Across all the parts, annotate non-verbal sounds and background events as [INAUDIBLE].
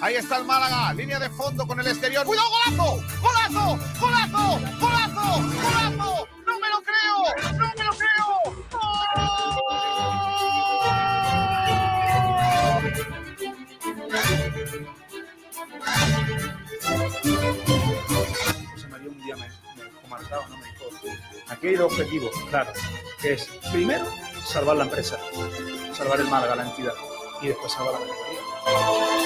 Ahí está el Málaga, línea de fondo con el exterior. ¡Cuidado, golazo! ¡Golazo! ¡Golazo! ¡Golazo! ¡Golazo! ¡No me lo creo! ¡No me lo creo! José María un día me, me marcado, no me dijo. Aquí hay dos objetivos, claro, que es primero salvar la empresa, salvar el Málaga, la entidad, y después salvar la categoría.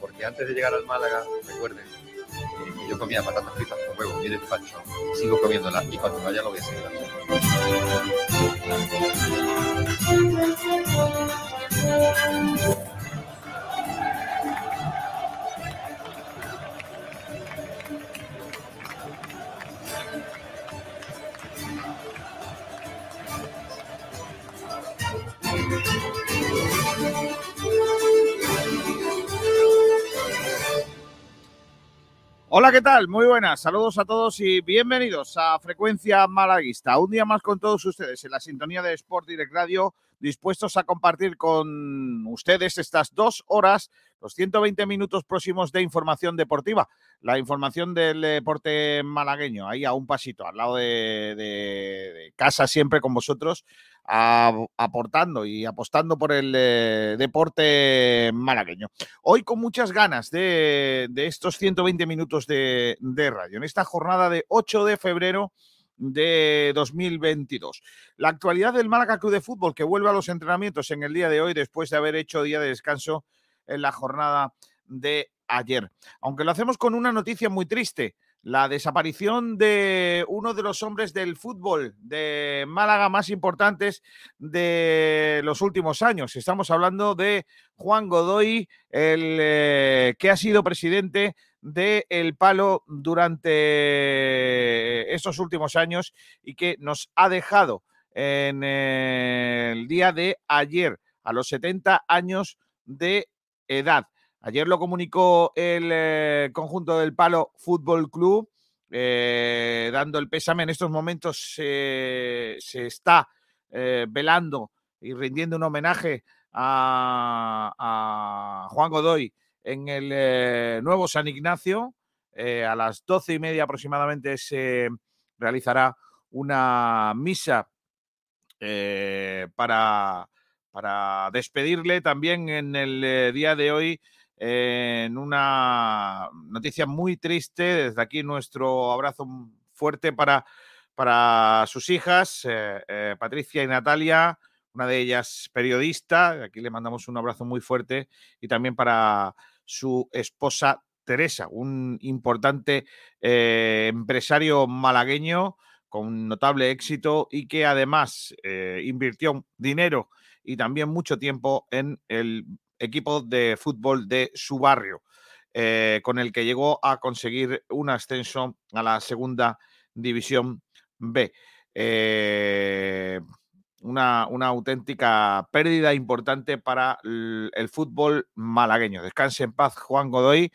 Porque antes de llegar al Málaga, recuerden, yo comía patatas fritas con huevo mi despacho, sigo comiéndolas y cuando vaya lo voy a seguir. Hola, ¿qué tal? Muy buenas. Saludos a todos y bienvenidos a Frecuencia Malaguista. Un día más con todos ustedes en la sintonía de Sport Direct Radio, dispuestos a compartir con ustedes estas dos horas, los 120 minutos próximos de información deportiva. La información del deporte malagueño, ahí a un pasito, al lado de, casa, siempre con vosotros, aportando y apostando por el eh, deporte malagueño. Hoy con muchas ganas de, estos 120 minutos de, de radio, en esta jornada de 8 de febrero de 2022. La actualidad del Málaga Club de Fútbol que vuelve a los entrenamientos en el día de hoy después de haber hecho día de descanso en la jornada de ayer. Aunque lo hacemos con una noticia muy triste, la desaparición de uno de los hombres del fútbol de Málaga más importantes de los últimos años. Estamos hablando de Juan Godoy, el eh, que ha sido presidente de El Palo durante estos últimos años y que nos ha dejado en eh, el día de ayer, a los 70 años de edad. Ayer lo comunicó el eh, conjunto del Palo Fútbol Club, eh, dando el pésame. En estos momentos se- está eh, velando y rindiendo un homenaje a, Juan Godoy en el nuevo San Ignacio. A las doce y media aproximadamente se realizará una misa para, para despedirle también en el eh, día de hoy eh, en una noticia muy triste. Desde aquí nuestro abrazo fuerte para, para sus hijas, eh, Patricia y Natalia, una de ellas periodista. Aquí le mandamos un abrazo muy fuerte y también para su esposa Teresa, un importante empresario malagueño con notable éxito y que además invirtió dinero y también mucho tiempo en el equipo de fútbol de su barrio, eh, con el que llegó a conseguir un ascenso a la segunda división B. Eh, una, una auténtica pérdida importante para el, el fútbol malagueño. Descanse en paz, Juan Godoy.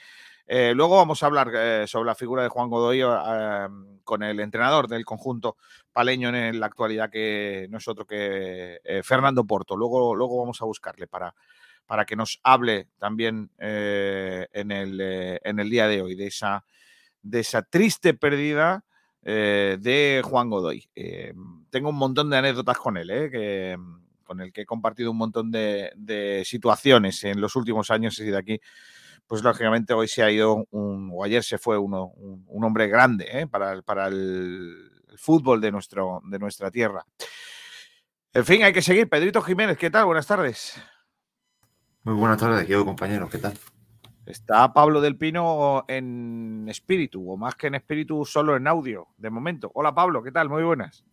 Eh, luego vamos a hablar eh, sobre la figura de Juan Godoy eh, con el entrenador del conjunto paleño en la actualidad, que no es otro que eh, Fernando Porto. Luego, luego vamos a buscarle para, para que nos hable también eh, en, el, en el día de hoy de esa, de esa triste pérdida de Juan Godoy. Tengo un montón de anécdotas con él, que, con el que he compartido un montón de, de situaciones en los últimos años y de aquí pues lógicamente hoy se ha ido, un, o ayer se fue uno, un, un hombre grande ¿eh? para, el, para el, el, fútbol de, nuestro, de nuestra tierra. En fin, hay que seguir. Pedrito Jiménez, ¿qué tal? Buenas tardes. Muy buenas tardes, Diego, compañero, ¿qué tal? Está Pablo del Pino en espíritu, o más que en espíritu, solo en audio, de momento. Hola Pablo, ¿qué tal? Muy buenas.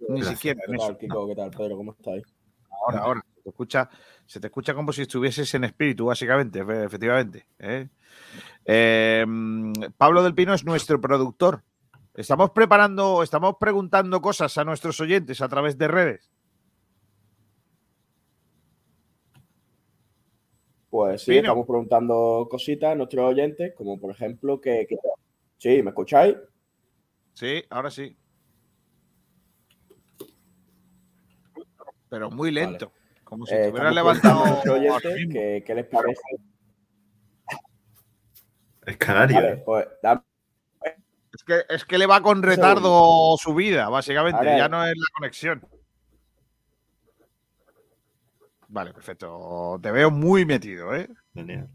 Ni Gracias. siquiera. ¿Qué tal, Kiko? ¿Qué tal, Pedro? ¿Cómo estáis? Ahora, ahora te escucha, se te escucha como si estuvieses en espíritu, básicamente, efectivamente. ¿eh? Em, Pablo del Pino es nuestro productor. Estamos preparando, estamos preguntando cosas a nuestros oyentes a través de redes. Pues sí, estamos preguntando cositas a nuestros oyentes, como por ejemplo que. Sí, ¿me escucháis? Sí, ahora sí. Pero muy lento. Como si Eh, te hubieras levantado. ¿Qué les parece? Es canario. Vale, pues Es que, es que le va con retardo su vida, básicamente. Ya no es la conexión. Vale, perfecto. Te veo muy metido, ¿eh? Genial.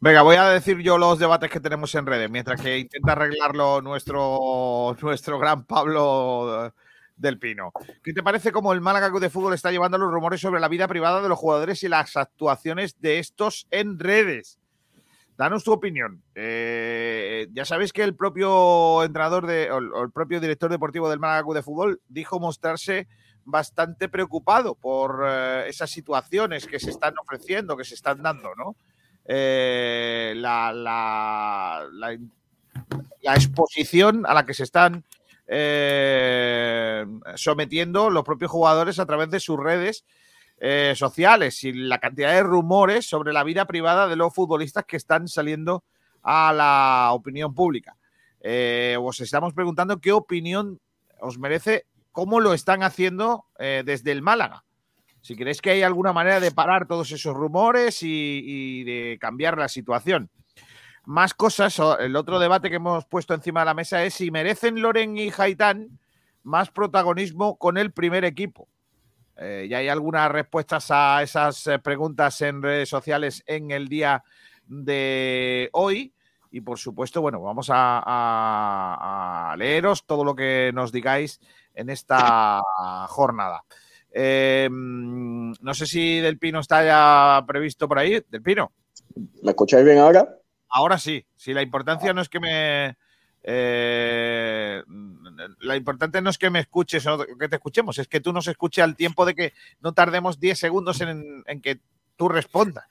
Venga, voy a decir yo los debates que tenemos en redes, mientras que intenta arreglarlo nuestro, [LAUGHS] nuestro gran Pablo eh, del Pino. ¿Qué te parece cómo el Málaga Club de Fútbol está llevando los rumores sobre la vida privada de los jugadores y las actuaciones de estos en redes? Danos tu opinión. Eh, ya sabéis que el propio entrenador de, o el- propio director deportivo del Málaga de Fútbol dijo mostrarse bastante preocupado por eh, esas situaciones que se están ofreciendo, que se están dando, ¿no? Eh, la- la exposición a la que se están eh, sometiendo los propios jugadores a través de sus redes eh, sociales y la cantidad de rumores sobre la vida privada de los futbolistas que están saliendo a la opinión pública. Eh, os estamos preguntando qué opinión os merece, cómo lo están haciendo eh, desde el Málaga. Si creéis que hay alguna manera de parar todos esos rumores y, y de cambiar la situación. Más cosas, el otro debate que hemos puesto encima de la mesa es si merecen Loren y Haitán más protagonismo con el primer equipo. Eh, ya hay algunas respuestas a esas eh, preguntas en redes sociales en el día de hoy. Y por supuesto, bueno, vamos a, leeros todo lo que nos digáis en esta jornada. Mm, no sé si Del Pino está ya previsto por ahí. Del Pino. ¿Me escucháis bien ahora? Ahora sí, si la importancia no es que me. eh, la importante no es que me escuches o que te escuchemos, es que tú nos escuches al tiempo de que no tardemos 10 segundos en, en que tú respondas.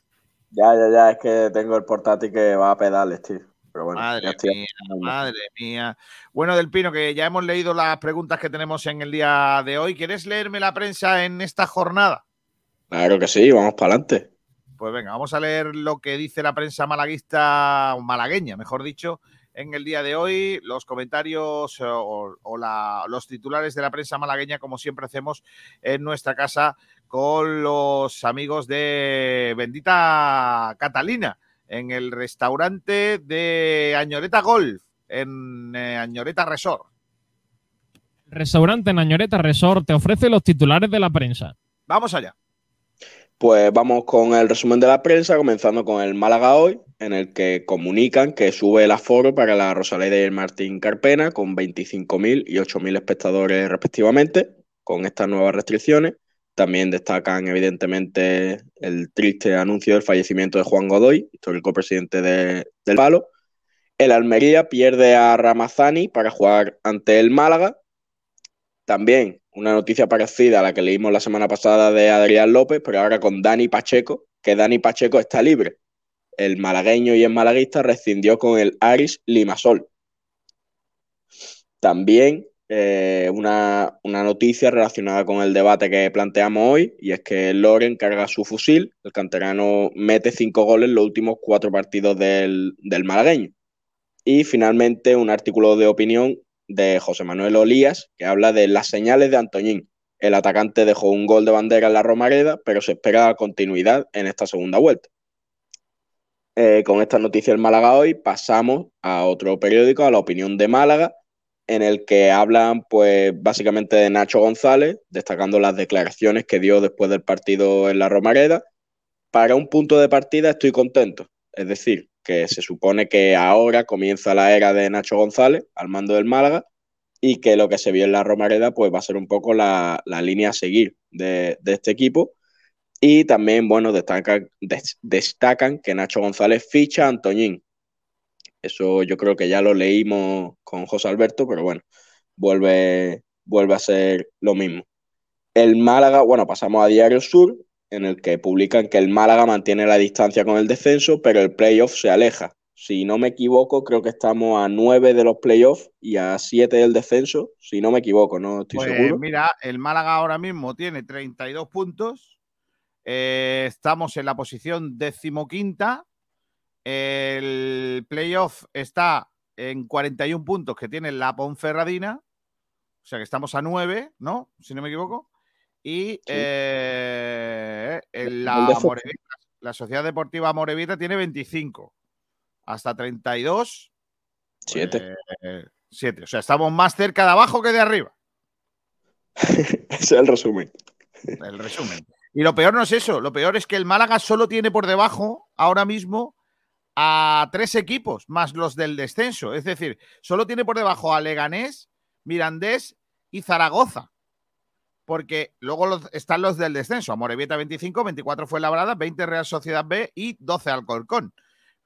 Ya, ya, ya, es que tengo el portátil que va a pedales, tío. Pero bueno, Madre mía, hablando. madre mía. Bueno, Del Pino, que ya hemos leído las preguntas que tenemos en el día de hoy. ¿Quieres leerme la prensa en esta jornada? Claro que sí, vamos para adelante. Pues venga, vamos a leer lo que dice la prensa malaguista, malagueña, mejor dicho, en el día de hoy, los comentarios eh, o, o la- los titulares de la prensa malagueña, como siempre hacemos en nuestra casa con los amigos de Bendita Catalina, en el restaurante de Añoreta Golf, en eh, Añoreta Resort. El restaurante Nañoreta Resort te ofrece los titulares de la prensa. Vamos allá. Pues vamos con el resumen de la prensa, comenzando con el Málaga hoy, en el que comunican que sube el aforo para la Rosaleda y el Martín Carpena con 25.000 y 8.000 espectadores respectivamente, con estas nuevas restricciones. También destacan evidentemente el triste anuncio del fallecimiento de Juan Godoy, histórico presidente de- del Palo. El Almería pierde a Ramazani para jugar ante el Málaga. También una noticia parecida a la que leímos la semana pasada de Adrián López, pero ahora con Dani Pacheco, que Dani Pacheco está libre. El malagueño y el malaguista rescindió con el Aris Limasol. También eh, una, una noticia relacionada con el debate que planteamos hoy, y es que Loren carga su fusil, el canterano mete cinco goles en los últimos cuatro partidos del, del malagueño. Y finalmente un artículo de opinión de José Manuel Olías, que habla de las señales de Antoñín. El atacante dejó un gol de bandera en la Romareda, pero se espera continuidad en esta segunda vuelta. Eh, con esta noticia del Málaga hoy pasamos a otro periódico, a la opinión de Málaga, en el que hablan pues básicamente de Nacho González, destacando las declaraciones que dio después del partido en la Romareda. Para un punto de partida estoy contento, es decir, que se supone que ahora comienza la era de Nacho González al mando del Málaga y que lo que se vio en la Romareda pues va a ser un poco la, la línea a seguir de, de, este equipo. Y también, bueno, destacan, des, destacan que Nacho González ficha a Antoñín. Eso yo creo que ya lo leímos con José Alberto, pero bueno, vuelve, vuelve a ser lo mismo. El Málaga, bueno, pasamos a Diario Sur, en el que publican que el Málaga mantiene la distancia con el descenso, pero el playoff se aleja. Si no me equivoco, creo que estamos a nueve de los playoffs y a siete del descenso. Si no me equivoco, no estoy pues seguro. Mira, el Málaga ahora mismo tiene 32 puntos. Eh, estamos en la posición decimoquinta. El playoff está en 41 puntos que tiene la Ponferradina. O sea que estamos a 9, ¿no? Si no me equivoco. Y eh, la. Morevita- la Sociedad Deportiva Morevita tiene 25. Hasta 32, Siete. 7. O sea, estamos más cerca de abajo que de arriba. [LAUGHS] Ese es el resumen. El resumen. Y lo peor no es eso. Lo peor es que el Málaga solo tiene por debajo ahora mismo a tres equipos más los del descenso. Es decir, solo tiene por debajo a Leganés, Mirandés y Zaragoza. Porque luego los- están los del descenso. Amorebieta 25, 24 fue Labrada, 20 Real Sociedad B y 12 Alcorcón.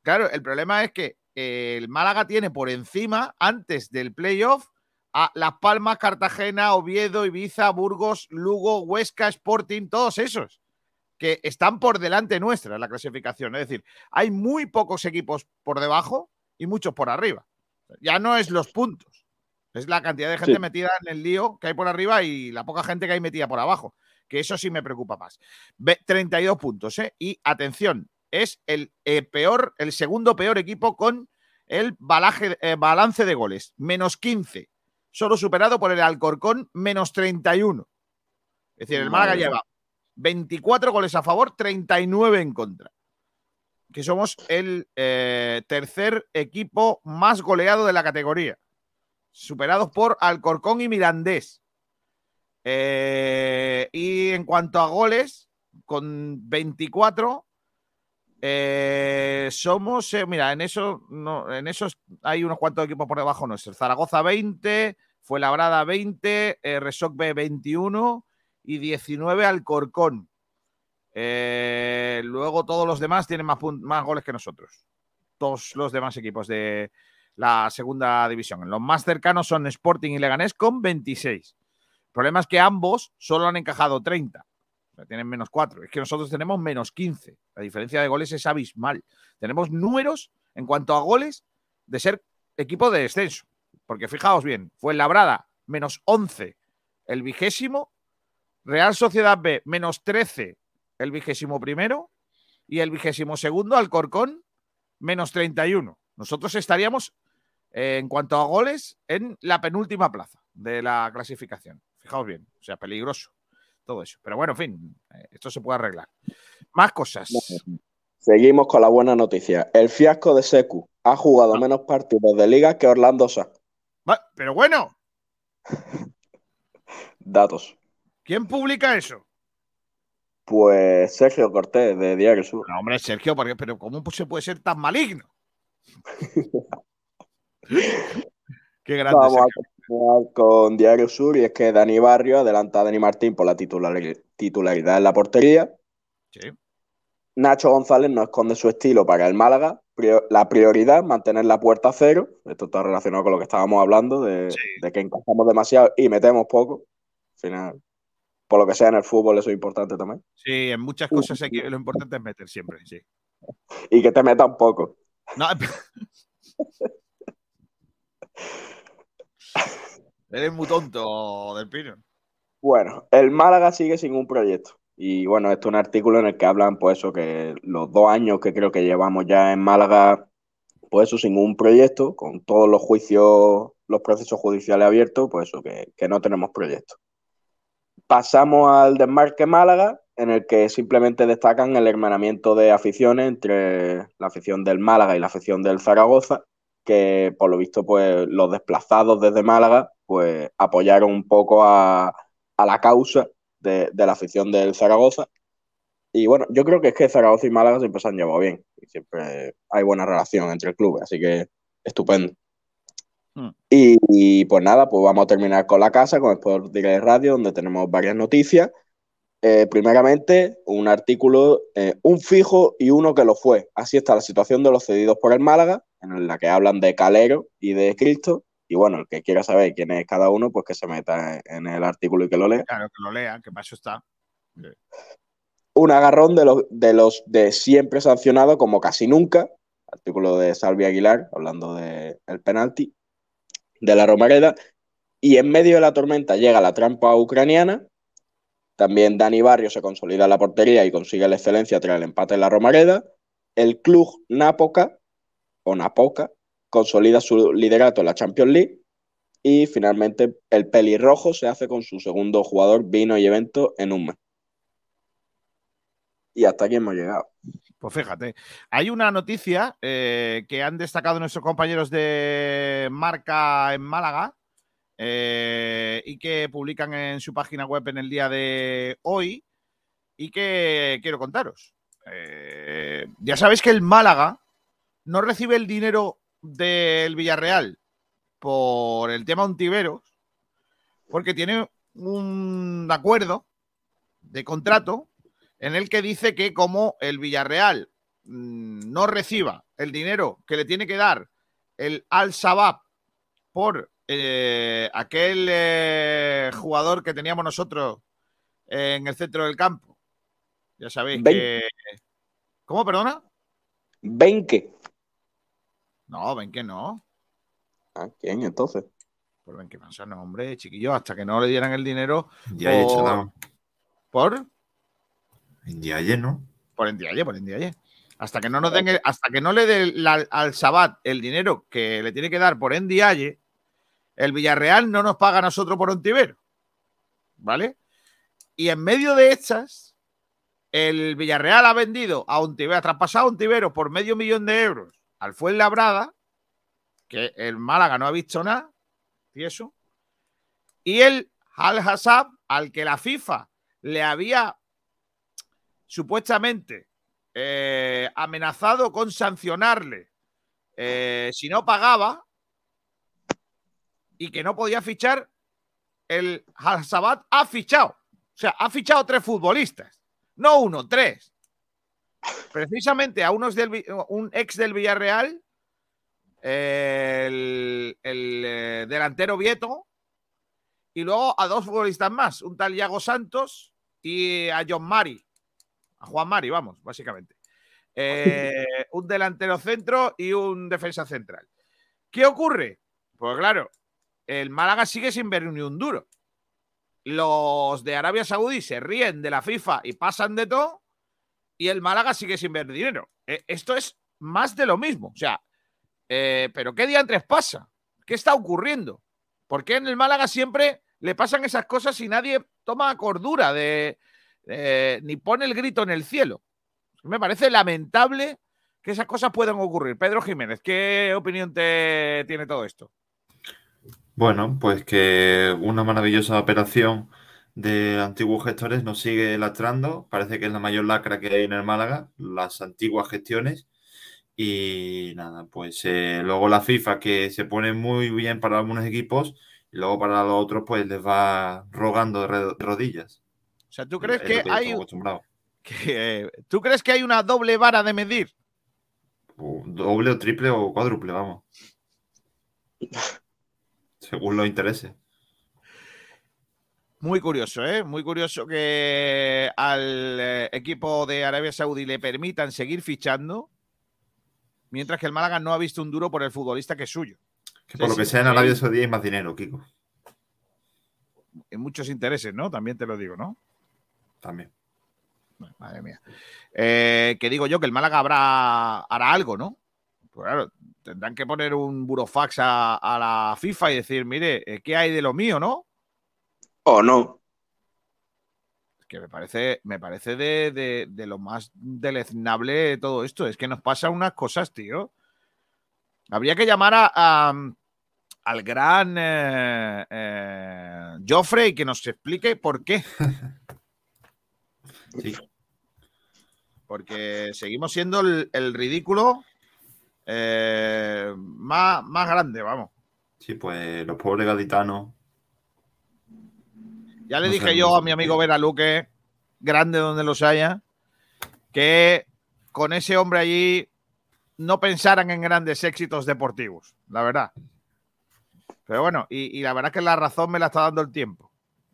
Claro, el problema es que eh, el Málaga tiene por encima, antes del playoff, a Las Palmas, Cartagena, Oviedo, Ibiza, Burgos, Lugo, Huesca, Sporting, todos esos que están por delante nuestra en la clasificación. Es decir, hay muy pocos equipos por debajo y muchos por arriba. Ya no es los puntos, es la cantidad de gente Sí. metida en el lío que hay por arriba y la poca gente que hay metida por abajo, que eso sí me preocupa más. Ve- 32 puntos, ¿eh? Y atención, es el eh, peor, el segundo peor equipo con el balaje- eh, balance de goles, menos 15 solo superado por el Alcorcón, menos 31. Es decir, el Málaga lleva 24 goles a favor, 39 en contra. Que somos el eh, tercer equipo más goleado de la categoría, superados por Alcorcón y Mirandés. Eh, y en cuanto a goles, con 24, eh, somos, eh, mira, en eso, en esos hay unos cuantos equipos por debajo nuestros. Zaragoza 20, Fuenlabrada 20, eh, Resoc B 21 y 19 Alcorcón. Luego todos los demás tienen más goles que nosotros. Todos los demás equipos de la segunda división. Los más cercanos son Sporting y Leganés con 26. El problema es que ambos solo han encajado 30. O sea, tienen menos 4. Es que nosotros tenemos menos 15. La diferencia de goles es abismal. Tenemos números en cuanto a goles de ser equipo de descenso. Porque fijaos bien, fue Labrada menos 11 el vigésimo, Real Sociedad B menos 13 el vigésimo primero y el vigésimo segundo Alcorcón menos 31. Nosotros estaríamos, en cuanto a goles, en la penúltima plaza de la clasificación. Fijaos bien, o sea, peligroso todo eso. Pero bueno, en fin, eh, esto se puede arreglar. Más cosas. Seguimos con la buena noticia. El fiasco de Secu ha jugado Ah. menos partidos de liga que Orlando Sa. Pero bueno, [LAUGHS] Datos. ¿quién publica eso? Pues Sergio Cortés, de Diario Sur. No, hombre, Sergio, porque- pero ¿cómo se puede ser tan maligno? [LAUGHS] [LAUGHS] Qué grande, Vamos a con Diario Sur y es que Dani Barrio adelanta a Dani Martín por la titulari- titularidad en la portería. Sí. Nacho González no esconde su estilo para el Málaga. La prioridad, mantener la puerta a cero. Esto está relacionado con lo que estábamos hablando, de, Sí. de que encajamos demasiado y metemos poco. Al final, por lo que sea en el fútbol, eso es importante también. Sí, en muchas cosas hay que- lo importante es meter siempre, sí. [LAUGHS] Y que te metan poco. No, [LAUGHS] Eres muy tonto, Del Pino. Bueno, el Málaga sigue sin un proyecto. Y bueno, esto es un artículo en el que hablan, pues eso, que los dos años que creo que llevamos ya en Málaga, pues eso, sin un proyecto, con todos los juicios, los procesos judiciales abiertos, pues eso, que, que no tenemos proyecto. Pasamos al desmarque Málaga, en el que simplemente destacan el hermanamiento de aficiones entre la afición del Málaga y la afición del Zaragoza, que por lo visto, pues los desplazados desde Málaga, pues apoyaron un poco a, a la causa de, de la afición del Zaragoza. Y bueno, yo creo que es que Zaragoza y Málaga siempre se han llevado bien. Y siempre hay buena relación entre clubes, así que estupendo. Hmm. Y, y, pues nada, pues vamos a terminar con la casa, con Sport Direct Radio, donde tenemos varias noticias. Eh, primeramente, un artículo, eh, un fijo y uno que lo fue. Así está la situación de los cedidos por el Málaga, en la que hablan de Calero y de Cristo. Y bueno, el que quiera saber quién es cada uno, pues que se meta en el artículo y que lo lea. Claro, que lo lea, que para eso está. Un agarrón de los de, los de siempre sancionado como casi nunca. Artículo de Salvi Aguilar, hablando del el penalti de la Romareda. Y en medio de la tormenta llega la trampa ucraniana. También Dani Barrio se consolida en la portería y consigue la excelencia tras el empate en la Romareda. El club Napoca, o Napoca, consolida su liderato en la Champions League. Y finalmente el pelirrojo se hace con su segundo jugador, vino y evento en un mes. Y hasta aquí hemos llegado. Pues fíjate, hay una noticia eh, que han destacado nuestros compañeros de marca en Málaga eh, y que publican en su página web en el día de hoy y que quiero contaros. Eh, ya sabéis que el Málaga no recibe el dinero del Villarreal por el tema Ontiveros, porque tiene un acuerdo de contrato en el que dice que como el Villarreal mm, no reciba el dinero que le tiene que dar el Al Sabab por eh, aquel eh, jugador que teníamos nosotros en el centro del campo. Ya sabéis que. ¿Cómo, perdona? Benque. No, Benque no. ¿A quién entonces? Por Benque Mansa, no, hombre, chiquillo, hasta que no le dieran el dinero. Ya he hecho ¿Por? Indiaye, ¿no? Por Indiaye, por Indiaye. Hasta que no nos den hasta que no le dé al Sabat el dinero que le tiene que dar por Ndiaye, el Villarreal no nos paga a nosotros por Ontivero. ¿Vale? Y en medio de estas, el Villarreal ha vendido a Ontivero, ha traspasado a Ontivero por medio millón de euros al Fuenlabrada, que el Málaga no ha visto nada, y eso. Y el Al Hassab, al que la FIFA le había supuestamente eh, amenazado con sancionarle eh, si no pagaba y que no podía fichar, el Al-Sabat ha fichado. O sea, ha fichado tres futbolistas, no uno, tres. Precisamente a unos del, un ex del Villarreal, el, eh, delantero Vieto, y luego a dos futbolistas más, un tal Iago Santos y a John Mari, a Juan Mari, vamos, básicamente. Eh, un delantero centro y un defensa central. ¿Qué ocurre? Pues claro, el Málaga sigue sin ver ni un duro. Los de Arabia Saudí se ríen de la FIFA y pasan de todo, y el Málaga sigue sin ver dinero. E, esto es más de lo mismo. O sea, eh, ¿pero qué día antes pasa? ¿Qué está ocurriendo? ¿Por qué en el Málaga siempre le pasan esas cosas y nadie toma cordura de, eh, ni pone el grito en el cielo. Me parece lamentable que esas cosas puedan ocurrir. Pedro Jiménez, ¿qué opinión te tiene todo esto? Bueno, pues que una maravillosa operación de antiguos gestores nos sigue lastrando. Parece que es la mayor lacra que hay en el Málaga, las antiguas gestiones. Y nada, pues eh, luego la FIFA que se pone muy bien para algunos equipos y luego para los otros pues les va rogando de rodillas. O sea, ¿tú crees que, hay. [LAUGHS] ¿Tú crees que hay una doble vara de medir? doble o triple o cuádruple, vamos. [LAUGHS] Según los intereses. Muy curioso, ¿eh? Muy curioso que al eh, equipo de Arabia Saudí le permitan seguir fichando, mientras que el Málaga no ha visto un duro por el futbolista que es suyo. Que por lo que sea en Arabia Saudí hay más dinero, Kiko. En muchos intereses, ¿no? También te lo digo, ¿no? También. Madre mía. Eh, que digo yo que el Málaga habrá, hará algo, ¿no? Pues claro, tendrán que poner un burofax a, la FIFA y decir, mire, eh, ¿qué hay de lo mío, no? O no. Es que me parece, me parece de, lo más deleznable de todo esto. Es que nos pasan unas cosas, tío. Habría que llamar a, al gran eh, eh, Joffrey que nos explique por qué. [LAUGHS] Sí. Porque seguimos siendo el, ridículo eh, más, más grande, vamos. Sí, pues los pobres gaditanos. Ya le dije yo a mi amigo Vera Luque, grande donde los haya, que con ese hombre allí no pensaran en grandes éxitos deportivos, la verdad. Pero bueno, y, y la verdad es que la razón me la está dando el tiempo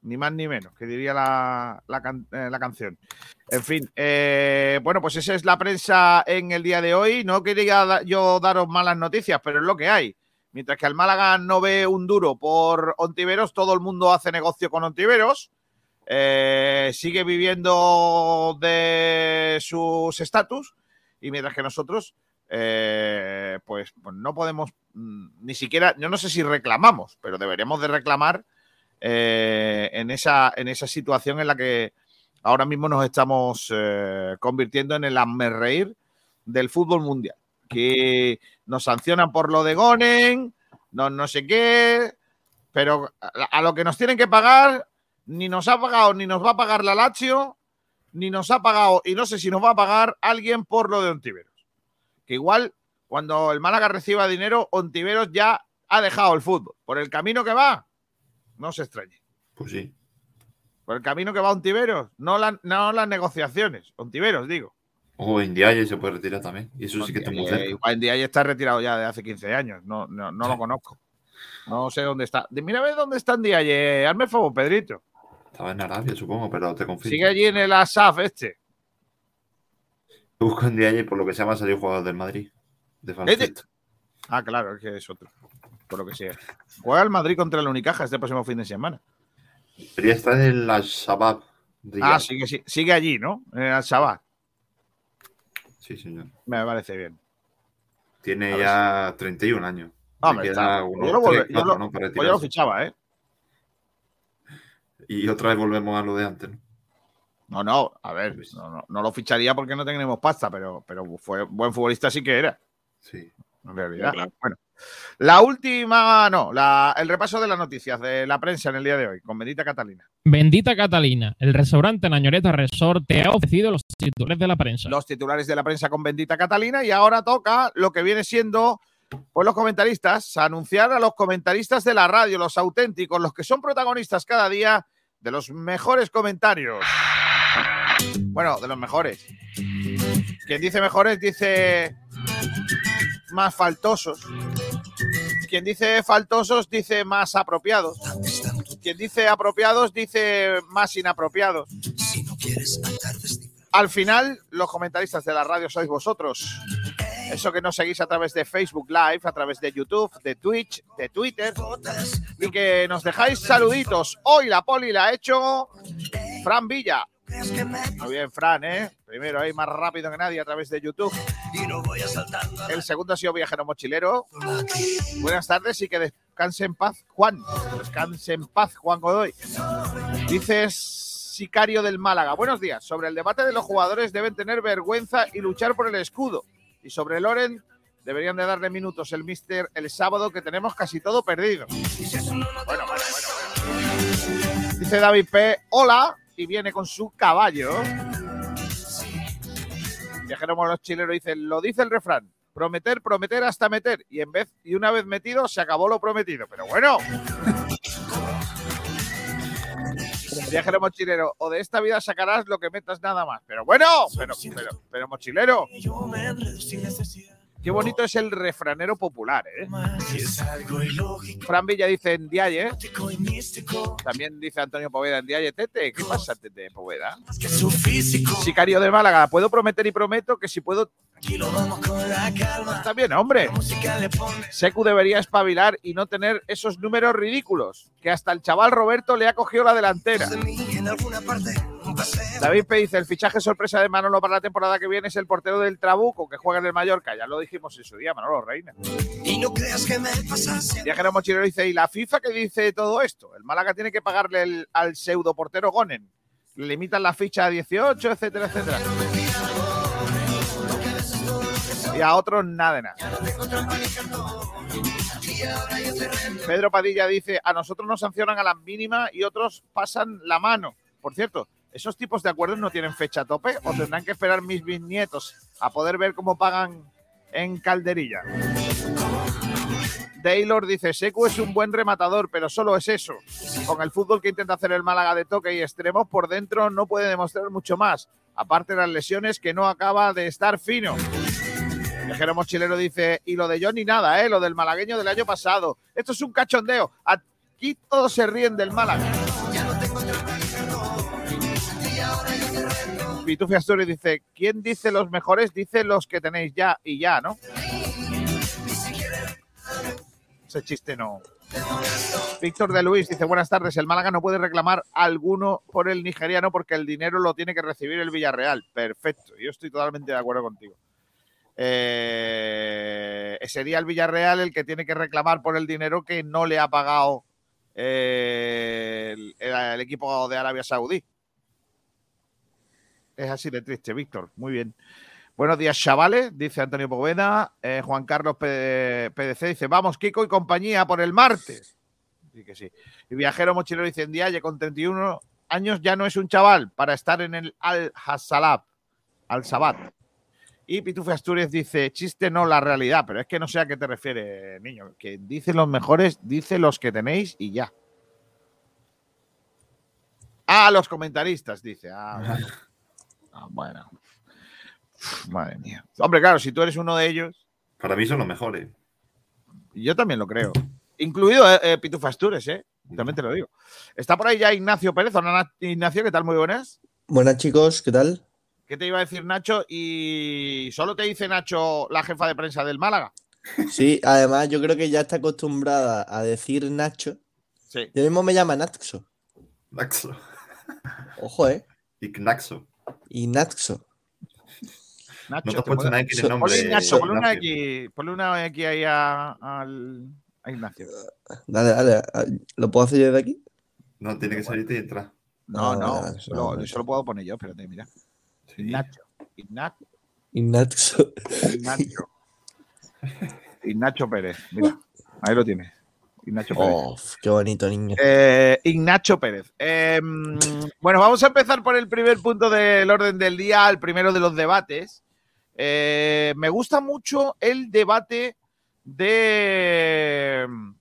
ni más ni menos, que diría la, eh, canción. En fin, eh, bueno, pues esa es la prensa en el día de hoy. No quería yo daros malas noticias, pero es lo que hay. Mientras que el Málaga no ve un duro por Ontiveros, todo el mundo hace negocio con Ontiveros. Eh, sigue viviendo de sus estatus y mientras que nosotros eh, pues, pues no podemos mm, ni siquiera, yo no sé si reclamamos, pero deberíamos de reclamar eh, en, esa, en esa situación en la que ahora mismo nos estamos convirtiendo en el reír del fútbol mundial. Que nos sancionan por lo de Gonen, no, no sé qué, pero a, a lo que nos tienen que pagar, ni nos ha pagado, ni nos va a pagar la Lazio, ni nos ha pagado, y no sé si nos va a pagar alguien por lo de Ontiveros. Que igual, cuando el Málaga reciba dinero, Ontiveros ya ha dejado el fútbol. Por el camino que va, no se extrañe. Pues sí. Por el camino que va Ontiveros, no, la- no las negociaciones. Ontiveros, digo. O Indiaye se puede retirar también. Y eso sí que está muy Eh, cerca. ya está retirado ya de hace 15 años. No, no, no lo [LAUGHS] conozco. No sé dónde está. Mira a ver dónde está en día. Hazme el favor, Pedrito. Estaba en Arabia, supongo, pero te confío. Sigue allí en el ASAF este. Busco Indiaye y por lo que se llama salió jugador del Madrid. De baloncesto. Ah, claro, es que es otro. Por lo que sea. Juega el Madrid contra el Unicaja este próximo fin de semana. Debería estar en la Shabab. Ah, sigue, sigue, sigue allí, ¿no? En el Al-Shabaab. Sí, señor. Me parece bien. A Tiene ver ya 31 años. Le Hombre, queda unos yo lo, tres, volve- yo cuatro, lo- ¿no? para pues yo lo fichaba, ¿eh? Y otra vez volvemos a lo de antes, ¿no? No, no, a ver, no, no- no lo ficharía porque no tenemos pasta, pero, pero fue buen futbolista sí que era, Sí. En realidad. Claro. Bueno, la última, no, la- el repaso de las noticias de la prensa en el día de hoy, con Bendita Catalina. Bendita Catalina, el restaurante Nañoreta Resort te ha ofrecido los titulares de la prensa. Los titulares de la prensa con Bendita Catalina y ahora toca lo que viene siendo, pues los comentaristas, anunciar a los comentaristas de la radio, los auténticos, los que son protagonistas cada día de los mejores comentarios. Bueno, de los mejores. Quien dice mejores dice más faltosos. Quien dice faltosos dice más apropiados. Quien dice apropiados dice más inapropiados. Al final, los comentaristas de la radio sois vosotros. Eso que nos seguís a través de Facebook Live, a través de YouTube, de Twitch, de Twitter y que nos dejáis saluditos. Hoy la poli la ha hecho Fran Villa. Muy bien, Fran, ¿eh? Primero ahí más rápido que nadie a través de YouTube. El segundo ha sido Viajero Mochilero. Buenas tardes y que descanse en paz, Juan. Descanse en paz, Juan Godoy. Dices Sicario del Málaga. Buenos días. Sobre el debate de los jugadores deben tener vergüenza y luchar por el escudo. Y sobre Loren deberían de darle minutos el Mister el sábado que tenemos casi todo perdido. Bueno, bueno, bueno, bueno. Dice David P. Hola y viene con su caballo. Viajero Mochilero dice, lo dice el refrán. Prometer, prometer hasta meter. Y en vez, y una vez metido, se acabó lo prometido. Pero bueno. Viajero mochilero, o de esta vida sacarás lo que metas nada más. Pero bueno, pero, pero, pero mochilero. Qué bonito es el refranero popular, ¿eh? Fran Villa dice en Diaye. También dice Antonio Poveda en Diaye. Tete, ¿qué pasa, Tete Poveda? Sicario de Málaga, puedo prometer y prometo que si puedo. Está bien, hombre. Secu debería espabilar y no tener esos números ridículos. Que hasta el chaval Roberto le ha cogido la delantera. David P. dice: el fichaje sorpresa de Manolo para la temporada que viene es el portero del Trabuco que juega en el Mallorca. Ya lo dijimos en su día, Manolo Reina. Y no creas que me pasa Viajero Mochilero dice: ¿y la FIFA que dice todo esto? El Málaga tiene que pagarle el- al pseudo portero Gonen. Le limitan la ficha a 18, etcétera, etcétera. Y a otros nada de nada. Pedro Padilla dice, a nosotros nos sancionan a la mínima y otros pasan la mano. Por cierto, ¿esos tipos de acuerdos no tienen fecha tope o tendrán que esperar mis bisnietos a poder ver cómo pagan en calderilla? Taylor dice, Secu es un buen rematador, pero solo es eso. Con el fútbol que intenta hacer el Málaga de toque y extremos, por dentro no puede demostrar mucho más. Aparte de las lesiones que no acaba de estar fino. Viajero Mochilero dice, y lo de Johnny nada, ¿eh? lo del malagueño del año pasado. Esto es un cachondeo. Aquí todos se ríen del Málaga. Pitufi Asturi dice, ¿quién dice los mejores? Dice los que tenéis ya y ya, ¿no? Ese chiste no. Víctor de Luis dice, buenas tardes, el Málaga no puede reclamar alguno por el nigeriano porque el dinero lo tiene que recibir el Villarreal. Perfecto, yo estoy totalmente de acuerdo contigo. eh, sería el Villarreal el que tiene que reclamar por el dinero que no le ha pagado eh, el equipo de Arabia Saudí. Es así de triste, Víctor. Muy bien. Buenos días, chavales, dice Antonio Poveda. Eh, Juan Carlos PDC dice: Vamos, Kiko y compañía por el martes. Sí que sí. Y Viajero Mochilero dice: En Dialle, con 31 años ya no es un chaval para estar en el Al-Hassalab, Al-Sabat. Y Pitufe Asturias dice: Chiste no la realidad, pero es que no sé a qué te refieres, niño. Que dice los mejores, dice los que tenéis y ya. Ah, los comentaristas, dice. Ah. [LAUGHS] Ah, bueno. Uf, Madre mía. Hombre, claro, si tú eres uno de ellos, Para mí son los mejores. yo también lo creo. Incluido eh, eh, Pitufo Astures, ¿eh? También te lo digo. Está por ahí ya Ignacio Pérez. Hola, Na- Ignacio, ¿qué tal? Muy buenas. Buenas chicos, ¿qué tal? ¿Qué te iba a decir Nacho? Y solo te dice Nacho, la jefa de prensa del Málaga. Sí, además yo creo que ya está acostumbrada a decir Nacho. Sí. Yo mismo me llama Naxo. Naxo. Ojo, ¿eh? Ignaxo. Y Naxo. Nacho, No te puesto X en el So- nombre. Ponle Ignacio, ponle una Ignacio. X, ponle una X ahí a, al- a Ignacio. Dale, dale. ¿Lo puedo hacer yo desde aquí? No, tiene que salirte y entrar. No, Ah, no, vale, eso lo- no, eso lo puedo poner yo, espérate, mira. Sí. Ignacio. Ignacio. Y Naxo. Ignacio. [LAUGHS] Ignacio Pérez, mira, ahí lo tienes. Ignacio Pérez. Oh, qué bonito, niño. Eh, Ignacio Pérez. Eh, bueno, vamos a empezar por el primer punto del orden del día, el primero de los debates. Eh, me gusta mucho el debate de mm,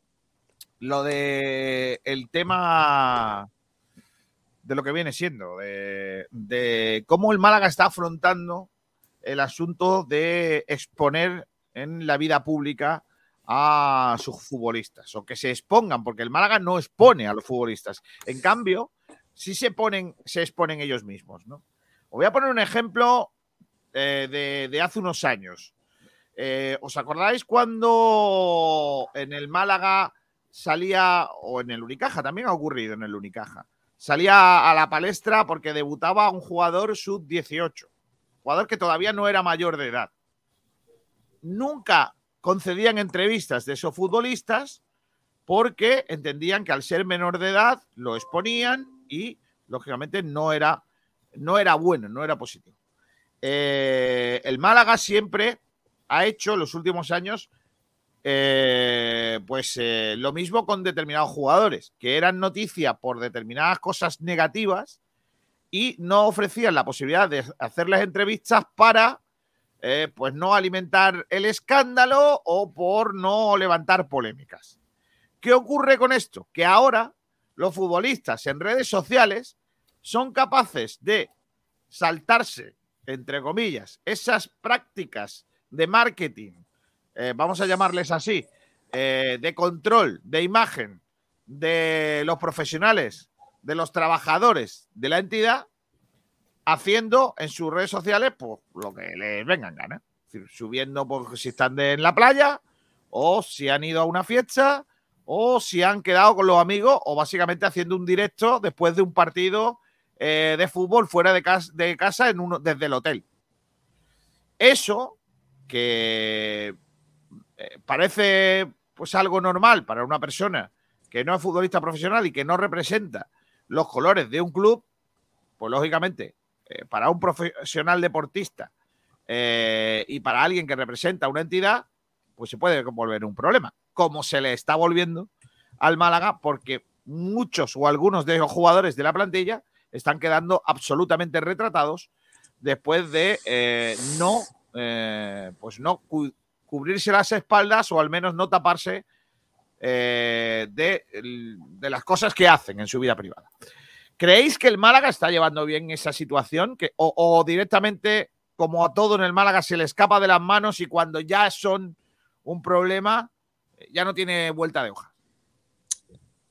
lo de el tema de lo que viene siendo, de, de cómo el Málaga está afrontando el asunto de exponer en la vida pública a sus futbolistas o que se expongan, porque el Málaga no expone a los futbolistas. En cambio, sí se ponen, se exponen ellos mismos. ¿no? Os voy a poner un ejemplo eh, de, de hace unos años. Eh, ¿Os acordáis cuando en el Málaga salía, o en el Unicaja, también ha ocurrido en el Unicaja, salía a la palestra porque debutaba un jugador sub-18, jugador que todavía no era mayor de edad? Nunca concedían entrevistas de esos futbolistas porque entendían que al ser menor de edad lo exponían y lógicamente no era, no era bueno, no era positivo. Eh, el Málaga siempre ha hecho en los últimos años eh, pues eh, lo mismo con determinados jugadores que eran noticia por determinadas cosas negativas y no ofrecían la posibilidad de hacerles entrevistas para eh, pues no alimentar el escándalo o por no levantar polémicas. ¿Qué ocurre con esto? Que ahora los futbolistas en redes sociales son capaces de saltarse, entre comillas, esas prácticas de marketing, eh, vamos a llamarles así, eh, de control, de imagen de los profesionales, de los trabajadores de la entidad, haciendo en sus redes sociales pues, lo que les venga en gana. Es decir, subiendo pues, si están de- en la playa, o si han ido a una fiesta, o si han quedado con los amigos, o básicamente haciendo un directo después de un partido eh, de fútbol fuera de, cas- de casa en desde el hotel. Eso, que eh, parece pues algo normal para una persona que no es futbolista profesional y que no representa los colores de un club, pues lógicamente, eh, para un profesional deportista eh, y para alguien que representa una entidad, pues se puede volver un problema, como se le está volviendo al Málaga, porque muchos o algunos de los jugadores de la plantilla están quedando absolutamente retratados después de eh, no, pues no cu- cubrirse las espaldas o al menos no taparse de las cosas que hacen en su vida privada. ¿Creéis que el Málaga está llevando bien esa situación? Que, o, directamente, como a todo en el Málaga, se le escapa de las manos y cuando ya son un problema, eh, ya no tiene vuelta de hoja.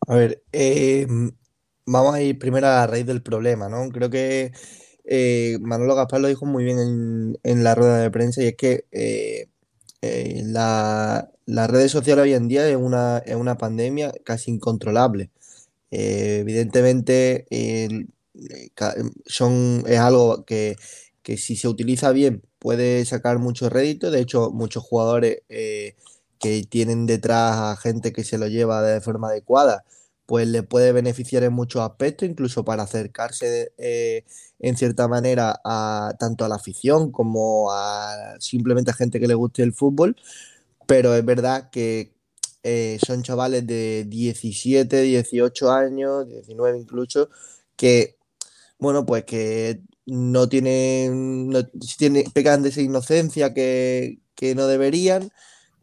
A ver, eh, vamos a ir primero a la raíz del problema, ¿no? Creo que eh, Manolo Gaspar lo dijo muy bien en, la rueda de prensa y es que eh, la- las redes sociales hoy en día es una, es una pandemia casi incontrolable. Eh, evidentemente el- eh, ca- son, es algo que, que si se utiliza bien puede sacar mucho rédito. De hecho, muchos jugadores eh, que tienen detrás a gente que se lo lleva de forma adecuada, pues le puede beneficiar en muchos aspectos, incluso para acercarse eh, en cierta manera a tanto a la afición como a simplemente a gente que le guste el fútbol. Pero es verdad que eh, son chavales de 17, 18 años, 19 incluso, que, bueno, pues que no tienen, no, tienen pecan de esa inocencia que, que no deberían.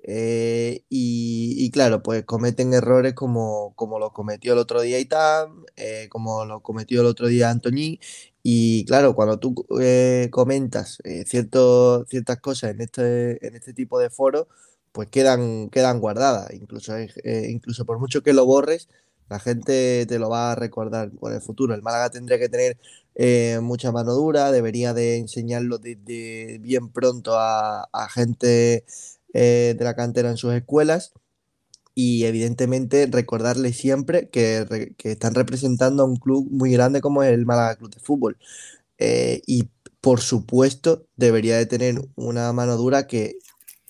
eh, y, claro, pues cometen errores como, como lo cometió el otro día Itam, eh, como lo cometió el otro día Antoñí. Y claro, cuando tú eh, comentas cierto- ciertas cosas en este, en este tipo de foros, pues quedan, quedan guardadas. Incluso, eh, incluso por mucho que lo borres, la gente te lo va a recordar por el futuro. El Málaga tendría que tener eh, mucha mano dura, debería de enseñarlo desde bien pronto a, gente eh, de la cantera en sus escuelas y evidentemente recordarles siempre que, están representando a un club muy grande como es el Málaga Club de Fútbol. Y por supuesto debería de tener una mano dura que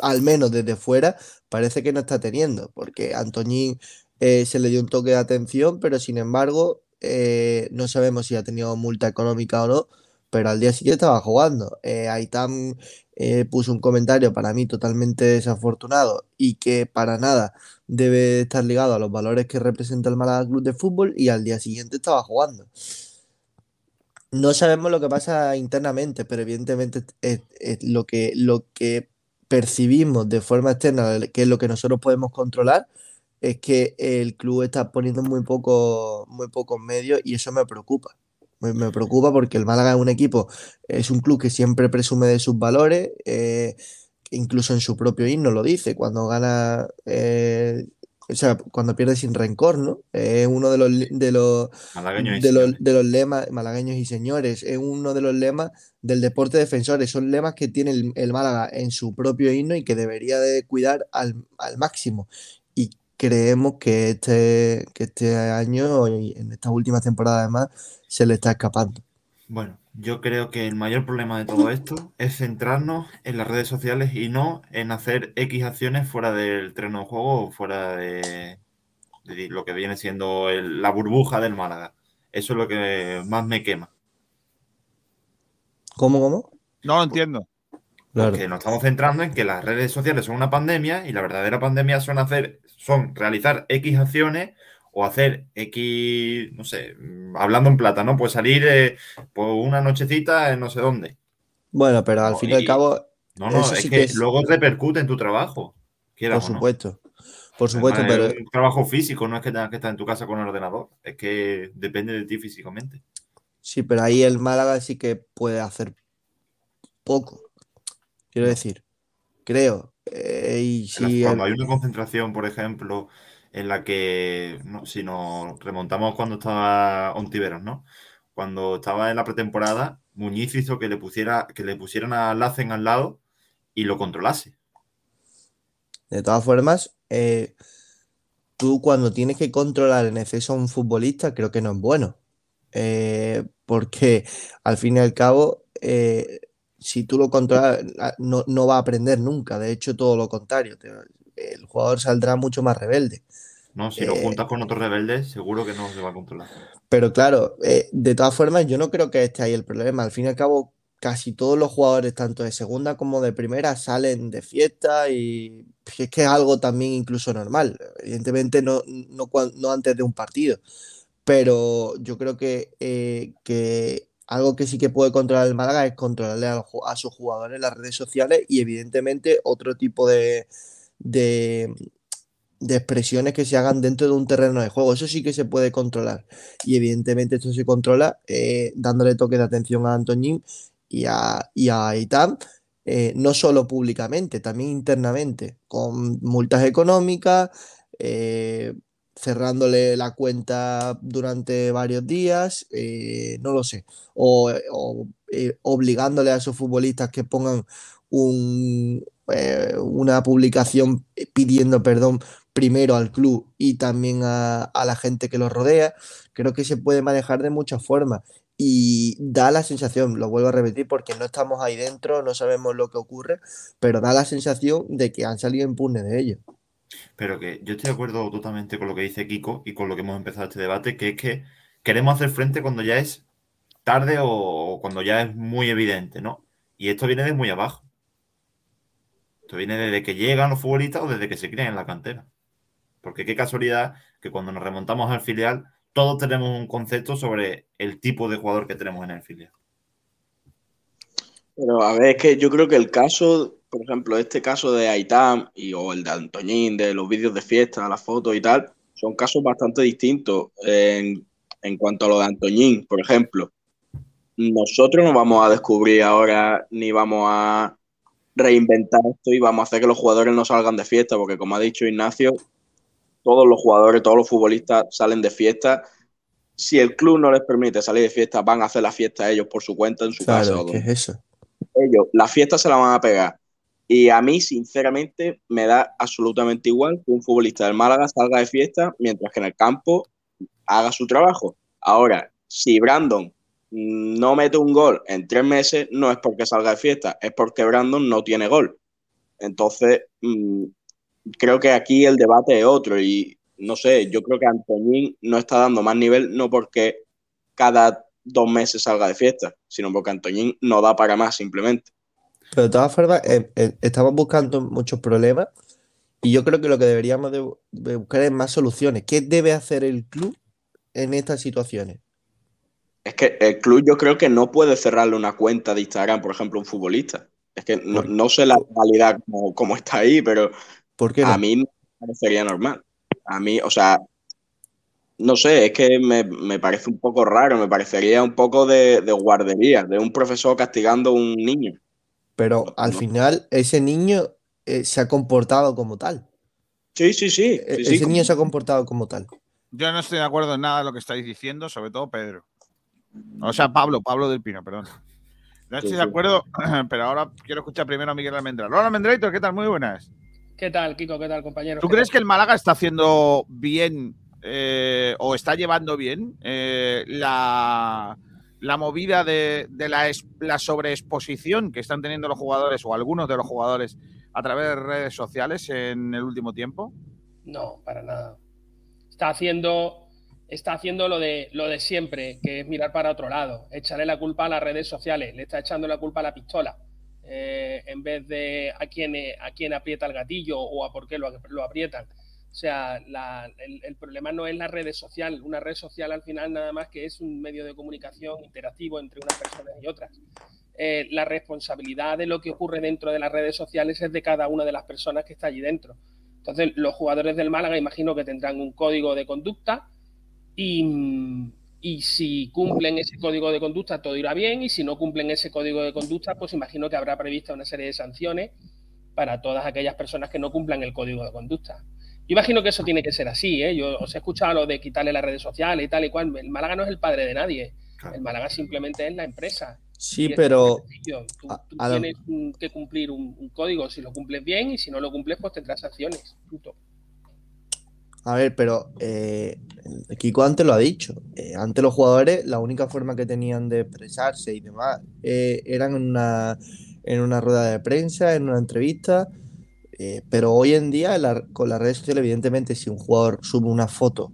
al menos desde fuera parece que no está teniendo, porque Antoñín eh, se le dio un toque de atención, pero sin embargo eh, no sabemos si ha tenido multa económica o no, pero al día siguiente estaba jugando. Eh, Aitam eh, puso un comentario para mí totalmente desafortunado y que para nada debe estar ligado a los valores que representa el Málaga Club de Fútbol y al día siguiente estaba jugando. No sabemos lo que pasa internamente, pero evidentemente es, es lo que, lo que percibimos de forma externa, que es lo que nosotros podemos controlar, es que el club está poniendo muy poco, muy pocos medios y eso me preocupa. Me, me preocupa porque el Málaga es un equipo, es un club que siempre presume de sus valores, eh, incluso en su propio himno lo dice, cuando gana, eh, o sea, cuando pierde sin rencor, ¿no? Es uno de los, de los, de los, de los lemas, malagueños y señores, es uno de los lemas del deporte defensores, son lemas que tiene el, el Málaga en su propio himno y que debería de cuidar al, al máximo. Y creemos que este, que este año y en estas últimas temporadas además se le está escapando. Bueno, yo creo que el mayor problema de todo esto es centrarnos en las redes sociales y no en hacer X acciones fuera del terreno de juego o fuera de, de lo que viene siendo el- la burbuja del Málaga. Eso es lo que más me quema. ¿Cómo, cómo? No lo entiendo. Claro. Porque nos estamos centrando en que las redes sociales son una pandemia y la verdadera pandemia son hacer, son realizar X acciones o hacer X, no sé, mm, hablando en plata, ¿no? Pues salir eh, por una nochecita en no sé dónde. Bueno, pero al No, fin y al cabo, No, no, Eso es sí que, que es- luego repercute en tu trabajo. por no. supuesto, por supuesto, Además, pero es un trabajo físico, no es que tengas que estar en tu casa con el ordenador, es que depende de ti físicamente. sí, pero ahí el Málaga sí que puede hacer poco. Quiero No. decir, creo. Eh, y si cuando el- hay una concentración, por ejemplo, en la que, no, si nos remontamos cuando estaba Ontiveros, ¿no? Cuando estaba en la pretemporada, Muñiz hizo que le pusiera, que le pusieran a Lacen al lado y lo controlase. De todas formas, eh, tú cuando tienes que controlar en exceso a un futbolista, creo que no es bueno. Eh, porque al fin y al cabo, eh, si tú lo controlas, no, no va a aprender nunca. De hecho, todo lo contrario. El jugador saldrá mucho más rebelde. ¿no? Si lo Eh, juntas con otros rebeldes, seguro que no se va a controlar. Pero claro, eh, de todas formas, yo no creo que esté ahí el problema. Al fin y al cabo, casi todos los jugadores, tanto de segunda como de primera, salen de fiesta y es que es algo también incluso normal. Evidentemente no, no, antes de un partido. Pero yo creo que, eh, que algo que sí que puede controlar el Málaga es controlarle a, los a sus jugadores en las redes sociales y evidentemente otro tipo de, de, expresiones que se hagan dentro de un terreno de juego. Eso sí que se puede controlar. Y evidentemente esto se controla eh, dándole toque de atención a Antoñín y a, y a Itam, eh, no solo públicamente, también internamente, con multas económicas, eh, cerrándole la cuenta durante varios días, no lo sé, o, o, obligándole a esos futbolistas que pongan un, eh, una publicación pidiendo perdón primero al club y también a, la gente que los rodea. Creo que se puede manejar de muchas formas. Y da la sensación, lo vuelvo a repetir porque no estamos ahí dentro, no sabemos lo que ocurre, pero da la sensación de que han salido impunes de ello. Pero que yo estoy de acuerdo totalmente con lo que dice Kiko y con lo que hemos empezado este debate, que es que queremos hacer frente cuando ya es tarde o cuando ya es muy evidente, ¿no? Y esto viene de muy abajo. Esto viene desde que llegan los futbolistas o desde que se crían en la cantera. Porque qué casualidad que cuando nos remontamos al filial, todos tenemos un concepto sobre el tipo de jugador que tenemos en el filial. Pero a ver, es que yo creo que el caso, por ejemplo, este caso de Aitam y, o el de Antoñín, de los vídeos de fiesta, las fotos y tal, son casos bastante distintos en, en cuanto a lo de Antoñín, por ejemplo. Nosotros no vamos a descubrir ahora ni vamos a reinventar esto y vamos a hacer que los jugadores no salgan de fiesta, porque como ha dicho Ignacio, todos los jugadores, todos los futbolistas salen de fiesta. Si el club no les permite salir de fiesta, van a hacer la fiesta ellos por su cuenta en su casa. Claro, ¿qué es eso? Ellos, la fiesta se la van a pegar. Y a mí, sinceramente, me da absolutamente igual que un futbolista del Málaga salga de fiesta mientras que en el campo haga su trabajo. Ahora, si Brandon no mete un gol en tres meses, no es porque salga de fiesta, es porque Brandon no tiene gol. Entonces, mm, creo que aquí el debate es otro y no sé, yo creo que Antoñín no está dando más nivel no porque cada dos meses salga de fiesta, sino porque Antoñín no da para más simplemente. Pero de todas formas, eh, eh, estamos buscando muchos problemas y yo creo que lo que deberíamos de, buscar es más soluciones. ¿Qué debe hacer el club en estas situaciones? Es que el club yo creo que no puede cerrarle una cuenta de Instagram, por ejemplo, a un futbolista. Es que no, no sé la realidad como, como está ahí, pero ¿Por qué no? a mí me parecería normal. A mí, o sea, no sé, es que me, me parece un poco raro, me parecería un poco de, de guardería, de un profesor castigando a un niño. Pero al no. final ese niño eh, se ha comportado como tal. Sí, sí, sí. E- sí, sí, ese como- niño se ha comportado como tal. Yo no estoy de acuerdo en nada de lo que estáis diciendo, sobre todo Pedro. O sea, Pablo, Pablo del Pino, perdón. No estoy Sí, de sí. acuerdo, [CLEARS THROAT] pero ahora quiero escuchar primero a Miguel Almendral. Hola, Almendraito, ¿qué tal? Muy buenas. ¿Qué tal, Kiko? ¿Qué tal, compañero? ¿Tú ¿Qué crees tal? que el Málaga está haciendo bien eh, o está llevando bien eh, la, la movida de, de la, es- la sobreexposición que están teniendo los jugadores o algunos de los jugadores a través de redes sociales en el último tiempo? No, para nada. Está haciendo, está haciendo lo de, lo de siempre, que es mirar para otro lado, echarle la culpa a las redes sociales, le está echando la culpa a la pistola, eh, en vez de a quién, a quién aprieta el gatillo o a por qué lo, lo aprietan. O sea, el problema no es la red social. Una red social al final nada más que es un medio de comunicación interactivo entre unas personas y otras. Eh, la responsabilidad de lo que ocurre dentro de las redes sociales es de cada una de las personas que está allí dentro. Entonces, los jugadores del Málaga imagino que tendrán un código de conducta y, y si cumplen ese código de conducta todo irá bien y si no cumplen ese código de conducta, pues imagino que habrá prevista una serie de sanciones para todas aquellas personas que no cumplan el código de conducta. Yo imagino que eso tiene que ser así, ¿eh? Yo os he escuchado lo de quitarle las redes sociales y tal y cual. El Málaga no es el padre de nadie. Claro. El Málaga simplemente es la empresa. Sí, pero. Tú, a- a tienes que cumplir un, un código si lo cumples bien y si no lo cumples, pues tendrás sanciones. Punto. A ver, pero eh, Kiko antes lo ha dicho. eh, antes los jugadores, la única forma que tenían de expresarse y demás eh, eran en una, en una rueda de prensa, en una entrevista. pero hoy en día, la- con las redes sociales, evidentemente, si un jugador sube una foto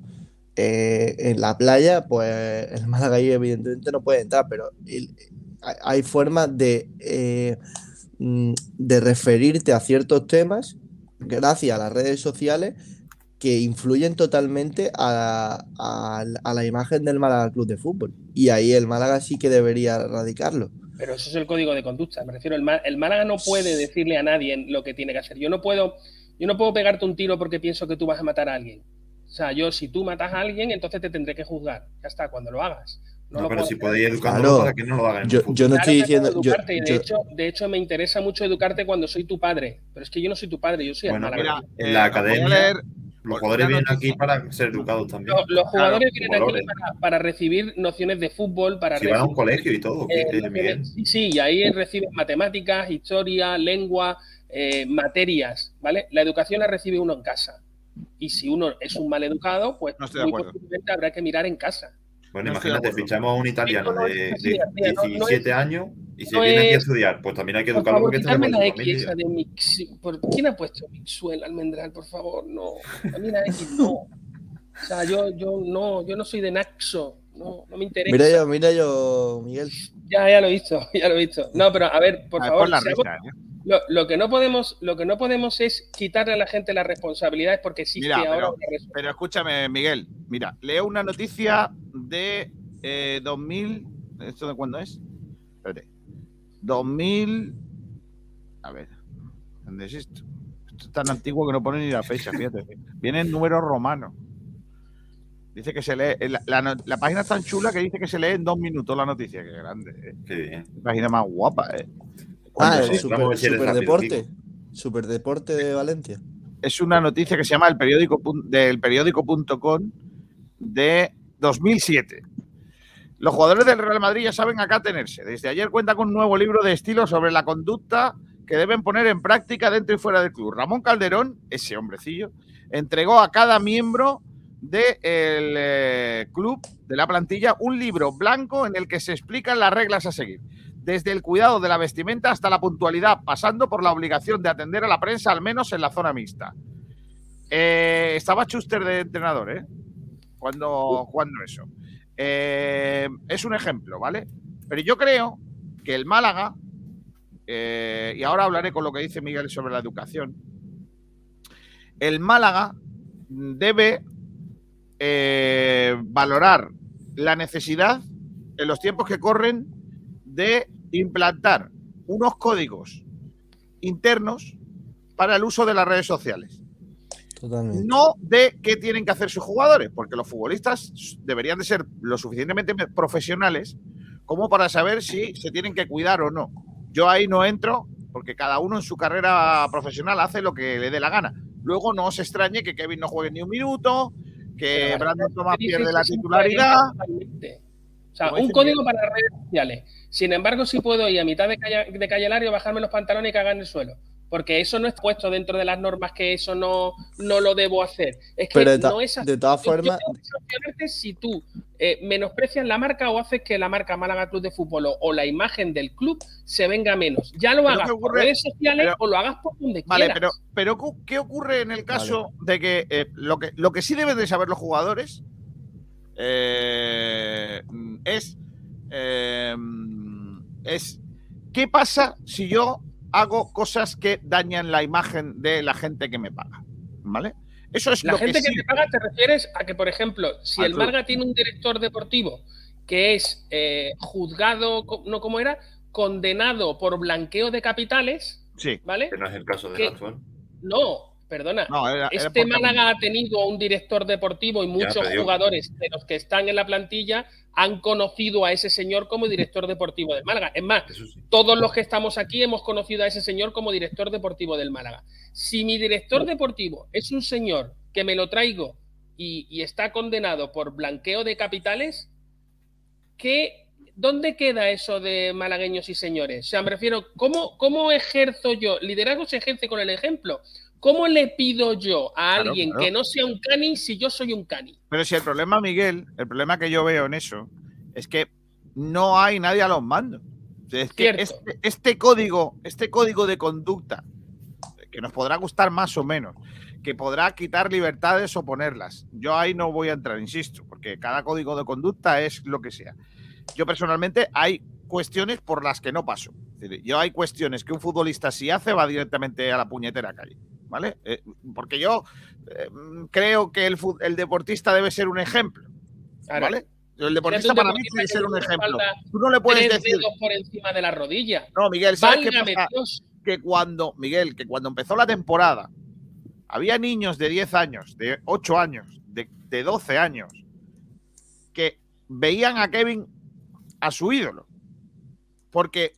en la playa, pues el Málaga evidentemente no puede entrar. Pero hay, formas de, mm, de referirte a ciertos temas gracias a las redes sociales que influyen totalmente a, a- a la imagen del Málaga Club de Fútbol. Y ahí el Málaga sí que debería erradicarlo. Pero eso es el código de conducta. Me refiero, el, el Málaga no puede decirle a nadie lo que tiene que hacer. Yo no puedo, yo no puedo pegarte un tiro porque pienso que tú vas a matar a alguien. O sea, yo si tú matas a alguien, entonces te tendré que juzgar. Ya está, cuando lo hagas. No, No, pero puedo si podéis educarlo Claro. para que no lo hagan. Yo, yo no Claro estoy diciendo. yo- educarte, y de, yo- hecho, de hecho, me interesa mucho educarte cuando soy tu padre. Pero es que yo no soy tu padre, yo soy Bueno, el Málaga. en la eh, os voy a academia, leer- Los jugadores vienen aquí para ser educados también. Los, los jugadores vienen aquí para, para recibir nociones de fútbol, para Si van a un colegio y todo, Eh, que- que Miguel. sí, sí, y ahí reciben matemáticas, historia, lengua, eh, materias, ¿vale? La educación la recibe uno en casa. Y si uno es un mal educado, pues No estoy de muy acuerdo. posiblemente habrá que mirar en casa. Bueno, No imagínate, fichamos a un italiano No, no, de, de mira, no- no 17 es- años y se no viene aquí a es- estudiar. Pues también hay que Por educarlo favor, porque está por la X esa de Mix. por- ¿Quién ha puesto Mixuel Almendral, por favor? No. A mí la X no. O sea, yo, yo no, yo no soy de Naxo. No, no me interesa. Mira yo, mira yo, Miguel. Ya, ya lo he visto, [LAUGHS] ya lo he visto. No, pero a ver, por A ver, favor, pon la seamos- risa, ¿eh? Lo, lo que no podemos, lo que no podemos es quitarle a la gente las responsabilidades porque existe Mira, ahora pero- escúchame, Miguel. Mira, leo una noticia de eh, 2000. ¿Esto de cuándo es? Espérate. 2000. A ver. ¿Dónde es esto? Esto es tan antiguo que no pone ni la fecha, fíjate. Viene en números romanos. Dice que se lee. La, la la página es tan chula que dice que se lee en dos minutos la noticia. Qué grande, ¿eh? Qué bien. Qué página más guapa, ¿eh? Ah, super, Superdeporte. Superdeporte de Valencia. es una noticia que se llama el periódico del periódico.com de 2007. Los jugadores del Real Madrid ya saben acá tenerse. Desde ayer cuenta con un nuevo libro de estilo sobre la conducta que deben poner en práctica dentro y fuera del club. Ramón Calderón, ese hombrecillo, entregó a cada miembro del club, de la plantilla, un libro blanco en el que se explican las reglas a seguir. Desde el cuidado de la vestimenta hasta la puntualidad, pasando por la obligación de atender a la prensa, al menos en la zona mixta. Eh, estaba Schuster de entrenador, ¿eh? Cuando, cuando eso. Eh, es un ejemplo, ¿vale? Pero yo creo que el Málaga, eh, y ahora hablaré con lo que dice Miguel sobre la educación, el Málaga debe eh, valorar la necesidad en los tiempos que corren de implantar unos códigos internos para el uso de las redes sociales. Totalmente. No de qué tienen que hacer sus jugadores, porque los futbolistas deberían de ser lo suficientemente profesionales como para saber si se tienen que cuidar o no. Yo ahí no entro porque cada uno en su carrera profesional hace lo que le dé la gana. Luego no os extrañe que Kevin no juegue ni un minuto, que Pero, Brandon Thomas pierde la titularidad. totalmente. O sea, Como un código para las redes sociales. Sin embargo, sí puedo ir a mitad de, calle, de calle Lario, bajarme los pantalones y cagar en el suelo. Porque eso no es puesto dentro de las normas que eso no, no lo debo hacer. Es que Pero de, ta- no es así. de todas formas, si tú eh, menosprecias la marca o haces que la marca Málaga Club de Fútbol o, o la imagen del club se venga menos. Ya lo Pero hagas ¿qué por redes sociales Pero- o lo hagas por donde Vale, quieras. pero, pero cu- ¿qué ocurre en el caso de que, eh, lo que lo que sí deben de saber los jugadores eh, es, eh, es qué pasa si yo hago cosas que dañan la imagen de la gente que me paga? ¿Vale? Eso es La lo gente que que, sí. te paga te refieres a que, por ejemplo, si Al el. Marga tiene un director deportivo que es eh, juzgado, no como era, condenado por blanqueo de capitales, Sí. ¿vale? Que no es el caso ¿Qué? actual. No, perdona. No, era- era este Málaga ha tenido un director deportivo y muchos jugadores de los que están en la plantilla han conocido a ese señor como director deportivo del Málaga. Es más, sí. todos los que estamos aquí hemos conocido a ese señor como director deportivo del Málaga. Si mi director deportivo es un señor que me lo traigo y, y está condenado por blanqueo de capitales, ¿qué, ¿dónde queda eso de malagueños y señores? O sea, me refiero, ¿cómo, cómo ejerzo yo? Liderazgo se ejerce con el ejemplo. ¿Cómo le pido yo a alguien claro. que no sea un cani si yo soy un cani? Pero si el problema, Miguel, el problema que yo veo en eso es que no hay nadie a los mandos. Es que este, este código, este código de conducta, que nos podrá gustar más o menos, que podrá quitar libertades o ponerlas. Yo ahí no voy a entrar, insisto, porque cada código de conducta es lo que sea. Yo personalmente hay cuestiones por las que no paso. Yo hay cuestiones que un futbolista si hace va directamente a la puñetera calle. ¿Vale? Eh, porque yo eh, creo que el, el deportista debe ser un ejemplo. ¿Vale? El deportista para mí deportista tiene que que ser un ejemplo. Tú no le puedes tres decir. dedos por encima de la rodilla. No, Miguel, ¿sabes qué Válgame pasa? Dios. Que cuando, Miguel, que cuando empezó la temporada, había niños de 10 años, de 8 años, de, de 12 años, que veían a Kevin a su ídolo. Porque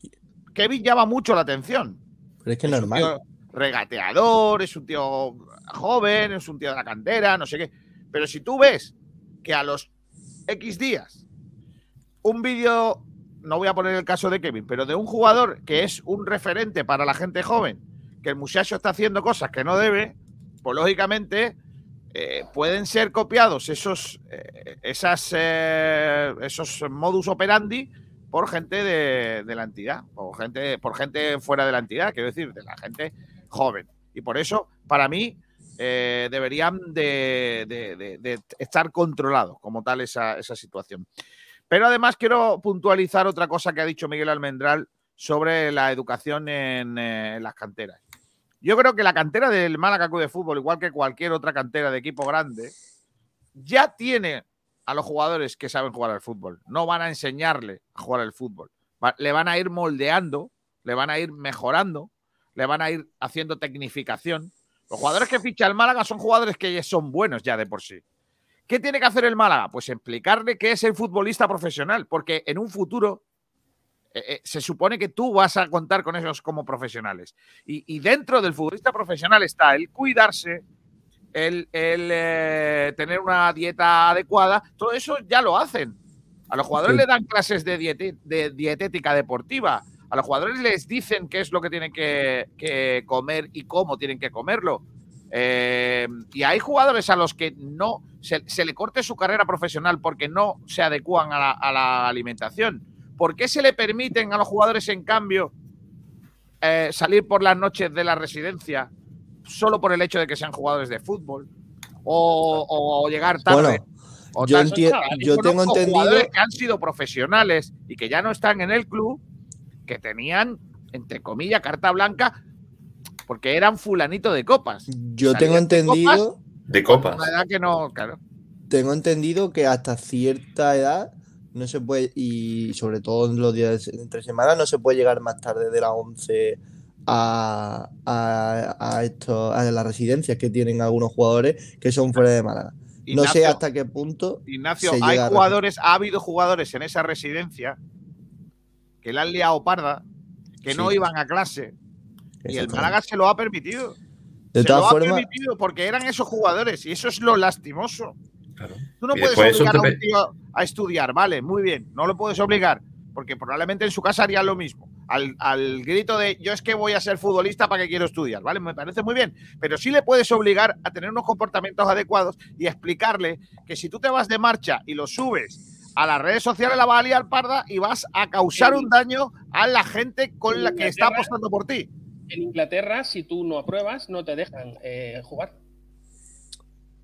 Kevin llama mucho la atención. pero es que es normal. Regateador, es un tío joven, es un tío de la cantera, no sé qué. Pero si tú ves que a los X días un vídeo, no voy a poner el caso de Kevin, pero de un jugador que es un referente para la gente joven, que el muchacho está haciendo cosas que no debe, pues lógicamente eh, pueden ser copiados esos, eh, esas, eh, esos modus operandi por gente de, de la entidad, por gente, por gente fuera de la entidad, quiero decir, de la gente joven. Y por eso, para mí, eh, deberían de, estar controlados como tal esa, esa situación. Pero además quiero puntualizar otra cosa que ha dicho Miguel Almendral sobre la educación en, eh, las canteras. Yo creo que la cantera del Málaga de Fútbol, igual que cualquier otra cantera de equipo grande, ya tiene a los jugadores que saben jugar al fútbol. No van a enseñarle a jugar al fútbol. Le van a ir moldeando, le van a ir mejorando, le van a ir haciendo tecnificación. Los jugadores que ficha el Málaga son jugadores que son buenos ya de por sí. ¿Qué tiene que hacer el Málaga? Pues explicarle qué es el futbolista profesional, porque en un futuro eh, eh, se supone que tú vas a contar con ellos como profesionales. Y, y dentro del futbolista profesional está el cuidarse, el, el, eh, tener una dieta adecuada, todo eso ya lo hacen. A los jugadores Sí. le dan clases de, de dietética deportiva. A los jugadores les dicen qué es lo que tienen que, que comer y cómo tienen que comerlo. Eh, y hay jugadores a los que no se, se le corte su carrera profesional porque no se adecúan a la, a la alimentación. ¿Por qué se le permiten a los jugadores, en cambio, eh, salir por las noches de la residencia solo por el hecho de que sean jugadores de fútbol? O, o llegar tarde. Bueno, o yo, chavales. yo tengo entendido. que han sido profesionales y que ya no están en el club, que tenían, entre comillas, carta blanca, porque eran fulanito de copas. Yo tengo salían de copas. entendido, De copas. Una edad que no, claro. tengo entendido que hasta cierta edad no se puede, y sobre todo en los días entre semana, no se puede llegar más tarde de las 11 a, a, a esto, a las residencias que tienen algunos jugadores que son fuera de Málaga. No sé hasta qué punto. Ignacio, se hay jugadores, ha habido jugadores en esa residencia que la han liado parda, que no iban a clase, y el. Málaga se lo ha permitido. De se lo ha permitido porque eran esos jugadores, y eso es lo lastimoso. Claro. Tú no Y puedes obligar a un tío a estudiar, vale, muy bien, no lo puedes obligar, porque probablemente en su casa haría lo mismo. Al, al grito de yo es que voy a ser futbolista para que quiero estudiar, ¿vale? Me parece muy bien, pero sí le puedes obligar a tener unos comportamientos adecuados y explicarle que si tú te vas de marcha y lo subes a las redes sociales, la vas a liar parda y vas a causar un daño a la gente con la que está apostando por ti. En Inglaterra, si tú no apruebas, no te dejan eh, jugar.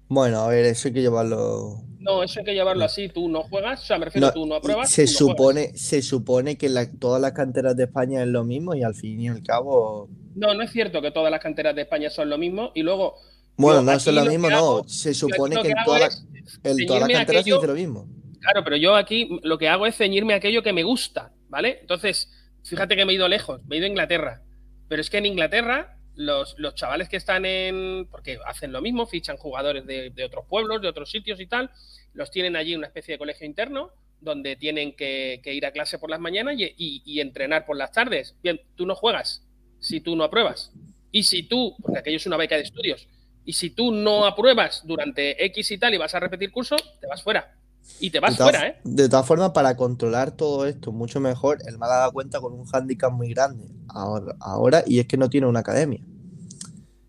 bueno, a ver, eso hay que llevarlo. No, eso hay que llevarlo así. Tú no juegas, o sea, me refiero, No, tú no apruebas. se juegas. supone, se supone que la- todas las canteras de España es lo mismo y al fin y al cabo. No, no es cierto que todas las canteras de España son lo mismo. Y luego, Bueno, Yo no es lo lo que mismo, hago- no. Se supone lo que en todas las, canteras se dice lo mismo. Claro, pero yo aquí lo que hago es ceñirme a aquello que me gusta, ¿vale? Entonces, fíjate que me he ido lejos, me he ido a Inglaterra. Pero es que en Inglaterra, los, los chavales que están en. Porque hacen lo mismo, fichan jugadores de, de otros pueblos, de otros sitios y tal, los tienen allí en una especie de colegio interno, donde tienen que, ir a clase por las mañanas y, y- y entrenar por las tardes. Bien, tú no juegas si tú no apruebas. Y si tú, porque aquello es una beca de estudios, y si tú no apruebas durante X y tal y vas a repetir curso, te vas fuera. Y te vas De fuera, ¿eh? De todas formas, para controlar todo esto mucho mejor, el Málaga cuenta con un hándicap muy grande ahora, ahora y es que no tiene una academia.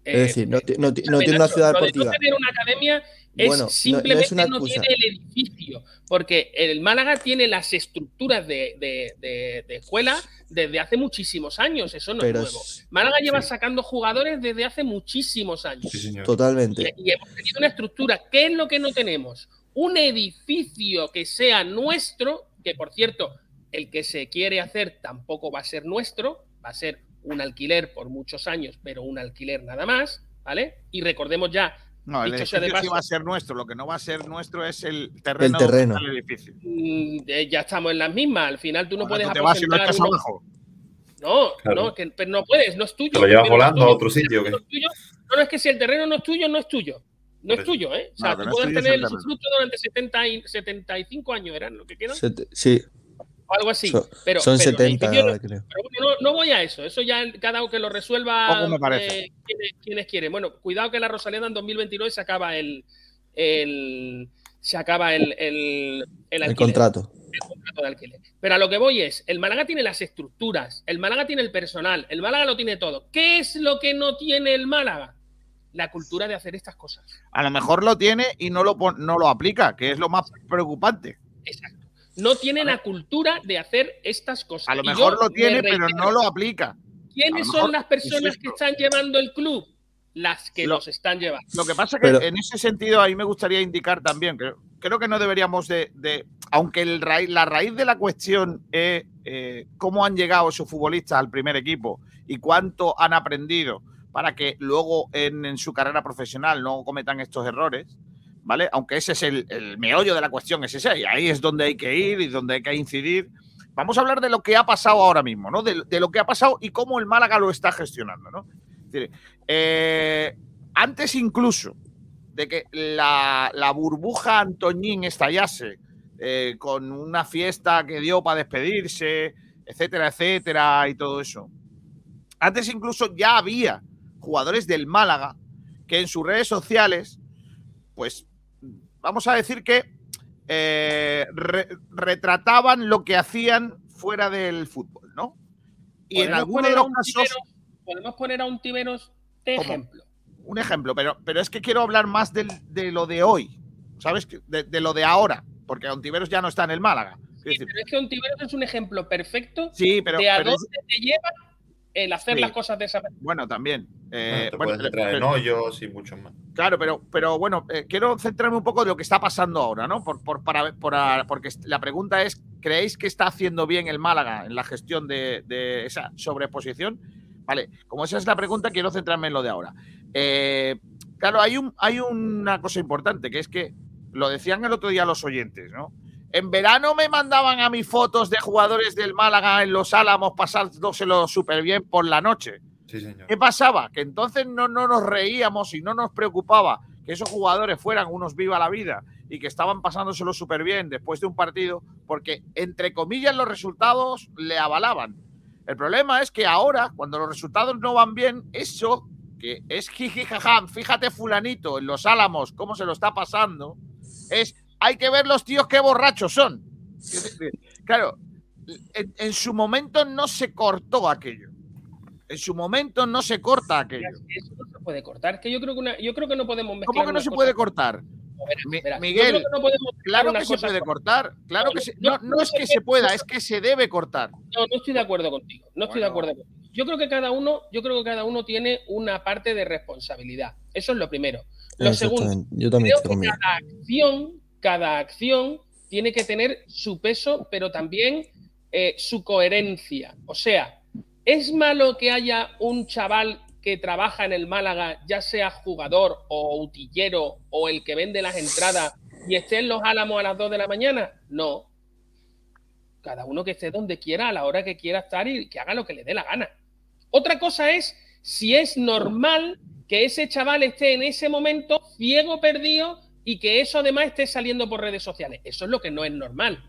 Es Eh, decir, no, no ti- no tiene una ciudad deportiva. no tener una academia es Bueno, no- no es simplemente una no, excusa. tiene el edificio, porque el Málaga tiene las estructuras de, de- de- de escuela desde hace muchísimos años, eso no Pero es nuevo. Málaga lleva sacando jugadores desde hace muchísimos años. Sí, señor. Totalmente. Y, y hemos tenido una estructura. ¿Qué es lo que no tenemos? Un edificio que sea nuestro, que por cierto, el que se quiere hacer tampoco va a ser nuestro, va a ser un alquiler por muchos años, pero un alquiler nada más, ¿vale? Y recordemos ya, No, el de edificio sí va a ser nuestro. Lo que no va a ser nuestro es el terreno. El terreno. donde está el edificio. mm, eh, ya estamos en las mismas, al final tú no Ahora puedes tú te vas y lo aposentar echas uno- abajo. No, Claro. no, que, pero no puedes, no es tuyo. Te lo llevas volando a otro sitio, ¿o qué? No, es tuyo. No, no, es que si el terreno no es tuyo, no es tuyo. No es tuyo, ¿eh? O sea, No, tú no puedes tener el fruto durante 70 y 75 años, eran lo que quedan, Sete- sí, o algo así. son, pero, son pero el 70 edificio no- ahora, creo. pero bueno, no, no voy a eso. Eso ya cada uno que lo resuelva me parece. eh, quienes, quienes quieren. Bueno, cuidado que la Rosaleda en 2029 se acaba el, el se acaba el, el, el El alquiler contrato. el contrato de alquiler. Pero a lo que voy es, el Málaga tiene las estructuras, el Málaga tiene el personal, el Málaga lo tiene todo. ¿Qué es lo que no tiene el Málaga? La cultura de hacer estas cosas. A lo mejor lo tiene y no lo, no lo aplica, que es lo más preocupante. Exacto. No tiene la cultura de hacer estas cosas. A lo mejor lo me tiene, pero no lo aplica. ¿Quiénes lo son las personas que están llevando el club? Las que Lo- los están llevando. Lo que pasa es que Pero- en ese sentido ahí me gustaría indicar también que creo que no deberíamos de, de- aunque el raíz- la raíz de la cuestión es eh, cómo han llegado esos futbolistas al primer equipo y cuánto han aprendido para que luego en, su carrera profesional no cometan estos errores, ¿vale? Aunque ese es el, meollo de la cuestión, es ese, y ahí es donde hay que ir y donde hay que incidir. Vamos a hablar de lo que ha pasado ahora mismo, ¿no? De, lo que ha pasado y cómo el Málaga lo está gestionando, ¿no? Eh, antes incluso de que la, la burbuja Antoñín estallase eh, con una fiesta que dio para despedirse, etcétera, etcétera, y todo eso. Antes incluso ya había jugadores del Málaga que en sus redes sociales, pues vamos a decir que eh, re- retrataban lo que hacían fuera del fútbol, ¿no? Y en algunos de los casos, Tiberos- podemos poner a un Tiberos de ¿Cómo? ejemplo. un ejemplo, pero, pero es que quiero hablar más del- de lo de hoy, ¿sabes? De, de lo de ahora, porque Ontiveros ya no está en el Málaga. Sí, decir, pero es que un Tiberos es un ejemplo perfecto sí, pero, de a pero es- dónde te lleva el hacer Sí. las cosas de esa manera. bueno, también. eh, Bueno, te bueno, puedes pero- en hoyos y mucho más. Claro, pero, pero bueno, eh, quiero centrarme un poco de lo que está pasando ahora, ¿no? Por, por- para, para- porque la pregunta es, ¿creéis que está haciendo bien el Málaga en la gestión de, de esa sobreposición? Vale, como esa es la pregunta, quiero centrarme en lo de ahora. Eh, claro, hay, un, hay una cosa importante, que es que lo decían el otro día los oyentes, ¿no? En verano me mandaban a mí fotos de jugadores del Málaga en los Álamos pasándoselo súper bien por la noche. Sí, señor. ¿Qué pasaba? Que entonces no, no nos reíamos y no nos preocupaba que esos jugadores fueran unos viva la vida y que estaban pasándoselo súper bien después de un partido, porque entre comillas los resultados le avalaban. El problema es que ahora, cuando los resultados no van bien, eso que es jiji jajam, fíjate fulanito en los álamos cómo se lo está pasando, es hay que ver los tíos qué borrachos son. Claro, en, en su momento no se cortó aquello. En su momento no se corta aquello. Eso no se puede cortar. Que yo creo que una- yo creo que no podemos mezclar. ¿Cómo que no se puede cortar? Verás, verás. Miguel, que no Claro que se puede cortar. Claro que No, se, no, es que se pueda, es que se debe cortar. No, no estoy de acuerdo contigo. No estoy de acuerdo contigo. Yo creo que cada uno, yo creo que cada uno tiene una parte de responsabilidad. Eso es lo primero. Lo segundo. Yo también creo estoy que cada acción, cada acción tiene que tener su peso, pero también eh, su coherencia. O sea, ¿es malo que haya un chaval que trabaja en el Málaga, ya sea jugador o utillero o el que vende las entradas y esté en los álamos a las 2 de la mañana? No. Cada uno que esté donde quiera, a la hora que quiera estar y que haga lo que le dé la gana. Otra cosa es si es normal que ese chaval esté en ese momento ciego, perdido y que eso además esté saliendo por redes sociales. Eso es lo que no es normal.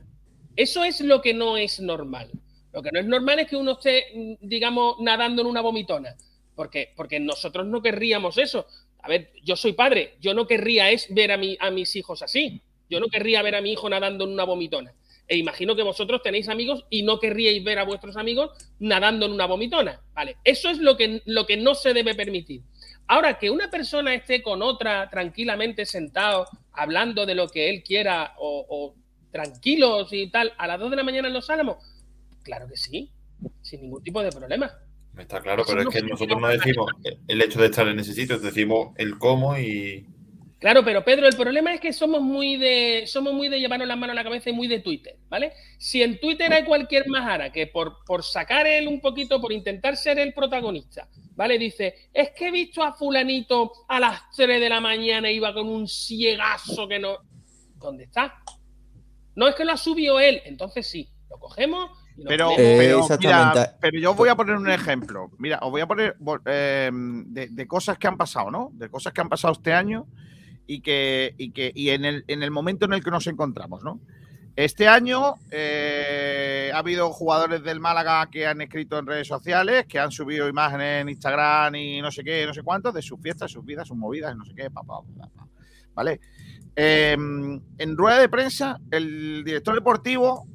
Eso es lo que no es normal. Lo que no es normal es que uno esté, mm, digamos, nadando en una vomitona. Porque, porque nosotros no querríamos eso. A ver, yo soy padre, yo no querría es ver a, mi, a mis hijos así. Yo no querría ver a mi hijo nadando en una vomitona. E imagino que vosotros tenéis amigos y no querríais ver a vuestros amigos nadando en una vomitona. Vale, eso es lo que, lo que no se debe permitir. Ahora, que una persona esté con otra tranquilamente sentado, hablando de lo que él quiera o, o tranquilos y tal, a las 2 de la mañana en los álamos, claro que sí, sin ningún tipo de problema. Está claro, Eso pero es que nosotros no decimos el hecho de estar en ese sitio, decimos el cómo y. Claro, pero Pedro, el problema es que somos muy de somos muy de llevarnos las manos a la cabeza y muy de Twitter, ¿vale? Si en Twitter hay cualquier majara que por, por sacar él un poquito, por intentar ser el protagonista, ¿vale? Dice, es que he visto a fulanito a las 3 de la mañana iba con un ciegazo que no... ¿Dónde está? No es que lo ha subido él, entonces sí, lo cogemos y lo Pero. Eh, pero, exactamente. mira, pero yo voy a poner un ejemplo. Mira, os voy a poner eh, de, de cosas que han pasado, ¿no? De cosas que han pasado este año y que, y que y en, el, en el momento en el que nos encontramos, ¿no? Este año eh, ha habido jugadores del Málaga que han escrito en redes sociales, que han subido imágenes en Instagram y no sé qué, no sé cuántos, de sus fiestas, sus vidas, sus movidas, no sé qué, pa, pa, pa, pa. ¿vale? Eh, en rueda de prensa, el director deportivo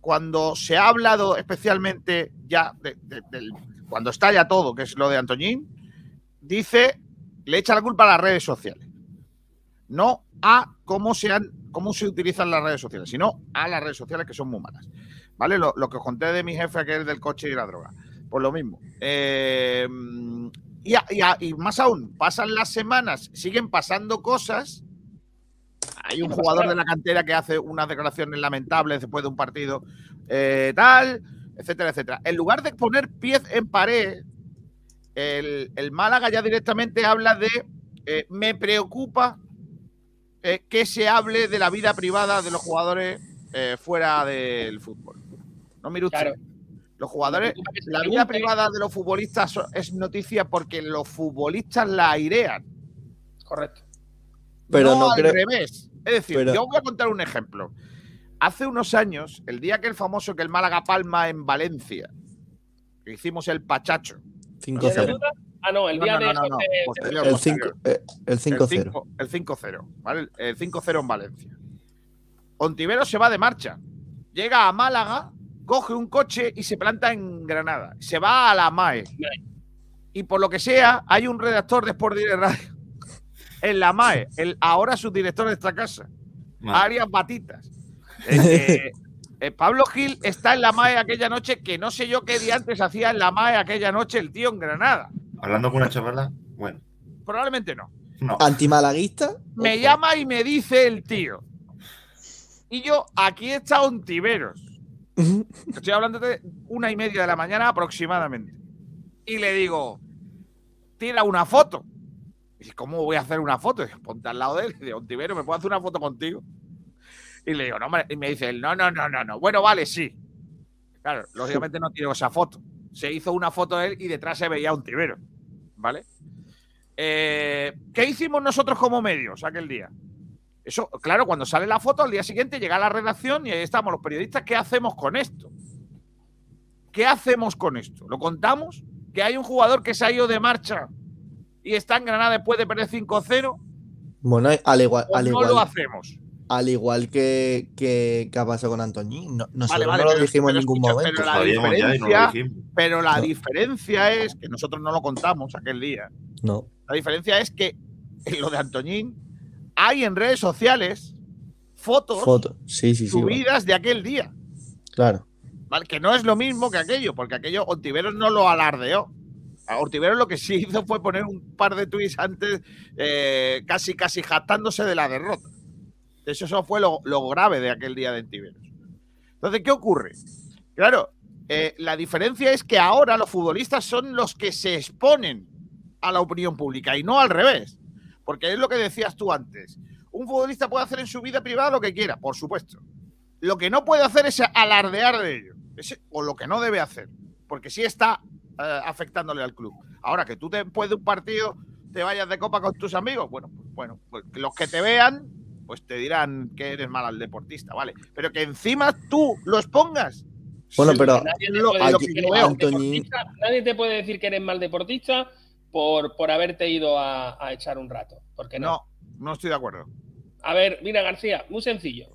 cuando se ha hablado especialmente ya, de- cuando está ya todo, que es lo de Antoñín, dice le echa la culpa a las redes sociales. No a cómo se, han, cómo se utilizan las redes sociales, sino a las redes sociales que son muy malas. ¿Vale? Lo, lo que os conté de mi jefe, que es del coche y la droga. Pues lo mismo. Eh, y, y y más aún, pasan las semanas, siguen pasando cosas. Hay un jugador de la cantera que hace unas declaraciones lamentables después de un partido, eh, tal, etcétera, etcétera. En lugar de poner pies en pared, el, el Málaga ya directamente habla de eh, me preocupa eh, que se hable de la vida privada de los jugadores eh, fuera del fútbol. No mire usted. Claro. Los jugadores, la vida privada de los futbolistas es noticia porque los futbolistas la airean. Correcto. Pero no, no al creo- revés. Es decir, pero- yo voy a contar un ejemplo. Hace unos años, el día que el famoso que el Málaga Palma en Valencia, que hicimos el pachacho. ¿Día de 5-0. Ah, no, el día no, de no, no, no, José- posterior, El posterior. 5 eh, el El 5-0. 5 el 5-0, ¿vale? El 5-0 en Valencia. Ontivero se va de marcha. Llega a Málaga, coge un coche y se planta en Granada. Se va a la MAE. Y por lo que sea, hay un redactor de Sport Direct Radio [LAUGHS] en la MAE, el ahora subdirector de esta casa, Madre. Arias Batitas. Eh, eh, [LAUGHS] eh, Pablo Gil está en la MAE aquella noche, que no sé yo qué día antes hacía en la MAE aquella noche el tío en Granada. Hablando con una chavala, bueno, Probablemente no. no. Antimalaguista. Me Ojo. llama y me dice el tío. Y yo, aquí está Ontiveros. Estoy hablando de una y media de la mañana aproximadamente. Y le digo, tira una foto. Y dice, ¿cómo voy a hacer una foto? Y ponte al lado de él. Y digo, Ontiveros, ¿me puedo hacer una foto contigo? Y le digo, no, hombre". y me dice él, no, no, no, no, no. Bueno, vale, sí. Claro, lógicamente no tiró esa foto. Se hizo una foto de él y detrás se veía Ontiveros. ¿Vale? Eh, ¿Qué hicimos nosotros como medios aquel día? Eso, claro, cuando sale la foto, al día siguiente llega a la redacción y ahí estamos los periodistas. ¿Qué hacemos con esto? ¿Qué hacemos con esto? ¿Lo contamos? ¿Que hay un jugador que se ha ido de marcha y está en Granada después de perder 5-0? Bueno, al igual, ¿O al no igual, lo hacemos? Al igual que, que, que ha pasado con Antoñín. No, nosotros vale, no lo dijimos en ningún escucha, momento. pero la diferencia-. Pero la No. diferencia es que nosotros no lo contamos aquel día. No. La diferencia es que en lo de Antoñín hay en redes sociales fotos Foto. Sí, sí, sí. vale. subidas de aquel día. Claro. ¿vale? Que no es lo mismo que aquello, porque aquello Ontiveros no lo alardeó. A Ontiveros lo que sí hizo fue poner un par de tweets antes, eh, casi, casi jactándose de la derrota. Eso, fue lo, lo grave de aquel día de Ontiveros. Entonces, ¿qué ocurre? Claro, eh, la diferencia es que ahora los futbolistas son los que se exponen a la opinión pública y no al revés. Porque es lo que decías tú antes. Un futbolista puede hacer en su vida privada lo que quiera, por supuesto. Lo que no puede hacer es alardear de ello. O lo que no debe hacer. Porque sí está eh, afectándole al club. Ahora que tú después de un partido te vayas de copa con tus amigos, bueno, pues, bueno, pues los que te vean, pues te dirán que eres mal al deportista, ¿vale? Pero que encima tú lo expongas. Bueno, sí, pero Nadie te, lo- lo que veo. Nadie te puede decir que eres mal deportista por, por haberte ido a, a echar un rato. Porque no. No, no estoy de acuerdo. A ver, mira, García, muy sencillo.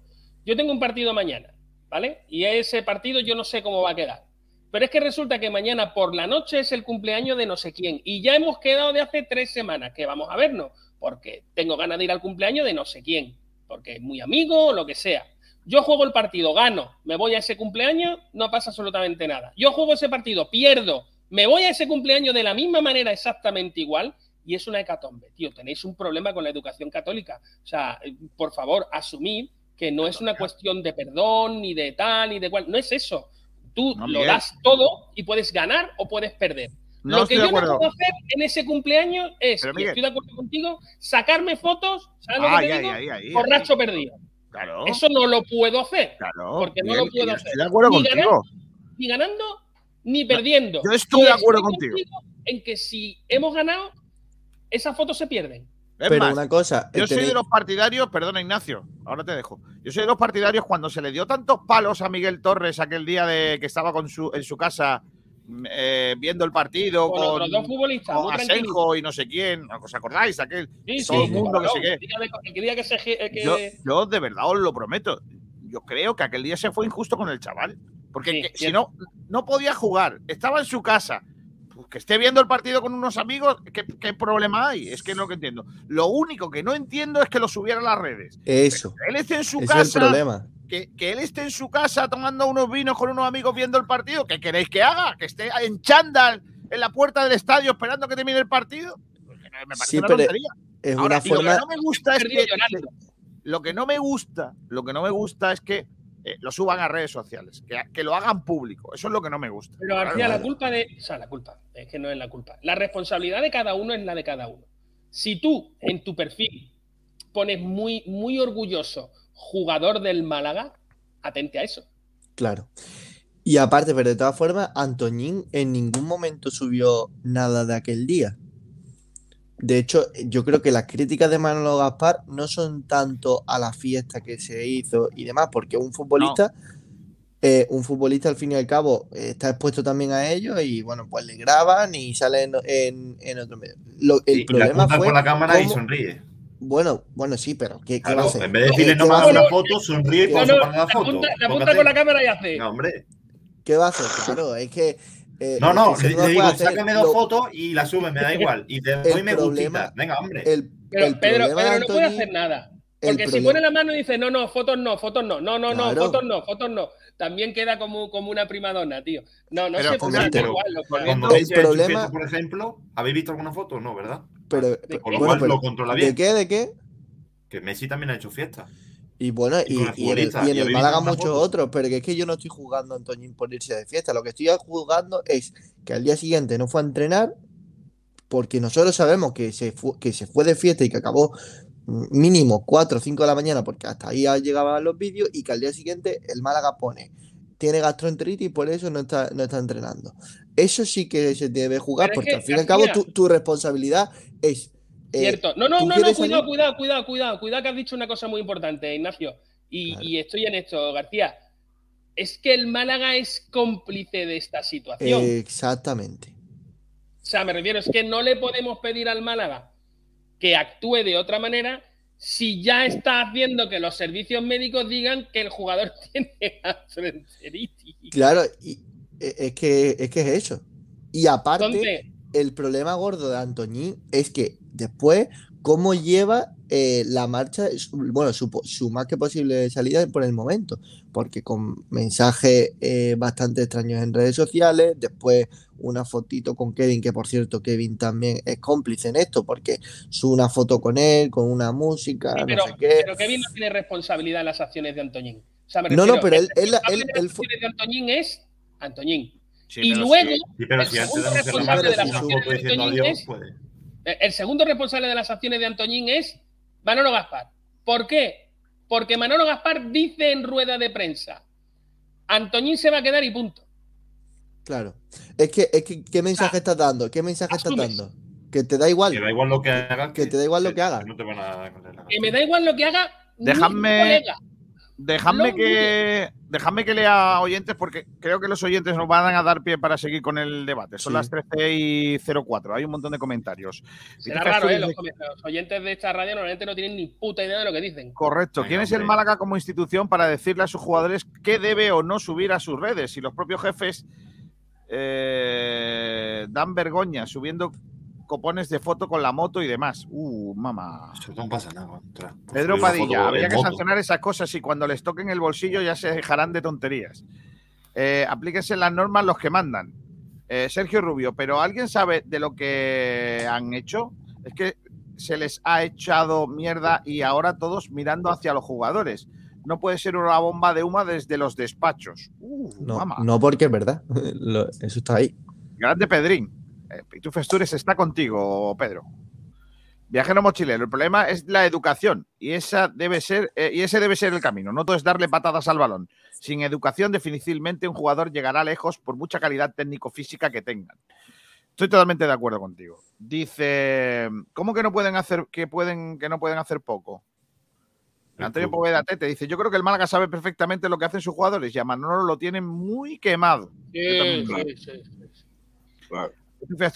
Yo tengo un partido mañana, ¿vale? Y ese partido yo no sé cómo va a quedar. Pero es que resulta que mañana por la noche es el cumpleaños de no sé quién. Y ya hemos quedado de hace tres semanas que vamos a vernos. Porque tengo ganas de ir al cumpleaños de no sé quién. Porque es muy amigo o lo que sea. Yo juego el partido, gano, me voy a ese cumpleaños, no pasa absolutamente nada. Yo juego ese partido, pierdo, me voy a ese cumpleaños de la misma manera exactamente igual y es una hecatombe. Tío, tenéis un problema con la educación católica. O sea, eh, por favor, asumid que no es una cuestión de perdón, ni de tal, ni de cual. No es eso. Tú No, lo das todo y puedes ganar o puedes perder. No lo que estoy de yo no puedo hacer en ese cumpleaños es, y estoy de acuerdo contigo, sacarme fotos, ¿sabes lo Ahí, que te ahí, digo? ahí, ahí, Borracho ahí. perdido. Claro. Eso no lo puedo hacer. claro. porque no lo puedo hacer. Estoy de acuerdo Ni contigo. Ni ganando ni perdiendo. yo estoy Y de acuerdo contigo. En que si hemos ganado, esas fotos se pierden. Es Pero más, una cosa. Yo eh, soy de los partidarios, perdona Ignacio, ahora te dejo. Yo soy de los partidarios cuando se le dio tantos palos a Miguel Torres aquel día de que estaba con su, en su casa eh, viendo el partido Con, con, otros dos futbolistas. con. Asenjo y no sé quién. ¿Os acordáis? Aquel. Sí, todo sí, el mundo claro. que se día que se. eh, que- Yo, yo de verdad os lo prometo. Yo creo que aquel día se fue injusto con el chaval. Porque Sí, que- si no, no podía jugar, estaba en su casa. pues que esté viendo el partido con unos amigos, ¿qué, qué problema hay? Es que no lo que entiendo. Lo único que no entiendo es que lo subiera a las redes. Eso. Él esté en su Ese es el casa, problema. Que, que él esté en su casa tomando unos vinos con unos amigos viendo el partido. ¿Qué queréis que haga? ¿Que esté en chándal en la puerta del estadio esperando que termine el partido? Me parece Sí, una pero tontería. Es Ahora, una y lo forma. que no me gusta es que lo que no me gusta, lo que no me gusta es que eh, lo suban a redes sociales, que, que lo hagan público. Eso es lo que no me gusta. Pero García, Claro, la culpa de. O sea, la culpa, es que no es la culpa. La responsabilidad de cada uno es la de cada uno. Si tú en tu perfil pones muy, muy orgulloso jugador del Málaga, atente a eso. Claro. Y aparte, pero de todas formas, Antoñín en ningún momento subió nada de aquel día. De hecho, yo creo que las críticas de Manolo Gaspar no son tanto a la fiesta que se hizo y demás, porque un futbolista, eh, un futbolista al fin y al cabo eh, está expuesto también a ello y bueno, pues le graban y sale en, en- en otro medio. Lo- el Sí, y problema apuntan fue por la cámara y cómo- sonríe. Bueno, bueno, sí, pero ¿qué, qué va a hacer? en vez de decirle no ¿qué me va a hagas hacer? una foto, sonríe y No, no, la foto. apunta, le apunta con la cámara y hace. No, hombre. ¿Qué va a hacer? Claro, es que. eh, No, no, le, digo, sácame dos Lo- fotos y la sube, me da [LAUGHS] igual. Y te doy me gustita. Venga, hombre. El, Pero el Pedro, problema, Pedro no puede hacer nada. Porque si problema- pone la mano y dice, no, no, fotos no, fotos no, no, no, no, Claro. fotos no, fotos no, también queda como, como una primadona, tío. No, no Pero, se puede igual, lo que- Cuando el veis el problema- problema... por ejemplo, ¿habéis visto alguna foto? No, ¿verdad? Pero, Con lo bueno, cual pero- lo controla ¿De qué? ¿De qué? Que Messi también ha hecho fiesta. Y bueno, Y y, con el y en el, y en ¿y el Málaga muchos foto? otros, pero que es que yo no estoy jugando a Antoñín por irse de fiesta. Lo que estoy jugando es que al día siguiente no fue a entrenar, porque nosotros sabemos que se fue, que se fue de fiesta y que acabó mínimo 4 o 5 de la mañana, porque hasta ahí llegaban los vídeos, y que al día siguiente el Málaga pone, tiene gastroenteritis y por eso no está, no está entrenando. Eso sí que se debe jugar, Pero es porque que, al fin y al cabo tu, tu responsabilidad es... eh, Cierto. No, no, ¿tú no, no, cuidado, cuidado, cuidado, cuidado, cuidado, que has dicho una cosa muy importante, Ignacio. Y, Claro. y estoy en esto, García. Es que el Málaga es cómplice de esta situación. Exactamente. O sea, me refiero, es que no le podemos pedir al Málaga que actúe de otra manera si ya está haciendo que los servicios médicos digan que el jugador [LAUGHS] tiene gastroenteritis. Claro, y e- es que, es que es eso. Y aparte, Entonces, el problema gordo de Antoñín es que después, cómo lleva eh, la marcha, bueno, su, más que posible salida por el momento, porque con mensajes eh, bastante extraños en redes sociales, después una fotito con Kevin, que por cierto, Kevin también es cómplice en esto, porque sube una foto con él, con una música, sí, no pero, sé qué. pero Kevin no tiene responsabilidad en las acciones de Antoñín. O sea, me No, no, pero él- él- él- de las él acciones de Antoñín es Antoñín. Sí, y pero luego, sí. Pero El si antes segundo responsable de las acciones de Antoñín es- El segundo responsable de las acciones de Antoñín es Manolo Gaspar. ¿Por qué? Porque Manolo Gaspar dice en rueda de prensa, Antoñín se va a quedar y punto. Claro. Es que, es que ¿qué mensaje estás dando? ¿Qué mensaje estás asumes. dando? Que te da igual. Que da igual lo que hagas. Que te da igual lo que hagas. No te van a condenar. Que me da igual lo que haga mi Dejadme- colega. Dejadme que, dejadme que lea oyentes porque creo que los oyentes nos van a dar pie para seguir con el debate. Son Sí. las 13 y 04. Hay un montón de comentarios. Será raro, ¿eh? Los, de- comentarios. Los oyentes de esta radio normalmente no tienen ni puta idea de lo que dicen. Correcto. ¿Quién es el. Málaga como institución para decirle a sus jugadores qué debe o no subir a sus redes? Si los propios jefes eh, dan vergüenza subiendo copones de foto con la moto y demás. Uh, mamá. Eso no pasa nada. Pedro Padilla, habría que moto. sancionar esas cosas y cuando les toquen el bolsillo ya se dejarán de tonterías. Eh, aplíquense las normas los que mandan. Eh, Sergio Rubio, pero ¿alguien sabe de lo que han hecho? Es que se les ha echado mierda y ahora todos mirando hacia los jugadores. No puede ser una bomba de humo desde los despachos. Uh, No, mamá. no porque es verdad. [LAUGHS] Eso está ahí. Grande Pedrín. Eh, Pitu Festures está contigo, Pedro. Viajero mochilero. El problema es la educación y esa debe ser eh, y ese debe ser el camino. No todo es darle patadas al balón. Sin educación, difícilmente un jugador llegará lejos por mucha calidad técnico-física que tengan. Estoy totalmente de acuerdo contigo. Dice, ¿cómo que no pueden hacer que pueden que no pueden hacer poco? El Antonio. Poveda Tete dice, yo creo que el Málaga sabe perfectamente lo que hacen sus jugadores y a Manolo lo tienen muy quemado. Sí, sí, sí. Claro.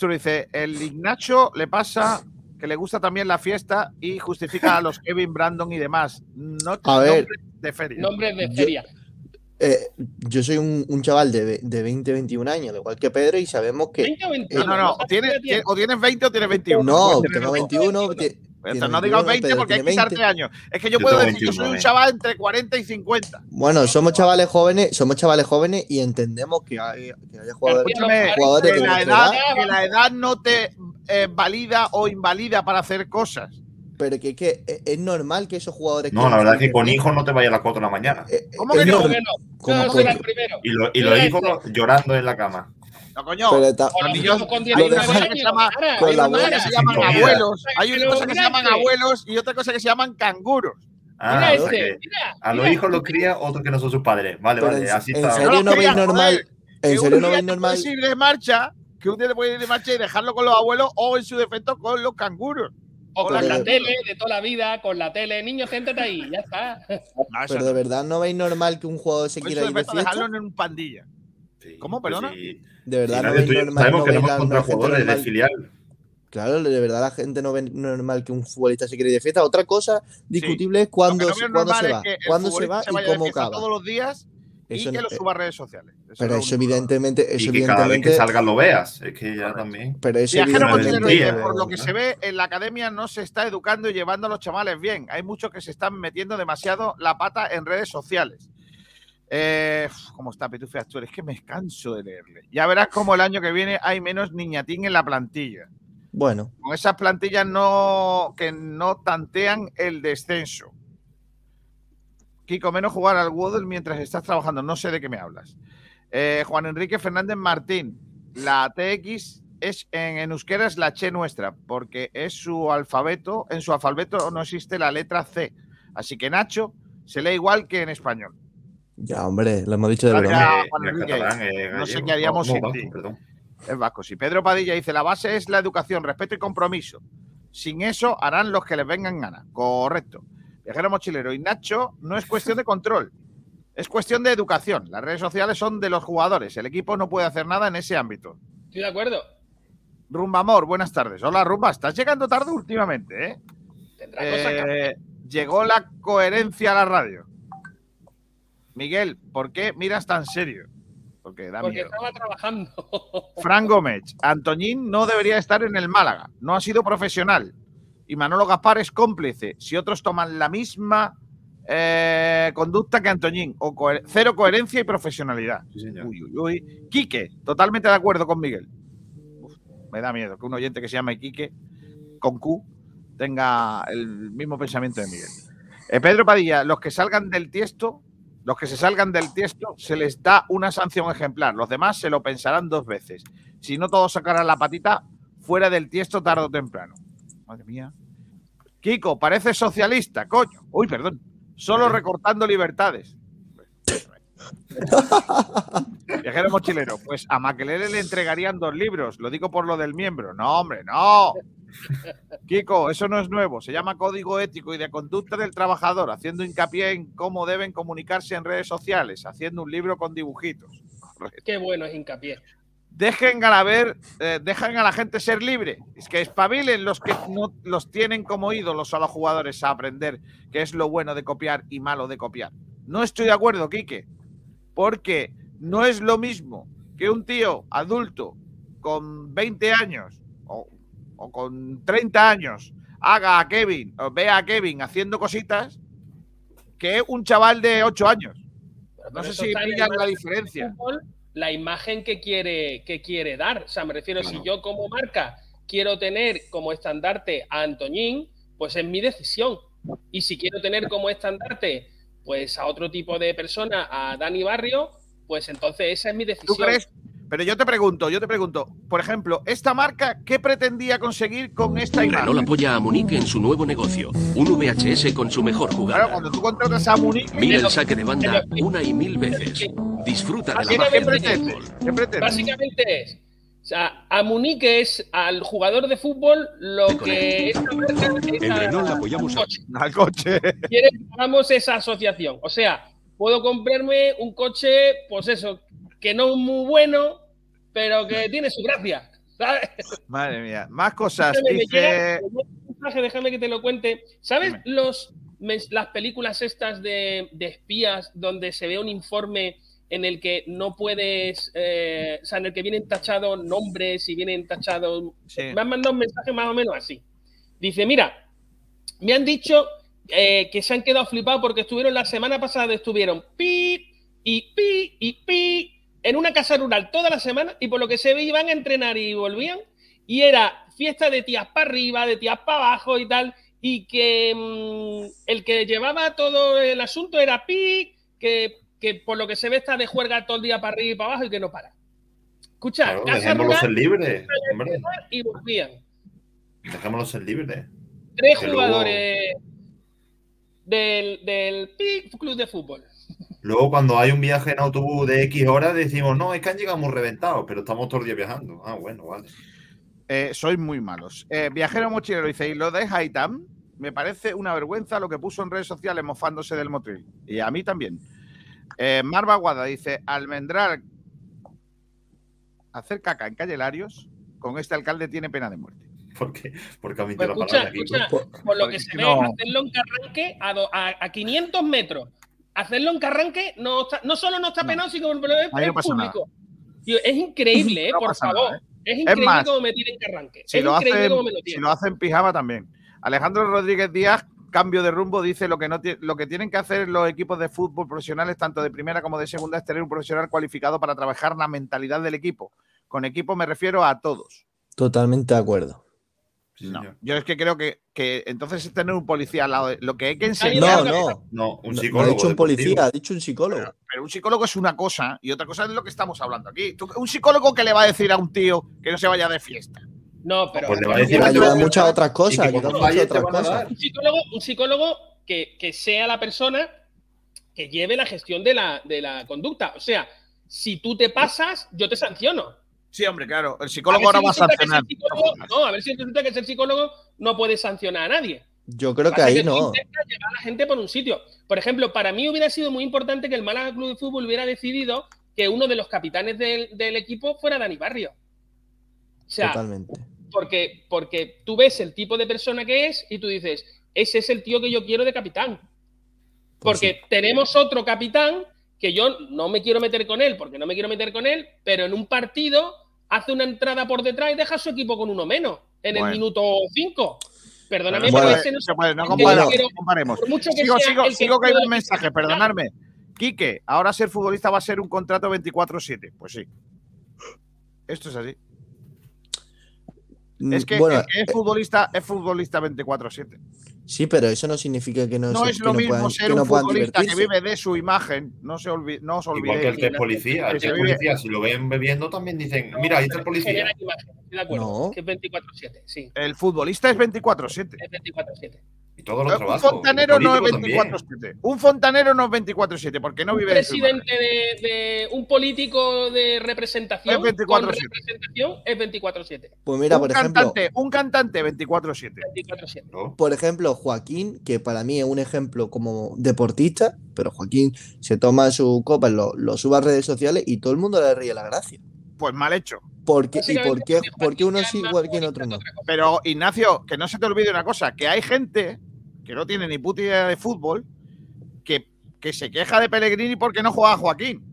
Dice, el Ignacho le pasa que le gusta también la fiesta y justifica a los Kevin, Brandon y demás. No A ver. nombres de feria. Nombres de Yo- feria. eh, yo soy un, un chaval de, de 20, 21 años, al igual que Pedro, y sabemos que. 20 o 21. No, no, no. sabes ¿Tienes, o tienes 20 o tienes 21. No, tengo dos. 21. ti- Pues tiene no digas 21, 20 Pedro porque hay que quitarte 20. años. Es que yo, Yo puedo decir, yo soy 21, un eh. chaval entre 40 y 50. Bueno, somos chavales jóvenes, somos chavales jóvenes y entendemos que, hay, que haya jugadores, Escúchame, jugadores que de la, edad, edad, que la edad no te eh, valida o invalida para hacer cosas. pero que, que es- es normal que esos jugadores. No, la verdad es que con hijos no te vayas a las 4 de la mañana. Eh, ¿Cómo que no? ¿Cómo que no? será el primero. Y, lo- y los hijos llorando en la cama. No, coño. pero está- Con Los los niños- con hay 19 una cosa que años, hay una abuela. que se llaman abuelos, hay una cosa que se llaman abuelos y otra cosa que se llaman canguros. Ah, Mira este, que mira, a los mira. hijos los cría otros que no son sus padres. Vale, Pero vale, en- así en está. serio, no veis normal- ¿En serio no veis normal? ir de marcha, que un día te puedes ir de marcha y dejarlo con los abuelos o en su defecto con los canguros. O con Pero- la tele de toda la vida, con la tele. Niño, siéntate ahí, ya está. Eso Pero de verdad no veis normal que un jugador se quiera ir de fiesta. dejarlo en un pandilla. ¿Cómo? pues Perdona. sí. De verdad Sí, no nadie veis tú y yo normal. sabemos no que no hemos contra jugadores de filial. Claro, de verdad la gente no ve normal que un futbolista se quiera ir de fiesta. Otra cosa discutible es cuándo, no cuándo se es va, que cuándo se va se y cómo acaba. todos los días Eso y que no- lo suba a redes sociales. Eso pero es lo eso evidentemente, eso Y que cada vez que evidentemente, salgas lo veas. Es que ya también. pero eso ¿eh? por lo que se ve, en la academia no se está educando y llevando a los chavales bien. Hay muchos que se están metiendo demasiado la pata en redes sociales. Eh, ¿Cómo está Petufe Astur? Es que me canso de leerle. Ya verás cómo el año que viene hay menos niñatín en la plantilla. Bueno, Con esas plantillas no, que no tantean el descenso. Kiko, menos jugar al Waddle mientras estás trabajando. No sé de qué me hablas. Eh, Juan Enrique Fernández Martín. La TX es en, en euskera es la che nuestra, porque es su alfabeto. En su alfabeto no existe la letra C. Así que Nacho se lee igual que en español. Ya hombre, lo hemos dicho de Gracias. broma. Eh, Juan no sé qué haríamos No, sin ti. Es vasco. Si Pedro Padilla dice la base es la educación, respeto y compromiso. Sin eso harán los que les vengan gana. Correcto. Viajero mochilero y Nacho no es cuestión de control. Es cuestión de educación. Las redes sociales son de los jugadores. El equipo no puede hacer nada en ese ámbito. Estoy de acuerdo. Rumba Amor, buenas tardes. Hola Rumba, estás llegando tarde últimamente, ¿eh? Tendrá cosas que Eh, llegó la coherencia a la radio. Miguel, ¿por qué miras tan serio? Porque da porque miedo. estaba trabajando. [LAUGHS] Fran Gómez, Antoñín no debería estar en el Málaga, no ha sido profesional. Y Manolo Gaspar es cómplice. Si otros toman la misma eh, conducta que Antoñín, o cero coherencia y profesionalidad. Sí, señor. Uy, uy, uy. Quique, totalmente de acuerdo con Miguel. Uf, me da miedo que un oyente que se llama Quique, con Q, tenga el mismo pensamiento de Miguel. Eh, Pedro Padilla, los que salgan del tiesto, los que se salgan del tiesto, se les da una sanción ejemplar. Los demás se lo pensarán dos veces. Si no, todos sacarán la patita fuera del tiesto tarde o temprano. Madre mía. Kiko, parece socialista, coño. Uy, perdón. Solo recortando libertades. [LAUGHS] Viajero mochilero, pues a Maquelele le entregarían dos libros. Lo digo por lo del miembro. No, hombre, no. Kiko, eso no es nuevo. Se llama Código Ético y de Conducta del Trabajador, haciendo hincapié en cómo deben comunicarse en redes sociales, haciendo un libro con dibujitos. Correcto. Qué bueno es hincapié. Dejen a la ver, eh, dejen a la gente ser libre. Es que espabilen los que no los tienen como ídolos a los jugadores a aprender qué es lo bueno de copiar y malo de copiar. No estoy de acuerdo, Quique, porque no es lo mismo que un tío adulto con 20 años o, o con 30 años haga a Kevin o vea a Kevin haciendo cositas que un chaval de 8 años. Pero No sé si pillan la diferencia. fútbol, La imagen que quiere, que quiere dar. O sea, me refiero, Claro. si yo como marca quiero tener como estandarte a Antoñín, pues es mi decisión. Y si quiero tener como estandarte pues a otro tipo de persona, a Dani Barrio, pues entonces esa es mi ¿Tú decisión. crees? Pero yo te pregunto, yo te pregunto, por ejemplo, esta marca, ¿qué pretendía conseguir con esta imagen? Renault apoya a Munique en su nuevo negocio. Un VHS con su mejor Claro, jugada. cuando tú contratas a Munich, Mira el saque de banda una y mil veces. Disfruta de la ¿qué, magia qué del pretende? fútbol. ¿Qué pretende? Básicamente es, o sea, a Munique es al jugador de fútbol lo que esta marca Renault apoyamos a... coche. Al coche. [LAUGHS] quiere que hagamos esa asociación. O sea, puedo comprarme un coche, pues eso, que no es muy bueno, pero que tiene su gracia. ¿sabes? Madre mía, más cosas. Déjame, Dice. llega déjame que te lo cuente. ¿Sabes los las películas estas de, de espías donde se ve un informe en el que no puedes, eh, o sea, en el que vienen tachados nombres y vienen tachados... Sí. Me han mandado un mensaje más o menos así. Dice, mira, me han dicho eh, que se han quedado flipados porque estuvieron la semana pasada, estuvieron pi y pi y pi en una casa rural toda la semana y por lo que se ve iban a entrenar y volvían y era fiesta de tías para arriba, de tías para abajo y tal y que mm, el que llevaba todo el asunto era pi que, que por lo que se ve está de juerga todo el día para arriba y para abajo y que no para. Escucha, Claro, casa rural ser libres, hombre. y volvían. Dejémoslo ser libres. Tres Que luego- jugadores del, del PIC Club de Fútbol. Luego, cuando hay un viaje en autobús de X horas, decimos, no, es que han llegado muy reventados, pero estamos todo el día viajando. Ah, bueno, vale. Eh, sois muy malos. Eh, viajero mochilero dice, y lo de Haitam, me parece una vergüenza lo que puso en redes sociales mofándose del motril. Y a mí también. Eh, Marva Guada dice, almendrar hacer caca en calle Larios, con este alcalde tiene pena de muerte. Porque, porque ha Pues metido la escucha, palabra aquí. por lo que Porque se no- ve, hacerlo en Carranque a, do- a, a 500 metros. Hacerlo en Carranque no, está- no solo no está No. penado, sino que es, no es pasa nada. público. Tío, es increíble, eh, No por favor. nada, ¿eh? Es increíble más, cómo me tienen Carranque. Si es lo, increíble hacen, cómo me lo si lo hacen en pijama también. Alejandro Rodríguez Díaz, cambio de rumbo, dice lo que, no lo que tienen que hacer los equipos de fútbol profesionales, tanto de primera como de segunda, es tener un profesional cualificado para trabajar la mentalidad del equipo. Con equipo me refiero a todos. Totalmente de acuerdo. Sí, No, yo es que creo que, que entonces es tener un policía al lado. de- lo que hay que enseñar. No, no. No, un No, no psicólogo. ha dicho un policía, ha dicho un psicólogo. Pero un psicólogo es una cosa y otra cosa es lo que estamos hablando aquí. Un psicólogo que le va a decir a un tío que no se vaya de fiesta. No, pero. Pues le va a decir a ayuda en muchas otras cosas, que ayuda muchas otras a cosas. un psicólogo, un psicólogo que, que sea la persona que lleve la gestión de la, de la conducta. O sea, si tú te pasas, yo te sanciono. Sí, hombre, claro. El A psicólogo ahora si va a sancionar. no, a ver si resulta que ser psicólogo no puede sancionar a nadie. Yo creo que ahí no. llevar a la gente por un sitio. Por ejemplo, para mí hubiera sido muy importante que el Málaga Club de Fútbol hubiera decidido que uno de los capitanes del, del equipo fuera Dani Barrio. O sea, Totalmente. Porque, porque tú ves el tipo de persona que es y tú dices, ese es el tío que yo quiero de capitán. Pues Porque tenemos otro capitán que yo no me quiero meter con él, porque no me quiero meter con él, pero en un partido hace una entrada por detrás y deja a su equipo con uno menos en Bueno. el minuto 5. Perdóname, Bueno, pero se ese no se puede, no comparemos. quiero- no comparemos. Sigo, sigo, sigo que hay un mensaje, perdonadme. Quique, ahora ser futbolista va a ser un contrato 24-7. Pues sí. Esto es así. Es que, Mm, bueno, el que es futbolista es futbolista 24-7. sí, pero eso no significa que no, No se- es que lo no mismo puedan, ser un no futbolista que vive de su imagen. No, se olvi- no os Igual que el que olvidéis. es policía. El que es policía, si lo ven bebiendo, también dicen, mira, ahí está el policía. Imagen, de acuerdo. No. Que es 24-7, sí. El futbolista es 24-7. Es 24-7. Y todos los Un trabajos. fontanero el no es político también. 24-7. Un fontanero no es 24-7. Porque no Un vive presidente de, de- un político de representación Es 24/7. con representación es 24-7. Pues mira, un, por ejemplo, cantante, un cantante 24-7. 24-7. ¿no? por ejemplo, Joaquín, que para mí es un ejemplo como deportista, pero Joaquín se toma su copa, lo, lo sube a redes sociales y todo el mundo le ríe la gracia. Pues mal hecho. ¿Por qué, ¿Y por qué, porque por qué uno sí igual que en otro no? Pero, Ignacio, que no se te olvide una cosa, que hay gente que no tiene ni puta idea de fútbol que, que se queja de Pellegrini porque no juega a Joaquín.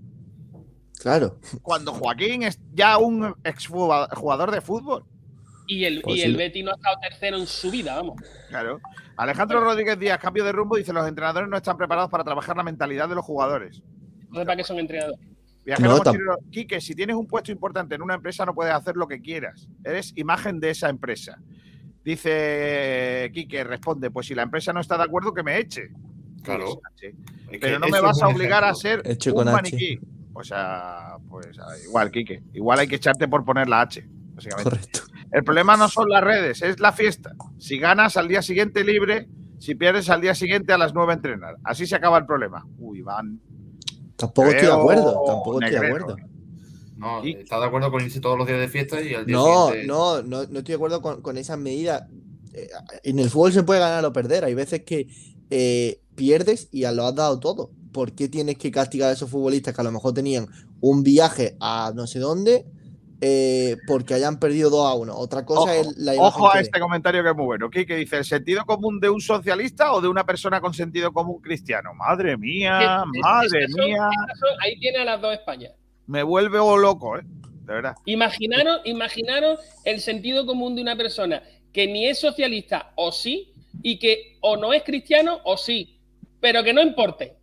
Claro. Cuando Joaquín es ya un exjugador de fútbol. Y el, Pues y sí. el Betty no ha estado tercero en su vida, vamos. Claro. Alejandro Rodríguez Díaz, cambio de rumbo, dice: Los entrenadores no están preparados para trabajar la mentalidad de los jugadores. Entonces, ¿para qué son entrenadores? Viajero No, mochilero, Quique, si tienes un puesto importante en una empresa, no puedes hacer lo que quieras. Eres imagen de esa empresa. Dice Quique, responde: Pues si la empresa no está de acuerdo, que me eche. Claro. Sí. Es que Pero no me vas a obligar a ser Hecho un con H. maniquí. O sea, pues ah, igual, Quique. Igual hay que echarte por poner la H. Básicamente. Correcto. El problema no son las redes, es la fiesta. Si ganas al día siguiente libre, si pierdes al día siguiente a las 9 a entrenar. Así se acaba el problema. Uy, Iván. Tampoco estoy de acuerdo. Tampoco estoy de acuerdo. No, está de acuerdo con irse todos los días de fiesta y al día No, siguiente. no, no, no estoy de acuerdo con, con esas medidas. Eh, En el fútbol se puede ganar o perder. Hay veces que eh, pierdes y ya lo has dado todo. ¿Por qué tienes que castigar a esos futbolistas que a lo mejor tenían un viaje a no sé dónde eh, porque hayan perdido 2 a 1. Otra cosa Ojo, es la Ojo a que este comentario que es muy bueno. ¿Qué dice? ¿El sentido común de un socialista o de una persona con sentido común cristiano? Madre mía, Es- es- madre mía. ahí tiene a las dos Españas. Me vuelve loco, ¿eh? De verdad. Imaginaros, imaginaros el sentido común de una persona que ni es socialista o sí, y que o no es cristiano o sí, pero que no importe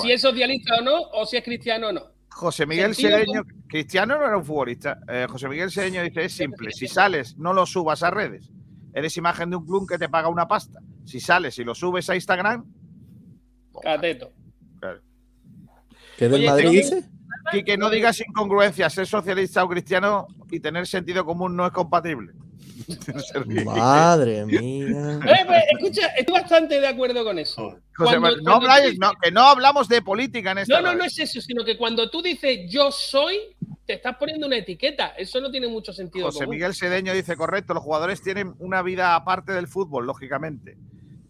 si es socialista o no, o si es cristiano o no. José Miguel Sedeño, Cristiano no era un futbolista. Eh, José Miguel Sedeño dice: es simple. Si [LAUGHS] sales, no lo subas a redes. Eres imagen de un club que te paga una pasta. Si sales y lo subes a Instagram, Cateto. ¿Qué del Oye, Madrid dice? y que no digas incongruencias, ser socialista o cristiano y tener sentido común no es compatible. [LAUGHS] Madre mía. Eh, pues, escucha, estoy bastante de acuerdo con eso. Cuando- Manuel, no, cuando tú habláis- dices- no, que no hablamos de política en esta No, no, radio. no es eso, sino que cuando tú dices yo soy, te estás poniendo una etiqueta. Eso no tiene mucho sentido. José común. Miguel Sedeño dice, correcto, los jugadores tienen una vida aparte del fútbol, lógicamente.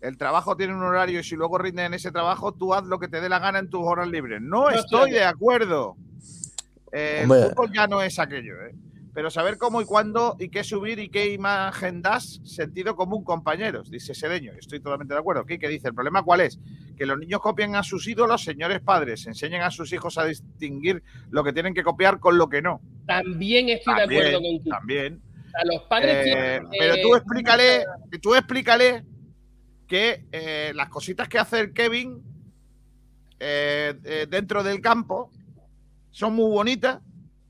El trabajo tiene un horario y si luego rinden en ese trabajo, tú haz lo que te dé la gana en tus horas libres. No estoy estoy de acuerdo. Eh, el fútbol ya no es aquello, ¿eh? Pero saber cómo y cuándo y qué subir y qué imagen das, sentido común, compañeros, dice Sedeño. Estoy totalmente de acuerdo. ¿Qué dice? ¿El problema cuál es? Que los niños copien a sus ídolos, señores padres, enseñen a sus hijos a distinguir lo que tienen que copiar con lo que no. También estoy de También, acuerdo contigo. también. A los padres Eh, tienen, pero tú explícale, tú explícale que eh, las cositas que hace el Kevin eh, eh, dentro del campo son muy bonitas,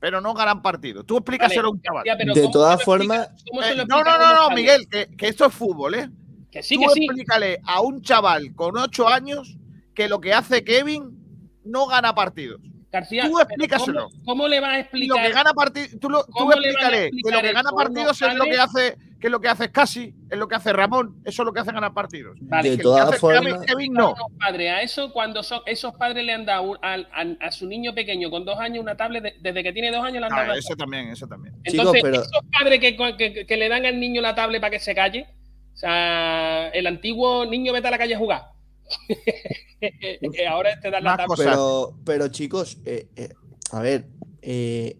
pero no ganan partido. Tú explícaselo a un chaval. De ¿cómo todas formas- Eh, no, no, no, no? Miguel, que, que esto es fútbol, ¿eh? Que sí, Tú que sí. explícale a un chaval con ocho años que lo que hace Kevin no gana partidos. García, tú explícaselo. ¿cómo, cómo le vas a Y lo explicar? que gana partidos, tú, lo- tú ¿Cómo le van a explícale que lo explicar que gana partidos es lo que hace, que es lo que hace Casi, es lo que hace Ramón, eso es lo que hace ganar partidos. Vale, de todas formas, no. unos padres a eso cuando son, esos padres le han dado a, su niño pequeño con dos años una tablet, de- desde que tiene dos años le han dado Ah, eso también, eso también. Entonces, Chicos, pero- esos padres que, que- que le dan al niño la tablet para que se calle, o sea, el antiguo niño vete a la calle a jugar. [LAUGHS] Ahora te dan la tablet. Pero, pero chicos, eh, eh, a ver, eh,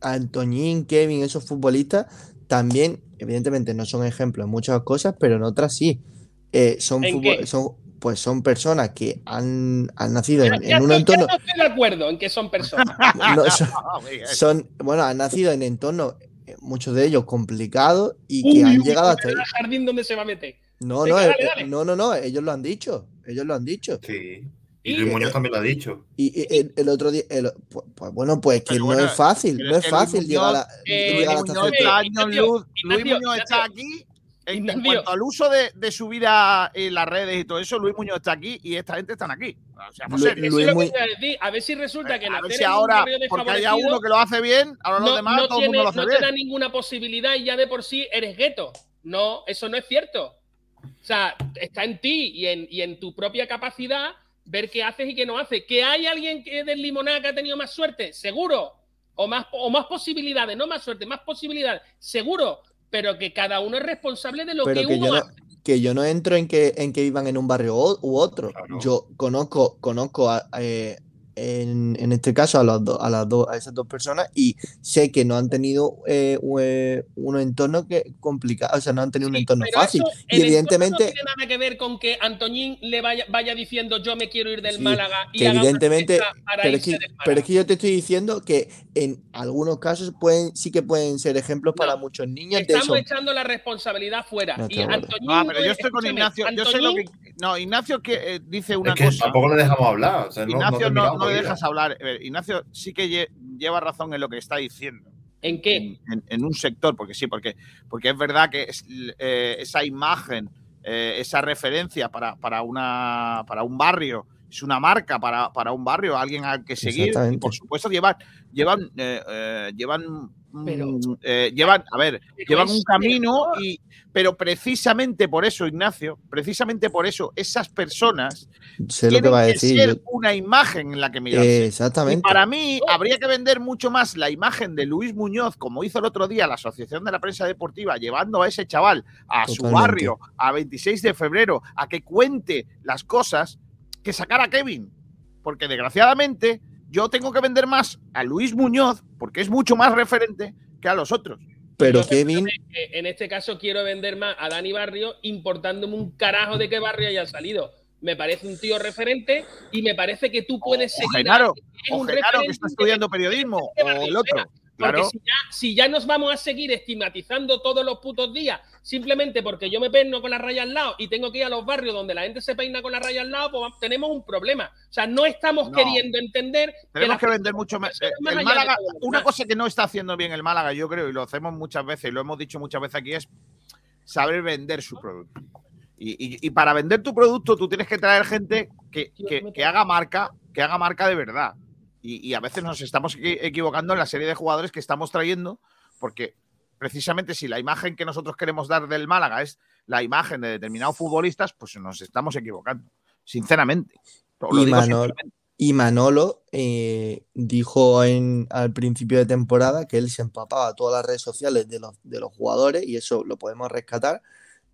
Antoñín, Kevin, esos futbolistas también, evidentemente, no son ejemplos en muchas cosas, pero en otras sí. Eh, son, ¿En futbol- qué? son, pues son personas que han, han nacido en, Ya en un entorno. no estoy de acuerdo en que son personas. [LAUGHS] no, [LAUGHS] son, bueno, han nacido en entornos, eh, muchos de ellos complicados y Uy, que han uy, llegado hasta ahí. el jardín donde se va a meter. No, no, dale, eh, dale. no, no, no, ellos lo han dicho. Ellos lo han dicho. Sí. Y- Luis Muñoz también lo ha dicho. Y, y el, el otro día, el- pues, pues bueno, pues que no es fácil, no es fácil Muñoz, llegar a, eh, llegar Luis hasta Muñoz está años Ignacio, luz. Luis Ignacio, Muñoz está Ignacio. aquí. En, cuanto al uso de, de su vida en las redes y todo eso, Luis Muñoz está aquí y esta gente están aquí. O sea, serio. Eso Luis a decir. A ver si resulta que a ver si ahora, porque haya uno que lo hace bien, ahora los no, demás, no todo el tiene, mundo lo hace no bien. te da ninguna posibilidad y ya de por sí eres gueto. No, eso no es cierto. O sea, está en ti y en, y en tu propia capacidad ver qué haces y qué no haces. ¿Que hay alguien que del limonada que ha tenido más suerte? Seguro. O más, o más posibilidades, no más suerte, más posibilidades. Seguro. Pero que cada uno es responsable de lo pero que, que uno yo no, hace. que yo no entro en que, en que vivan en un barrio o- u otro. Claro. Yo conozco, conozco a, eh, en, en este caso a, los do- a, las dos a esas dos personas y sé que no han tenido eh, un, eh, un entorno que complicado, o sea, no han tenido un Sí, entorno pero fácil. eso, Y el entorno evidentemente, No tiene nada que ver con que Antoñín le vaya, vaya diciendo yo me quiero ir del Sí, Málaga y que evidentemente, para pero es que, pero es que yo te estoy diciendo que en algunos casos pueden, sí que pueden ser ejemplos para No, muchos niños de Estamos eso. echando la responsabilidad fuera. No, y de. Antoñín No, pero yo es- estoy con Ignacio. Yo sé lo que. Antoñín- No, Ignacio que, eh, dice una es que cosa. tampoco le dejamos hablar. O sea, no, Ignacio no, no dejas hablar. Ver, Ignacio sí que lle- lleva razón en lo que está diciendo. ¿En qué? En, en- en un sector, porque sí, porque, porque es verdad que es, eh, esa imagen, eh, esa referencia para, para, una, para un barrio, es una marca para, para un barrio, alguien al que seguir. Y por supuesto, llevan, llevan, eh, llevan, Pero- eh, llevan, a ver, llevan un camino y pero precisamente por eso, Ignacio, precisamente por eso, esas personas Sé lo que tienen va a que decir. ser una imagen en la que mirarse. eh, Y exactamente. para mí habría que vender mucho más la imagen de Luis Muñoz, como hizo el otro día la Asociación de la Prensa Deportiva, llevando a ese chaval a su barrio a 26 de febrero a que cuente las cosas, que sacar a Kevin. Porque desgraciadamente yo tengo que vender más a Luis Muñoz, porque es mucho más referente, que a los otros. Pero Yo Kevin, En este caso quiero vender más a Dani Barrio importándome un carajo de qué barrio haya salido. Me parece un tío referente y me parece que tú puedes O seguir. Genaro, es o un Genaro que referente está estudiando periodismo, o el otro. Claro. Porque si ya, si ya nos vamos a seguir estigmatizando todos los putos días, simplemente porque yo me peino con la raya al lado y tengo que ir a los barrios donde la gente se peina con la raya al lado, pues tenemos un problema. O sea, no estamos No. queriendo entender Tenemos que vender mucho más. Eh, más El de una cosa que no está haciendo bien el Málaga, yo creo, y lo hacemos muchas veces, y lo hemos dicho muchas veces aquí, es saber vender su producto. Y, y- y para vender tu producto, tú tienes que traer gente que, que- que haga marca, que haga marca de verdad. Y, y a veces nos estamos equi- equivocando en la serie de jugadores que estamos trayendo, porque precisamente si la imagen que nosotros queremos dar del Málaga es la imagen de determinados futbolistas, pues nos estamos equivocando. Sinceramente. Y digo Manol- sinceramente. y Manolo eh, dijo en, al principio de temporada que él se empapaba todas las redes sociales de los, de los jugadores, y eso lo podemos rescatar,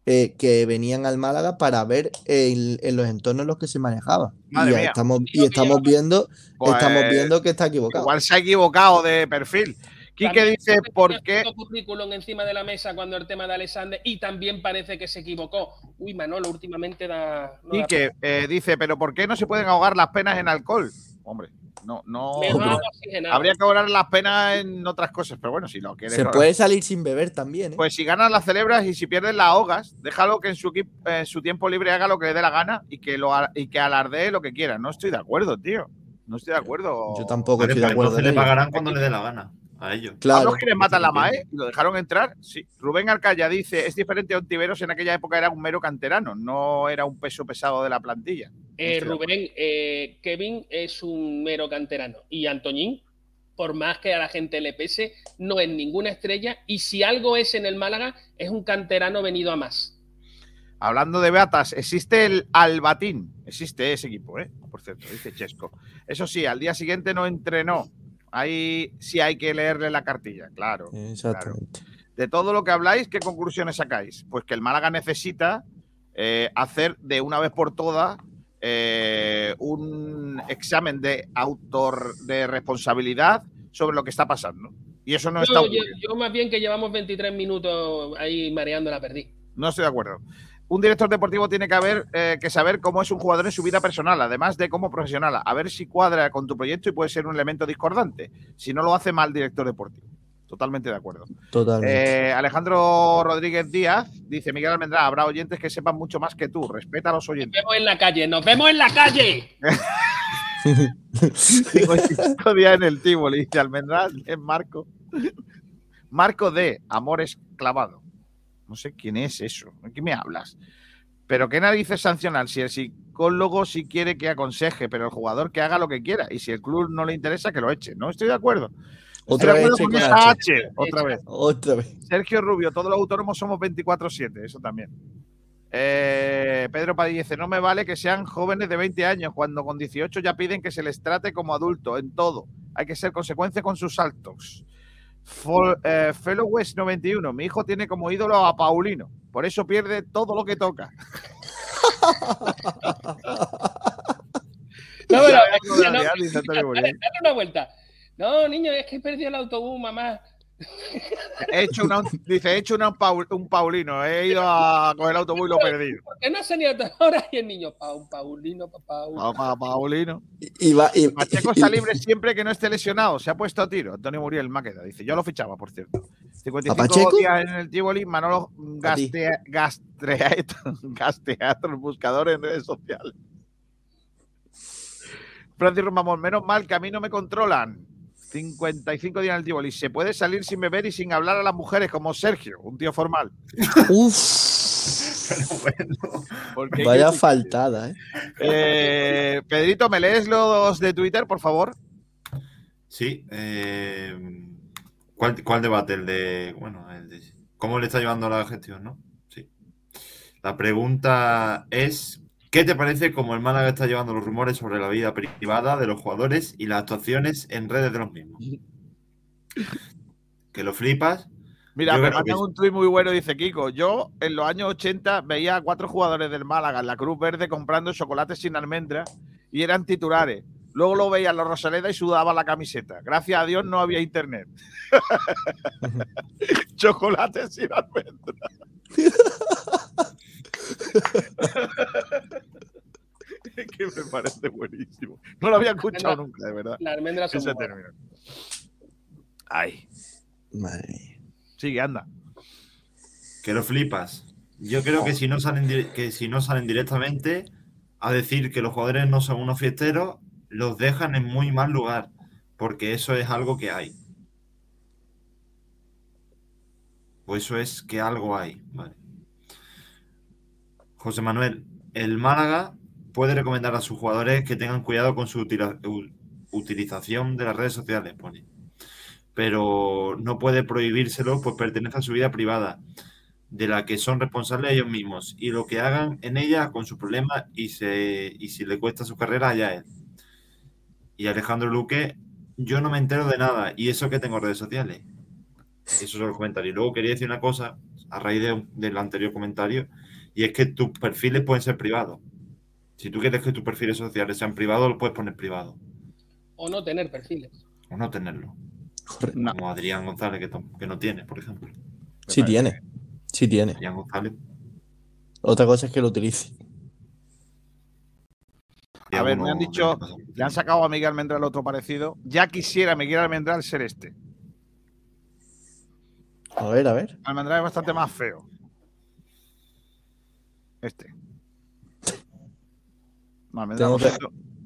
eh, que venían al Málaga para ver el- en los entornos en los que se manejaba. Madre y mía. estamos, y estamos viendo, estamos Pues, viendo que está equivocado. Igual se ha equivocado de perfil. Quique También dice, ¿por qué? currículum encima de la mesa cuando el tema de Alexander y también parece que se equivocó. Uy, Manolo, últimamente da. no da Quique eh, dice, ¿pero por qué no se pueden ahogar las penas en alcohol? Hombre, no, no. Habría que ahogar las penas en otras cosas, pero bueno, si lo quieres. Se puede salir sin beber también, ¿eh? Pues si ganas las celebras y si pierdes las ahogas, déjalo que en su, en su tiempo libre haga lo que le dé la gana y que, lo, y que alardee lo que quiera. No estoy de acuerdo, tío. No estoy de acuerdo. Yo tampoco estoy de acuerdo. entonces en le pagarán cuando le dé la gana a ellos. Claro. ¿Los quienes matan la MAE? ¿Lo dejaron entrar? Sí. Rubén Arcaya dice, es diferente a Ontiveros, en aquella época era un mero canterano, no era un peso pesado de la plantilla. Eh, Rubén, eh, Kevin es un mero canterano y Antoñín, por más que a la gente le pese, no es ninguna estrella y si algo es en el Málaga, es un canterano venido a más. Hablando de beatas, existe el Albatín. Existe ese equipo, ¿eh? Por cierto, dice Chesco. Eso sí, al día siguiente no entrenó. Ahí sí hay que leerle la cartilla, claro. Exactamente. De todo lo que habláis, ¿qué conclusiones sacáis? Pues que el Málaga necesita eh, hacer de una vez por todas eh, un examen de autor de responsabilidad sobre lo que está pasando. Y eso no está yo, yo más bien que llevamos 23 minutos ahí mareando la perdí. No estoy de acuerdo. Un director deportivo tiene que, haber, eh, que saber cómo es un jugador en su vida personal, además de cómo profesional. A ver si cuadra con tu proyecto y puede ser un elemento discordante. Si no lo hace mal director deportivo. Totalmente de acuerdo. Totalmente. Eh, Alejandro Rodríguez Díaz dice: Miguel Almendrá, habrá oyentes que sepan mucho más que tú. Respeta a los Nos oyentes. vemos en la calle, nos vemos en la calle. Tengo cinco días en el Tívoli, dice Almendrá, es Marco. Marco de Amores Clavado. No sé quién es eso. ¿De qué me hablas? Pero qué narices sancionar si el psicólogo sí quiere que aconseje, pero el jugador que haga lo que quiera. Y si el club no le interesa, que lo eche. No estoy de acuerdo. Otra con esa H. Vez. Otra vez. Sergio Rubio, todos los autónomos somos 24-7, eso también. Eh, Pedro Padilla dice: No me vale que sean jóvenes de 20 años, cuando con 18 ya piden que se les trate como adultos en todo. Hay que ser consecuente con sus saltos. For- eh, Fellow West 91, mi hijo tiene como ídolo a Paulino, por eso pierde todo lo que toca. No, dale, dale una vuelta. No, niño, es que he perdido el autobús, mamá. He hecho una, dice, he hecho una un Paulino, he ido a coger el autobús y lo he perdido. ¿Por qué no ha salido hasta ahora? Y el niño, Pau, Paulino, papá. Pa- pa- Paulino. Y va, y, Pacheco está libre siempre que no esté lesionado. Se ha puesto a tiro. Antonio Muriel Máqueda dice: Yo lo fichaba, por cierto. 55 Pacheco? días en el Tivoli. Manolo gastea, gastreato, [LAUGHS] gasteatro, buscador en redes sociales. Francis Romamón, menos mal que a mí no me controlan. 55 días en el Tivoli. Se puede salir sin beber y sin hablar a las mujeres, como Sergio, un tío formal. Uf, vaya faltada, ¿eh? Eh, Pedrito, ¿me lees los de Twitter, por favor? Sí. eh, ¿cuál, cuál debate? El de. Bueno, el de. ¿Cómo le está llevando la gestión, no? Sí. La pregunta es: ¿qué te parece cómo el Málaga está llevando los rumores sobre la vida privada de los jugadores y las actuaciones en redes de los mismos? ¿Que lo flipas? Mira, Yo me que mandan un tuit muy bueno, dice Kiko. Yo en los años 80 veía a cuatro jugadores del Málaga en la Cruz Verde comprando chocolates sin almendra y eran titulares. Luego lo veía en la Rosaleda y sudaba la camiseta. Gracias a Dios no había internet. [LAUGHS] [LAUGHS] Chocolate sin almendra. [LAUGHS] [LAUGHS] Que me parece buenísimo. No lo había escuchado nunca, de verdad. Las almendras son Ese término. Ay, Madre mía. sigue, anda. Que lo flipas. Yo creo que si no salen que si no salen directamente a decir que los jugadores no son unos fiesteros, los dejan en muy mal lugar, porque eso es algo que hay. Pues eso es que algo hay, vale. José Manuel, el Málaga puede recomendar a sus jugadores que tengan cuidado con su utilización de las redes sociales, pone. Pero no puede prohibírselo, pues pertenece a su vida privada de la que son responsables ellos mismos y lo que hagan en ella con sus problemas y, se, y si le cuesta su carrera, allá él. Y Alejandro Luque, yo no me entero de nada y eso que tengo redes sociales. Eso es el comentario. Y luego quería decir una cosa a raíz de- del anterior comentario y es que tus perfiles pueden ser privados. Si tú quieres que tus perfiles sociales sean privados, los puedes poner privados O no tener perfiles. o no tenerlo. Como Adrián González, que, no tiene, por ejemplo. Sí tiene. Sí tiene. Adrián González. Otra cosa es que lo utilice. A ver, me han dicho, le han sacado a Miguel Almendral otro parecido. Ya quisiera Miguel Almendral ser este. A ver, a ver. Almendral es bastante más feo. Este. No, Tengo que-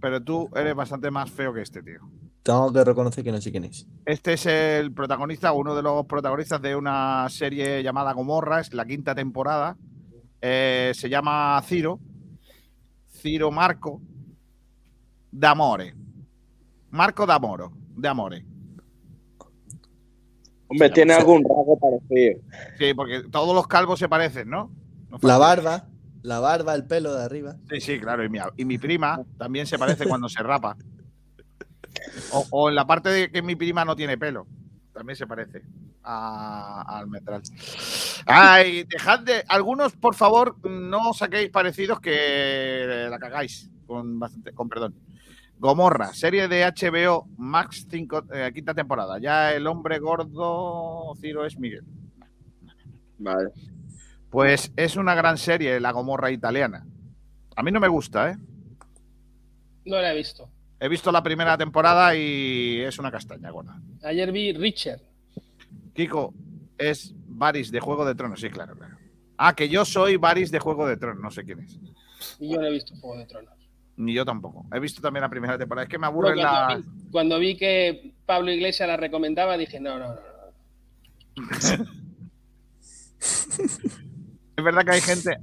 pero tú eres bastante más feo que este, tío. Tengo que reconocer que no sé quién es. Este es el protagonista, uno de los protagonistas de una serie llamada Gomorra, es la quinta temporada. Eh, se llama Ciro. Ciro Marco D'Amore. Marco D'Amoro. De Amore. Hombre, tiene algún rasgo parecido. Sí, porque todos los calvos se parecen, ¿no? No La barba, la barba, el pelo de arriba. Sí, sí, claro. Y mi, y mi prima también se parece cuando se rapa. O, o en la parte de que mi prima no tiene pelo. También se parece a, a Almendral. Ay, dejad de. Algunos, por favor, no saquéis parecidos que la cagáis. Con, bastante, con perdón. Gomorra, serie de HBO Max 5, quinta temporada. Ya el hombre gordo Ciro es Miguel. Vale. Pues es una gran serie, la Gomorra italiana. A mí no me gusta, ¿eh? No la he visto. He visto la primera temporada y es una castaña, gorda. Ayer vi Richard. Kiko, es Varys de Juego de Tronos, sí, claro, claro. Ah, que yo soy Varys de Juego de Tronos, no sé quién es. Y yo no he visto Juego de Tronos. Ni yo tampoco. He visto también la primera temporada. Es que me aburre cuando, la. vi, cuando vi que Pablo Iglesias la recomendaba, dije, no, no, no. no. [LAUGHS] Es verdad que hay gente.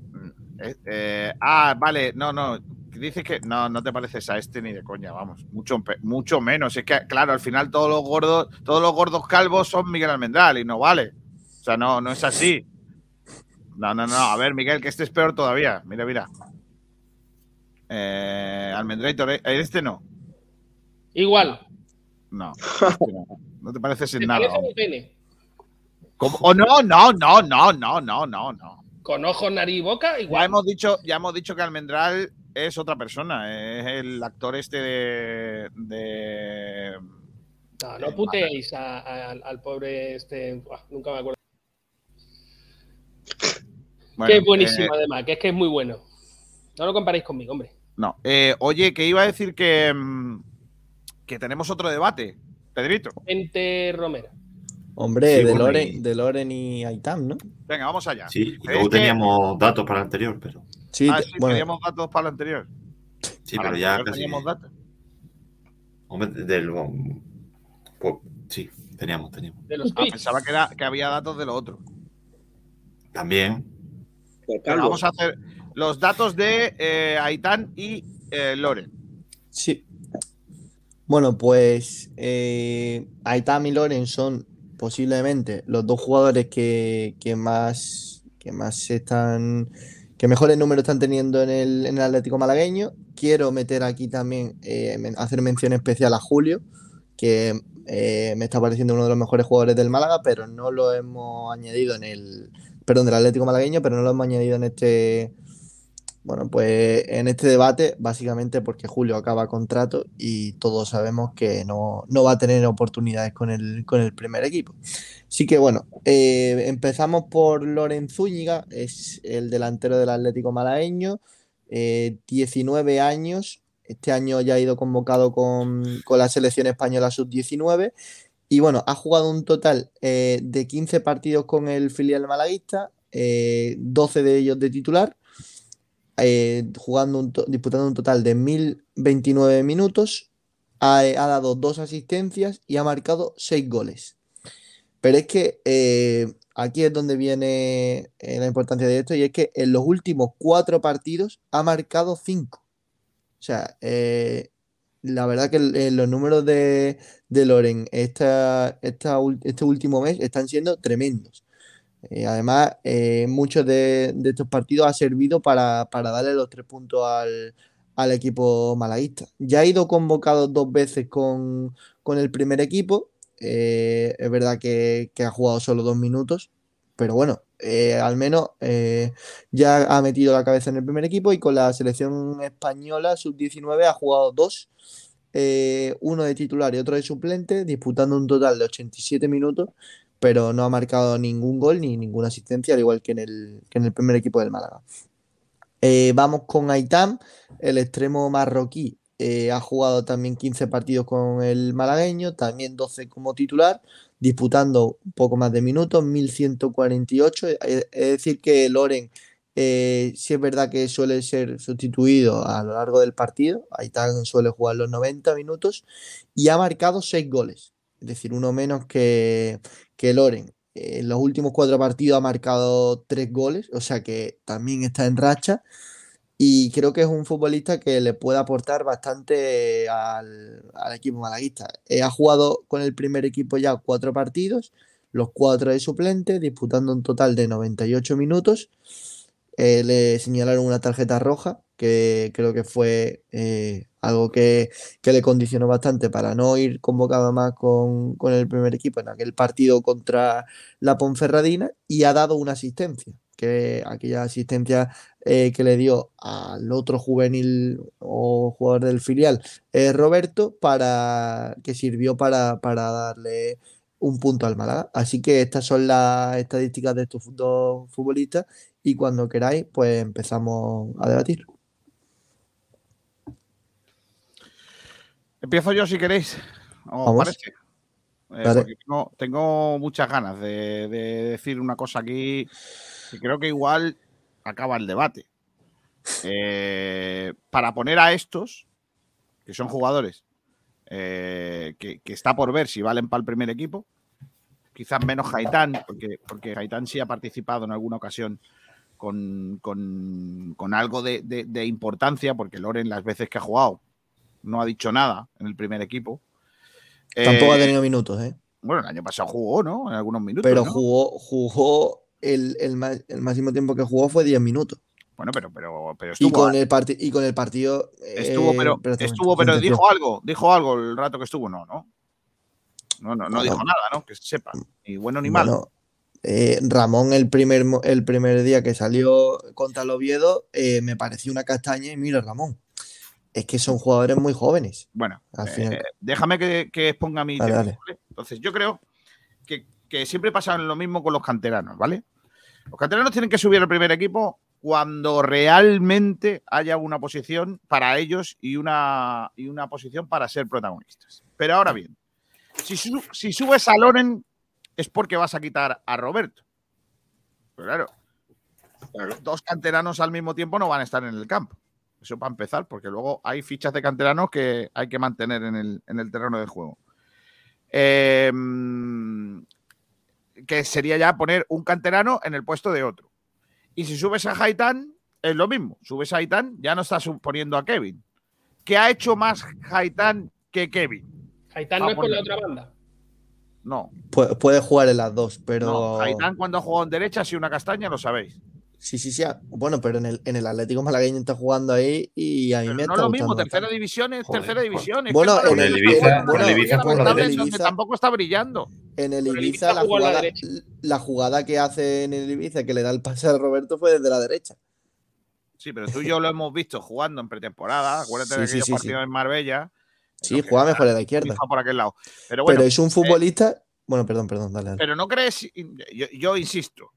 Eh, eh, ah, vale, no, no. Dices que no, no te pareces a este ni de coña, vamos. Mucho, mucho menos. Es que, claro, al final todos los gordos, todos los gordos calvos son Miguel Almendral y no vale. O sea, no, no es así. No, no, no. A ver, Miguel, que este es peor todavía. Mira, mira. Eh, Almendrator, eh, este no. Igual. No. Este no, te pareces en nada. Parece ¿O oh, no? No, no, no, no, no, no, no. Con ojos, nariz y boca, Ya igual. hemos dicho, ya hemos dicho que Almendral es otra persona, es el actor este de. de- No, no puteéis a- a- al, pobre este. Buah, nunca me acuerdo. bueno, que es buenísimo, eh, además, que es que es muy bueno. No lo comparéis conmigo, hombre. no. Eh, oye, que iba a decir que. mm, que tenemos otro debate, Pedrito. Gente Romero. Hombre, Sí, de, bueno, Loren, y- de Loren y Aitam, ¿no? Venga, vamos allá. Sí, y luego que- teníamos datos para el anterior, pero. Sí, Ah, sí, bueno, teníamos datos para el anterior. Sí, Para pero ya casi. teníamos datos. Hombre, del. Pues, sí, teníamos, teníamos. De los Ah, pensaba que, era, que había datos de lo otro. También. Pues, Pero vamos a hacer los datos de eh, Aitán y eh, Loren. sí. Bueno, pues eh, Aitam y Loren son posiblemente los dos jugadores que, que más que más están que mejores números están teniendo en el, en el Atlético malagueño. Quiero meter aquí también eh, hacer mención especial a Julio, que eh, me está pareciendo uno de los mejores jugadores del Málaga, pero no lo hemos añadido en el perdón del Atlético malagueño, pero no lo hemos añadido en este Bueno, pues en este debate, básicamente porque Julio acaba contrato y todos sabemos que no, no va a tener oportunidades con el, con el primer equipo. Así que bueno, eh, empezamos por Loren Zúñiga, es el delantero del Atlético Malagueño, eh, 19 años, este año ya ha ido convocado con, con la selección española sub-19 y bueno, ha jugado un total eh, de 15 partidos con el filial malaguista, eh, 12 de ellos de titular eh, jugando un disputando un total de 1029 minutos, ha, dado dos asistencias y ha marcado seis goles. Pero es que eh, aquí es donde viene eh, la importancia de esto, y es que en los últimos cuatro partidos ha marcado cinco. O sea, la verdad que los números de, de Loren esta, esta este último mes están siendo tremendos. Eh, además, eh, muchos de, estos partidos ha servido para, para darle los tres puntos al, al equipo malaguista. Ya ha ido convocado dos veces con, con el primer equipo. eh, es verdad que, que ha jugado solo dos minutos, pero bueno, eh, al menos ya ha metido la cabeza en el primer equipo y con la selección española sub-19 ha jugado dos, uno de titular y otro de suplente, disputando un total de 87 minutos pero no ha marcado ningún gol ni ninguna asistencia, al igual que en el, en el primer equipo del Málaga. Eh, vamos con Aitam, el extremo marroquí. eh, ha jugado también 15 partidos con el malagueño, también 12 como titular, disputando un poco más de minutos, 1148. Es, es decir, que Loren eh, sí es verdad que suele ser sustituido a lo largo del partido. Aitam suele jugar los 90 minutos y ha marcado 6 goles, es decir, uno menos que, que Loren. Eh, En los últimos cuatro partidos ha marcado tres goles, o sea que también está en racha. Y creo que es un futbolista que le puede aportar bastante al, al equipo malaguista. Eh, ha jugado con el primer equipo ya cuatro partidos, los cuatro de suplente, disputando un total de 98 minutos. Eh, le señalaron una tarjeta roja, que creo que fue algo que, que le condicionó bastante para no ir convocado más con, con el primer equipo en aquel partido contra la Ponferradina y ha dado una asistencia, que aquella asistencia eh, que le dio al otro juvenil o jugador del filial, eh, Roberto, para, que sirvió para, para darle un punto al Málaga. Así que estas son las estadísticas de estos dos futbolistas y cuando queráis, pues empezamos a debatir. Empiezo yo si queréis. ¿Os parece? Eh, Vale. tengo, tengo muchas ganas de, de decir una cosa aquí que creo que igual acaba el debate. Eh, para poner a estos, que son jugadores, eh, que, que está por ver si valen para el primer equipo, quizás menos Haitán, porque, porque Haitán sí ha participado en alguna ocasión con, con- con algo de, de- de importancia, porque Loren las veces que ha jugado no ha dicho nada en el primer equipo. Tampoco ha Eh, tenido minutos, ¿eh? Bueno, el año pasado jugó, ¿no? En algunos minutos. Pero ¿no? jugó, jugó el, el, el máximo tiempo que jugó fue 10 minutos. Bueno, pero, pero, pero Y estuvo. con el, parti- y con el partido. estuvo, eh, pero, estuvo, pero dijo algo, dijo algo el rato que estuvo, no, ¿no? No, no, no dijo nada, ¿no? Que se sepa. Ni bueno ni malo. Bueno, eh, Ramón el primer, el primer día que salió contra el Oviedo eh, me pareció una castaña y mira Ramón. Es que son jugadores muy jóvenes. Bueno, Al eh, final. eh, déjame que, que exponga mi Dale, tema, dale. ¿vale? Entonces, yo creo que, que siempre pasa lo mismo con los canteranos, ¿vale? Los canteranos tienen que subir al primer equipo cuando realmente haya una posición para ellos y una, y una posición para ser protagonistas. Pero ahora bien, si, su- si subes a Loren es porque vas a quitar a Roberto. Pero claro, dos canteranos al mismo tiempo no van a estar en el campo. Eso para empezar, porque luego hay fichas de canteranos que hay que mantener en el, en el terreno de juego. Eh, que sería ya poner un canterano en el puesto de otro. Y si subes a Haitán, es lo mismo. Subes a Haitán, ya no estás poniendo a Kevin. ¿Qué ha hecho más Haitán que Kevin? Haitán no es con la otra banda. No. Puede, puede jugar en las dos, pero. no. Haitán cuando ha jugado en derecha ha sido una castaña, lo sabéis. Sí, sí, sí. ah, Bueno, pero en el, en el Atlético Malagueño está jugando ahí y a mí Pero me no está es lo mismo, tercera división es Joder, tercera división. Bueno, en el. Ibiza- tampoco está brillando. En el Ibiza, la jugada, la jugada que hace en el Ibiza, que le da el pase a Roberto, fue desde la derecha. Sí, pero tú y yo lo hemos visto jugando en pretemporada. Acuérdate Sí, de sí, aquellos sí, partidos en Marbella. Sí, juega mejor a la izquierda. Por aquel lado. Pero bueno, Pero es un eh, futbolista. Bueno, perdón, perdón, dale. dale. pero no crees, yo, yo insisto,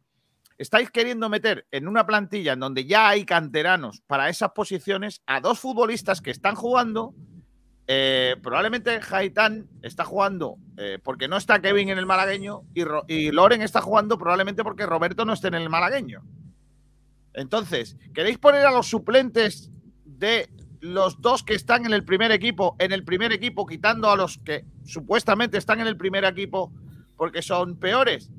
estáis queriendo meter en una plantilla en donde ya hay canteranos para esas posiciones a dos futbolistas que están jugando. eh, probablemente Haitán está jugando eh, porque no está Kevin en el malagueño y, y Loren está jugando probablemente porque Roberto no esté en el malagueño. Entonces, ¿queréis poner a los suplentes de los dos que están en el primer equipo, en el primer equipo, quitando a los que supuestamente están en el primer equipo porque son peores?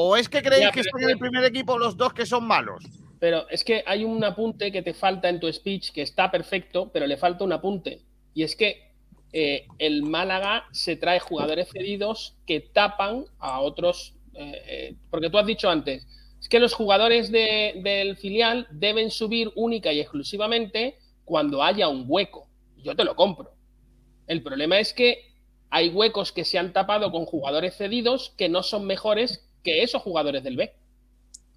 ¿O es que creéis Ya, que están es en el primer equipo los dos que son malos? Pero es que hay un apunte que te falta en tu speech, que está perfecto, pero le falta un apunte. Y es que eh, el Málaga se trae jugadores cedidos que tapan a otros. eh, eh, porque tú has dicho antes, es que los jugadores de- del filial deben subir única y exclusivamente cuando haya un hueco. Yo te lo compro. El problema es que hay huecos que se han tapado con jugadores cedidos que no son mejores que esos jugadores del B.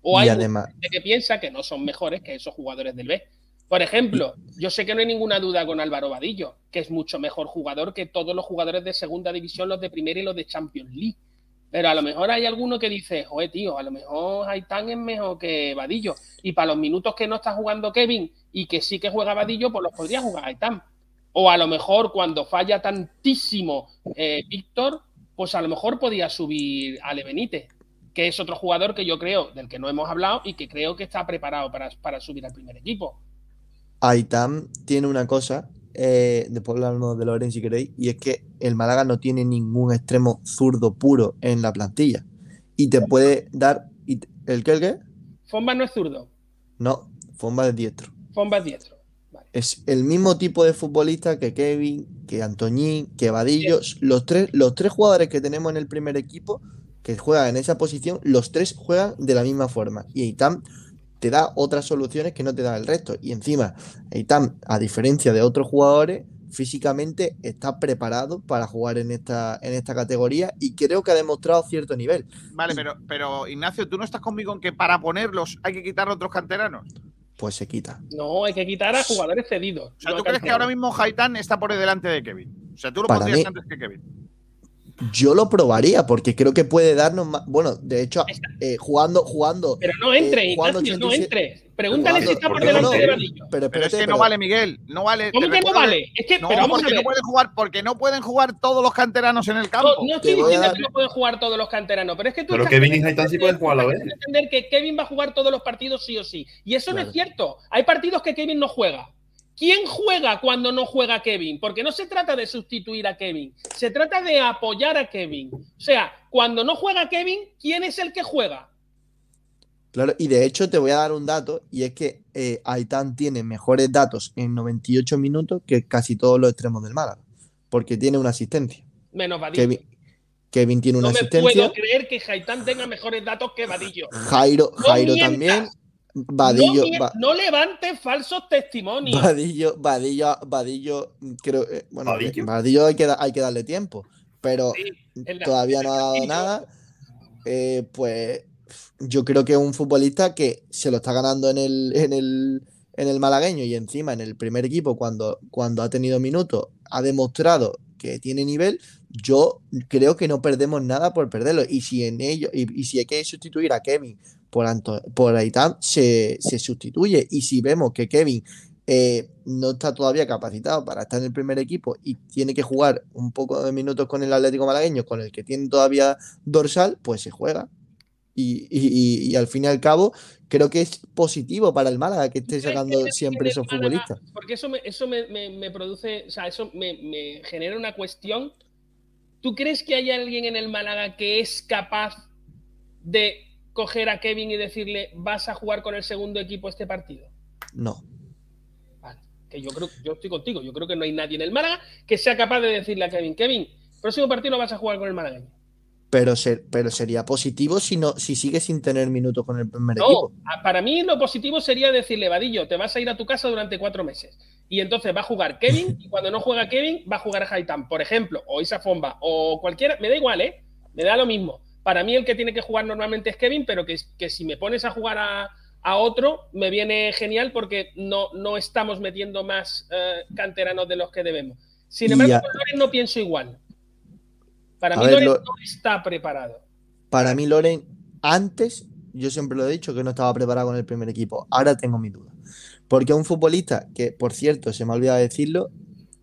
O hay además, gente que piensa que no son mejores que esos jugadores del B. Por ejemplo, yo sé que no hay ninguna duda con Álvaro Vadillo, que es mucho mejor jugador que todos los jugadores de segunda división, los de primera y los de Champions League. Pero a lo mejor hay alguno que dice, joder, tío, a lo mejor Haitán es mejor que Vadillo. Y para los minutos que no está jugando Kevin y que sí que juega Vadillo, pues los podría jugar Haitán. O a lo mejor cuando falla tantísimo eh, Víctor, pues a lo mejor podía subir Ale Benítez, que es otro jugador que yo creo, del que no hemos hablado y que creo que está preparado para, para subir al primer equipo. Aitam tiene una cosa, eh, después hablamos de Loren si queréis, y es que el Málaga no tiene ningún extremo zurdo puro en la plantilla. Y te puede dar. y te- ¿El qué? ¿El qué? Fomba no es zurdo, No, Fomba es diestro. Fomba es diestro. Vale. Es el mismo tipo de futbolista que Kevin, que Antoñín, que Vadillo. Los tres, los tres jugadores que tenemos en el primer equipo que juegan en esa posición, los tres juegan de la misma forma. Y Eitam te da otras soluciones que no te da el resto. Y encima, Eitam, a diferencia de otros jugadores, físicamente está preparado para jugar en esta, en esta categoría y creo que ha demostrado cierto nivel. Vale, pero, pero Ignacio, ¿tú no estás conmigo en que para ponerlos hay que quitar a otros canteranos? Pues se quita. No, hay que quitar a jugadores cedidos. O sea, no ¿tú crees que ahora mismo Haitán está por delante de Kevin? O sea, tú lo Para pondrías mí- antes que Kevin. Yo lo probaría porque creo que puede darnos más. Bueno, de hecho, eh, jugando, jugando. Pero no entre, eh, jugando Ignacio, no 87 entre. Pregúntale si está por delante de Vadillo. Pero, Pero es que no vale, Miguel. No vale. ¿Cómo que no vale? Es que, No, pero vamos a porque ver. no pueden jugar, porque no pueden jugar todos los canteranos en el campo. No, no estoy diciendo dar- que no pueden jugar todos los canteranos, pero es que tú Pero Kevin y Haitán sí pueden jugar a la vez. entender que Kevin va a jugar todos los partidos sí o sí. Y eso no es cierto. Hay partidos que Kevin no juega. ¿Quién juega cuando no juega Kevin? Porque no se trata de sustituir a Kevin, se trata de apoyar a Kevin. O sea, cuando no juega Kevin, ¿quién es el que juega? Claro, y de hecho te voy a dar un dato, y es que eh, Aitán tiene mejores datos en 98 minutos que casi todos los extremos del Málaga, porque tiene una asistencia. Menos Vadillo. Kevin, Kevin tiene una no me asistencia, puedo creer que Haitán tenga mejores datos que Vadillo. Jairo, No Jairo mientas. también, No, Vadillo, mie- Va- no levantes falsos testimonios. Vadillo, Vadillo, Vadillo, creo, eh, bueno, ¿Vadillo? Vadillo hay que, da- hay que darle tiempo, pero Sí, en la- todavía no ha dado nada. Eh, pues yo creo que es un futbolista que se lo está ganando en el, en el, en el malagueño y encima en el primer equipo cuando, cuando ha tenido minutos ha demostrado que tiene nivel. Yo creo que no perdemos nada por perderlo. Y si en ello, y, y si hay que sustituir a Kevin por, Anto- por se, se sustituye. Y si vemos que Kevin eh, no está todavía capacitado para estar en el primer equipo y tiene que jugar un poco de minutos con el Atlético Malagueño, con el que tiene todavía dorsal, pues se juega. Y, y- al fin y al cabo, creo que es positivo para el Málaga que esté ¿Tú crees sacando siempre esos futbolistas. Porque eso me, eso me, me- me produce, o sea, eso me, me genera una cuestión. ¿Tú crees que hay alguien en el Málaga que es capaz de coger a Kevin y decirle vas a jugar con el segundo equipo este partido? No. Vale, que yo creo, yo estoy contigo, yo creo que no hay nadie en el Málaga que sea capaz de decirle a Kevin, Kevin, próximo partido vas a jugar con el malagueño. Pero, ser- pero sería positivo si, no, si sigue sin tener minutos con el primer No, equipo. a- para mí lo positivo sería decirle, Vadillo, te vas a ir a tu casa durante cuatro meses. Y entonces va a jugar Kevin, y cuando no juega Kevin, va a jugar Haitán, por ejemplo, o Isa Fomba, o cualquiera, me da igual, ¿eh? Me da lo mismo. Para mí el que tiene que jugar normalmente es Kevin, pero que, que si me pones a jugar a, a otro, me viene genial porque no, no estamos metiendo más eh, canteranos de los que debemos. Sin embargo, a- con Loren no pienso igual. Para A mí ver, Loren Lo- no está preparado. Para mí, Loren, antes, yo siempre lo he dicho que no estaba preparado con el primer equipo. Ahora tengo mi duda. Porque un futbolista que, por cierto, se me ha olvidado decirlo,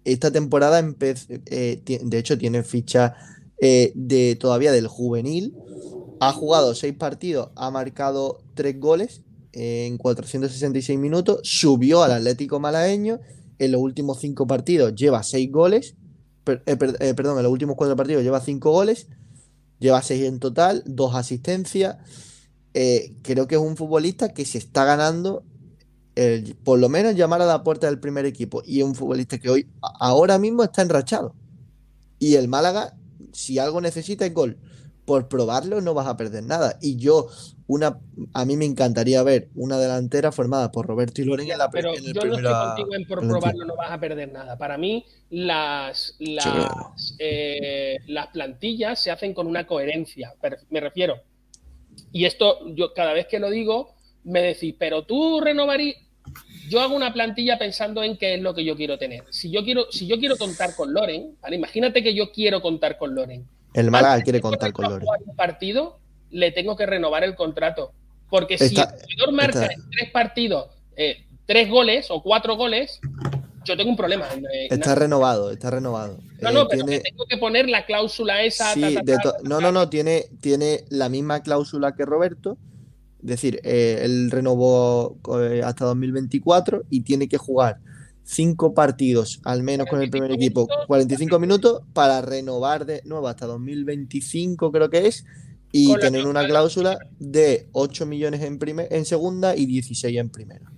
esta temporada empezó, de hecho, tiene ficha eh, de todavía del juvenil. Ha jugado seis partidos, ha marcado tres goles en 466 minutos, subió al Atlético Malagueño. En los últimos cinco partidos lleva seis goles. Eh, eh, perdón, en los últimos cuatro partidos lleva cinco goles. Lleva seis en total, dos asistencias. Creo que es un futbolista que se está ganando el- por lo menos llamar a la puerta del primer equipo. Y es un futbolista que hoy, ahora mismo, está enrachado. Y el Málaga, si algo necesita es gol. Por probarlo no vas a perder nada. Y yo, una, a mí me encantaría ver una delantera formada por Roberto y Loren en la Pero en el yo no estoy contigo en por probarlo no vas a perder nada. Para mí, las, las, eh, las plantillas se hacen con una coherencia. Me refiero. Y esto, yo cada vez que lo digo, me decís, pero tú renovarías. Yo hago una plantilla pensando en qué es lo que yo quiero tener. Si yo quiero, si yo quiero contar con Loren, ¿vale? imagínate que yo quiero contar con Loren. El Málaga quiere contar con Loren. un partido, le tengo que renovar el contrato. Porque si el jugador marca en tres partidos eh, tres goles o cuatro goles, yo tengo un problema. eh, Está renovado, está renovado. no, Eh, no, pero tiene- que tengo que poner la cláusula esa. Sí, ta, ta, de ta, to- ta, no, no, no, tiene, tiene la misma cláusula que Roberto. Es decir, eh, él renovó eh, hasta 2024 y tiene que jugar cinco partidos al menos con el primer 45 equipo, minutos. 45 minutos para renovar de nuevo hasta 2025 creo que es y tener una cláusula de 8 millones en, primer, en segunda y 16 en primera.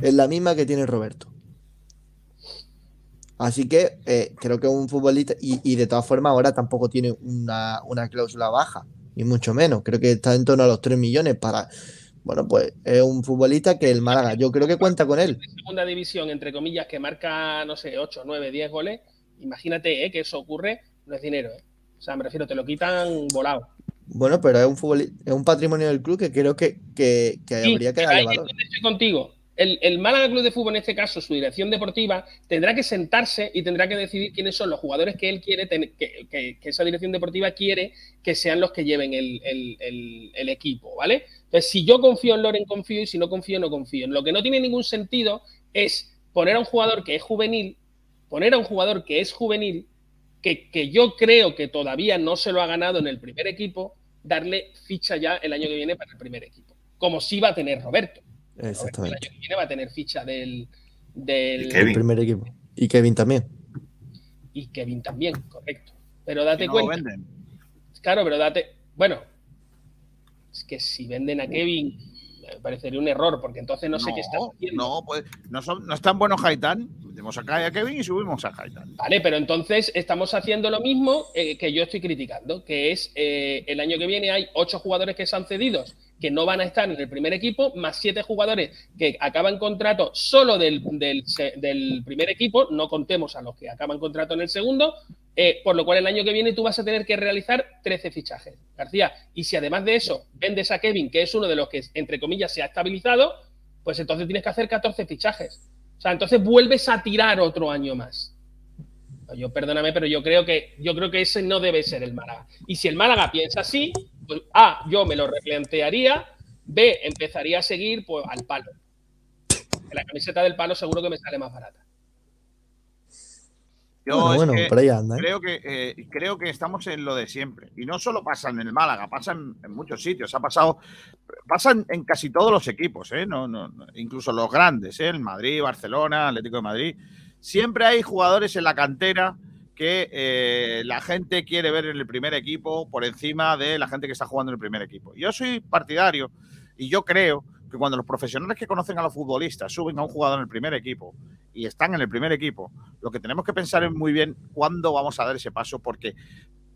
Es la misma que tiene Roberto. Así que eh, creo que es un futbolista, y, y de todas formas ahora tampoco tiene una, una cláusula baja, ni mucho menos. Creo que está en torno a los 3 millones para. Bueno, pues es un futbolista que el Málaga, yo creo que cuenta con él. Segunda división, entre comillas, que marca, no sé, 8, 9, 10 goles. Imagínate eh, que eso ocurre, no es dinero. eh. O sea, me refiero, te lo quitan volado. Bueno, pero es un futboli- es un patrimonio del club que creo que, que- que Sí, habría que darle valor. estoy contigo. El, el Málaga Club de Fútbol, en este caso, su dirección deportiva, tendrá que sentarse y tendrá que decidir quiénes son los jugadores que él quiere, que, que- esa dirección deportiva quiere que sean los que lleven el, equipo, ¿vale? Entonces, si yo confío en Loren, confío, y si no confío, no confío. Lo que no tiene ningún sentido es poner a un jugador que es juvenil, poner a un jugador que es juvenil, que, que yo creo que todavía no se lo ha ganado en el primer equipo, darle ficha ya el año que viene para el primer equipo. Como sí va a tener Roberto. Roberto el Exactamente. año que viene va a tener ficha del, del Kevin. primer equipo. Y Kevin también. y Kevin también, correcto. Pero date no cuenta. venden. Claro, pero date. Bueno, es que si venden a Kevin, me parecería un error, porque entonces no, sé qué estás haciendo. No, pues, no, son, no es tan bueno Haitán. Metemos acá a Kevin y subimos a Haitán. Vale, pero entonces estamos haciendo lo mismo eh, que yo estoy criticando, que es eh, el año que viene hay ocho jugadores que se han cedidos que no van a estar en el primer equipo, más siete jugadores que acaban contrato solo del, del primer equipo, no contemos a los que acaban contrato en el segundo, eh, por lo cual el año que viene tú vas a tener que realizar 13 fichajes, García. Y si además de eso vendes a Kevin, que es uno de los que, entre comillas, se ha estabilizado, pues entonces tienes que hacer 14 fichajes. O sea, entonces vuelves a tirar otro año más. Yo perdóname, pero yo creo que yo creo que ese no debe ser el Málaga. Y si el Málaga piensa así, pues A, yo me lo replantearía, B, empezaría a seguir pues al palo. La camiseta del palo seguro que me sale más barata. Yo Bueno, es bueno, que por ahí anda. ¿eh? creo que eh, creo que estamos en lo de siempre. Y no solo pasa en el Málaga, pasa en, en muchos sitios. Ha pasado, pasa en, en casi todos los equipos, ¿eh? no, no, no, incluso los grandes, ¿eh? el Madrid, Barcelona, Atlético de Madrid. Siempre hay jugadores en la cantera que eh, la gente quiere ver en el primer equipo por encima de la gente que está jugando en el primer equipo. Yo soy partidario y yo creo que cuando los profesionales que conocen a los futbolistas suben a un jugador en el primer equipo y están en el primer equipo, lo que tenemos que pensar es muy bien cuándo vamos a dar ese paso, porque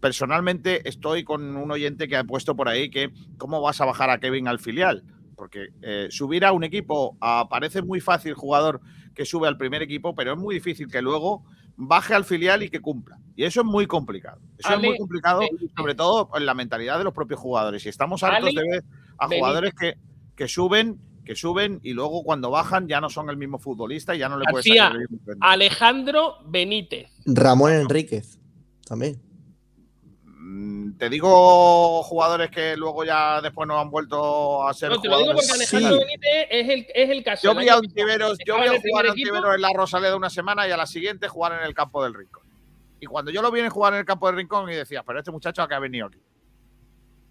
personalmente estoy con un oyente que ha puesto por ahí que cómo vas a bajar a Kevin al filial, porque eh, subir a un equipo parece muy fácil jugador que sube al primer equipo, pero es muy difícil que luego baje al filial y que cumpla. Y eso es muy complicado. Eso Ale, es muy complicado, sobre todo en la mentalidad de los propios jugadores. Y estamos hartos Ale, de ver a jugadores que, que suben que suben y luego cuando bajan ya no son el mismo futbolista y ya no le puedes. Alejandro Benítez. Ramón Enríquez, también. Mm, Te digo jugadores que luego ya después no han vuelto a ser No, te lo digo jugadores. porque Alejandro Sí. Benítez es el, es el caso. Yo vi a Ontiveros, yo vi en a jugar a. Ontiveros en la Rosaleda una semana y a la siguiente jugar en el campo del Rincón. Y cuando yo lo vi en jugar en el campo del Rincón y decía, pero este muchacho a qué ha venido aquí.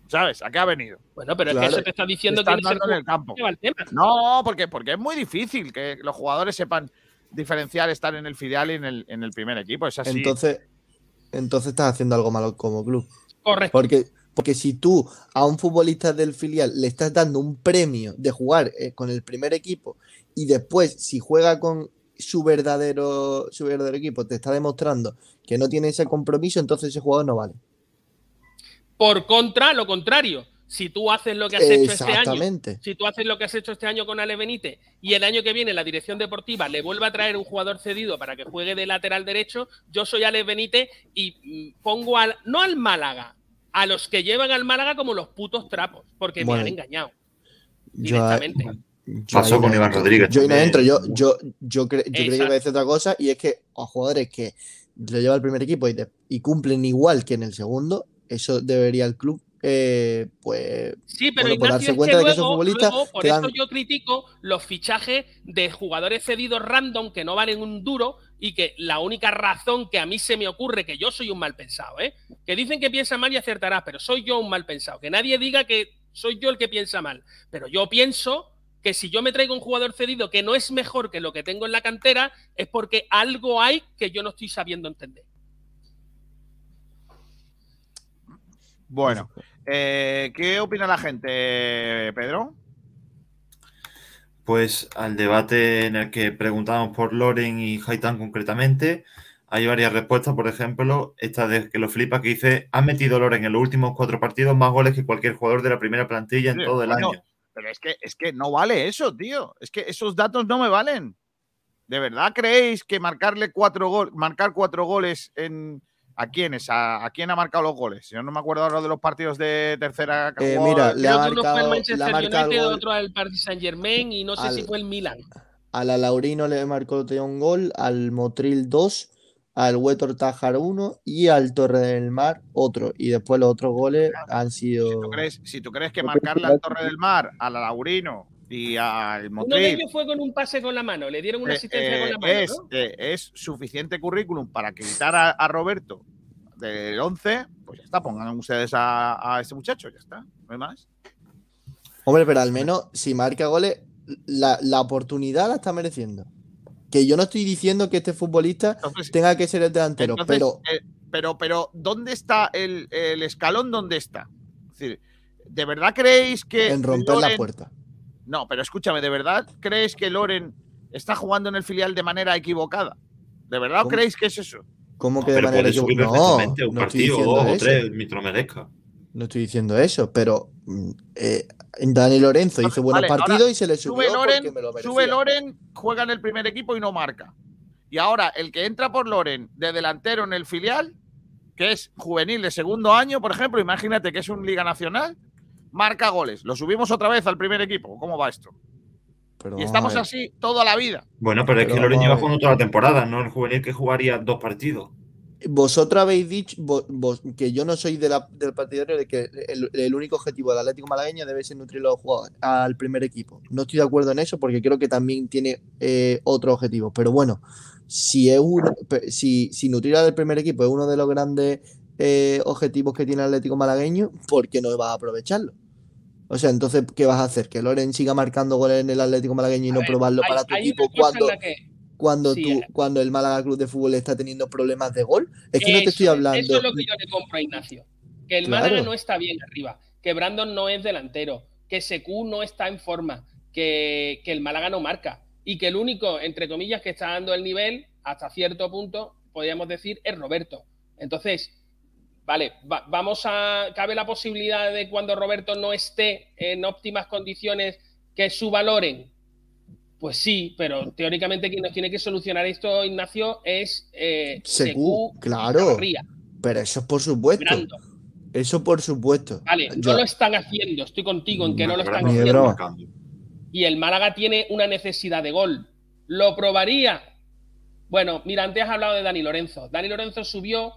¿Sabes? ¿A qué ha venido? Bueno, pero es que eso te está diciendo es el andando en el campo. que va al tema. No, porque, porque es muy difícil que los jugadores sepan diferenciar estar en el filial y en el, en el primer equipo. Es así. Entonces, entonces estás haciendo algo malo como club. Correcto. Porque, porque si tú a un futbolista del filial le estás dando un premio de jugar eh, con el primer equipo y después si juega con su verdadero, su verdadero equipo te está demostrando que no tiene ese compromiso, entonces ese jugador no vale. Por contra, lo contrario. Si tú haces lo que has hecho este año, Exactamente. si tú haces lo que has hecho este año con Ale Benítez y el año que viene la dirección deportiva le vuelve a traer un jugador cedido para que juegue de lateral derecho, yo soy Ale Benítez y mm, pongo al, no al Málaga, a los que llevan al Málaga como los putos trapos, porque Bueno, me han engañado Yo, a- directamente. yo Pasó ahí con Iván. Rodríguez Yo no entro. Yo, yo, yo, cre- yo que iba a decir otra cosa y es que a jugadores que lo lleva el primer equipo y, y cumplen igual que en el segundo, eso debería el club, eh, pues Sí, pero Bueno, pues Ignacio, darse es cuenta que de que esos luego, futbolistas luego, por eso yo critico los fichajes de jugadores cedidos random que no valen un duro y que la única razón que a mí se me ocurre, que yo soy un mal pensado, ¿eh? que dicen que piensa mal y acertará, pero soy yo un mal pensado, que nadie diga que soy yo el que piensa mal, pero yo pienso que si yo me traigo un jugador cedido que no es mejor que lo que tengo en la cantera, es porque algo hay que yo no estoy sabiendo entender. Bueno, eh, ¿qué opina la gente, Pedro? Pues al debate en el que preguntamos por Loren y Haitán concretamente, hay varias respuestas. Por ejemplo, esta de que lo flipa que dice: ha metido Loren en los últimos cuatro partidos más goles que cualquier jugador de la primera plantilla en Sí, todo el año. Pero es que, es que no vale eso, tío. Es que esos datos no me valen. ¿De verdad creéis que marcarle cuatro goles, marcar cuatro goles en a quiénes? ¿A, a quién ha marcado los goles? Yo no me acuerdo ahora de los partidos de tercera Eh, mira, el- le ha que uno fue el marcado- Manchester marcado United, gol otro al Paris Saint Germain y no sé si al- fue el Milan. a la Laurino le marcó un gol, al Motril 2, al Huetor Tajar 1 y al Torre del Mar otro. Y después los otros goles han sido. Si tú crees, si tú crees que marcarle al Torre del Mar, a la Laurino y al Uno de Motril ellos fue con un pase con la mano, le dieron una eh, asistencia eh, con la mano. es, ¿no? eh, es suficiente currículum para quitar a, a Roberto del 11, pues ya está, pongan ustedes a, a ese muchacho, ya está, no hay más. Hombre, pero al menos si marca goles, la, la oportunidad la está mereciendo. Que yo no estoy diciendo que este futbolista Entonces, tenga que ser el delantero, entonces, pero eh, pero, pero, ¿dónde está el, el escalón? ¿Dónde está? Es decir, ¿de verdad creéis que en romper la puerta. No, pero escúchame, ¿de verdad creéis que Loren está jugando en el filial de manera equivocada? ¿De verdad ¿Cómo? creéis que es eso? ¿Cómo No, que de manera puede subir equivocada? No, un no partido, dos o eso. tres, mientras merezca. No estoy diciendo eso, pero mm, eh, Dani Lorenzo hizo buenos Vale, ahora, partidos y se le Sube subió Loren, porque me lo merecía. sube Loren, juega en el primer equipo y no marca. Y ahora, el que entra por Loren de delantero en el filial, que es juvenil de segundo año, por ejemplo, imagínate que es un Liga Nacional, marca goles. Lo subimos otra vez al primer equipo. ¿Cómo va esto? Pero Y estamos así toda la vida. Bueno, pero es que Loren lleva jugando toda la temporada, no el juvenil que jugaría dos partidos. Vosotros habéis dicho vos- que yo no soy de la- del partidario de que el, el único objetivo del Atlético Malagueño debe ser nutrir a los jugadores al primer equipo. No estoy de acuerdo en eso porque creo que también tiene eh, otro objetivo. Pero bueno, si es un, pe- si, si nutrir al primer equipo es uno de los grandes eh, objetivos que tiene el Atlético Malagueño, ¿por qué no vas a aprovecharlo? O sea, entonces, ¿qué vas a hacer? ¿Que Loren siga marcando goles en el Atlético Malagueño y no ver, probarlo hay- para tu equipo cuando, que- cuando, Sí, tú, eh. cuando el Málaga Club de Fútbol está teniendo problemas de gol? Es que no te estoy es, hablando. Eso es lo que yo le compro a Ignacio. Que el Claro. Málaga no está bien arriba, que Brandon no es delantero, que Secu no está en forma, que, que el Málaga no marca y que el único, entre comillas, que está dando el nivel hasta cierto punto, podríamos decir, es Roberto. Entonces, vale, va- vamos a. Cabe la posibilidad de cuando Roberto no esté en óptimas condiciones que subvaloren. Pues sí, pero teóricamente quien nos tiene que solucionar esto, Ignacio, es eh, Secu, Secu y claro. Chavarría. Pero eso es por supuesto. Eso por supuesto. Vale, Yo- no lo están haciendo, estoy contigo en que no lo están haciendo. y el Málaga tiene una necesidad de gol. ¿Lo probaría? Bueno, mira, antes has hablado de Dani Lorenzo. Dani Lorenzo subió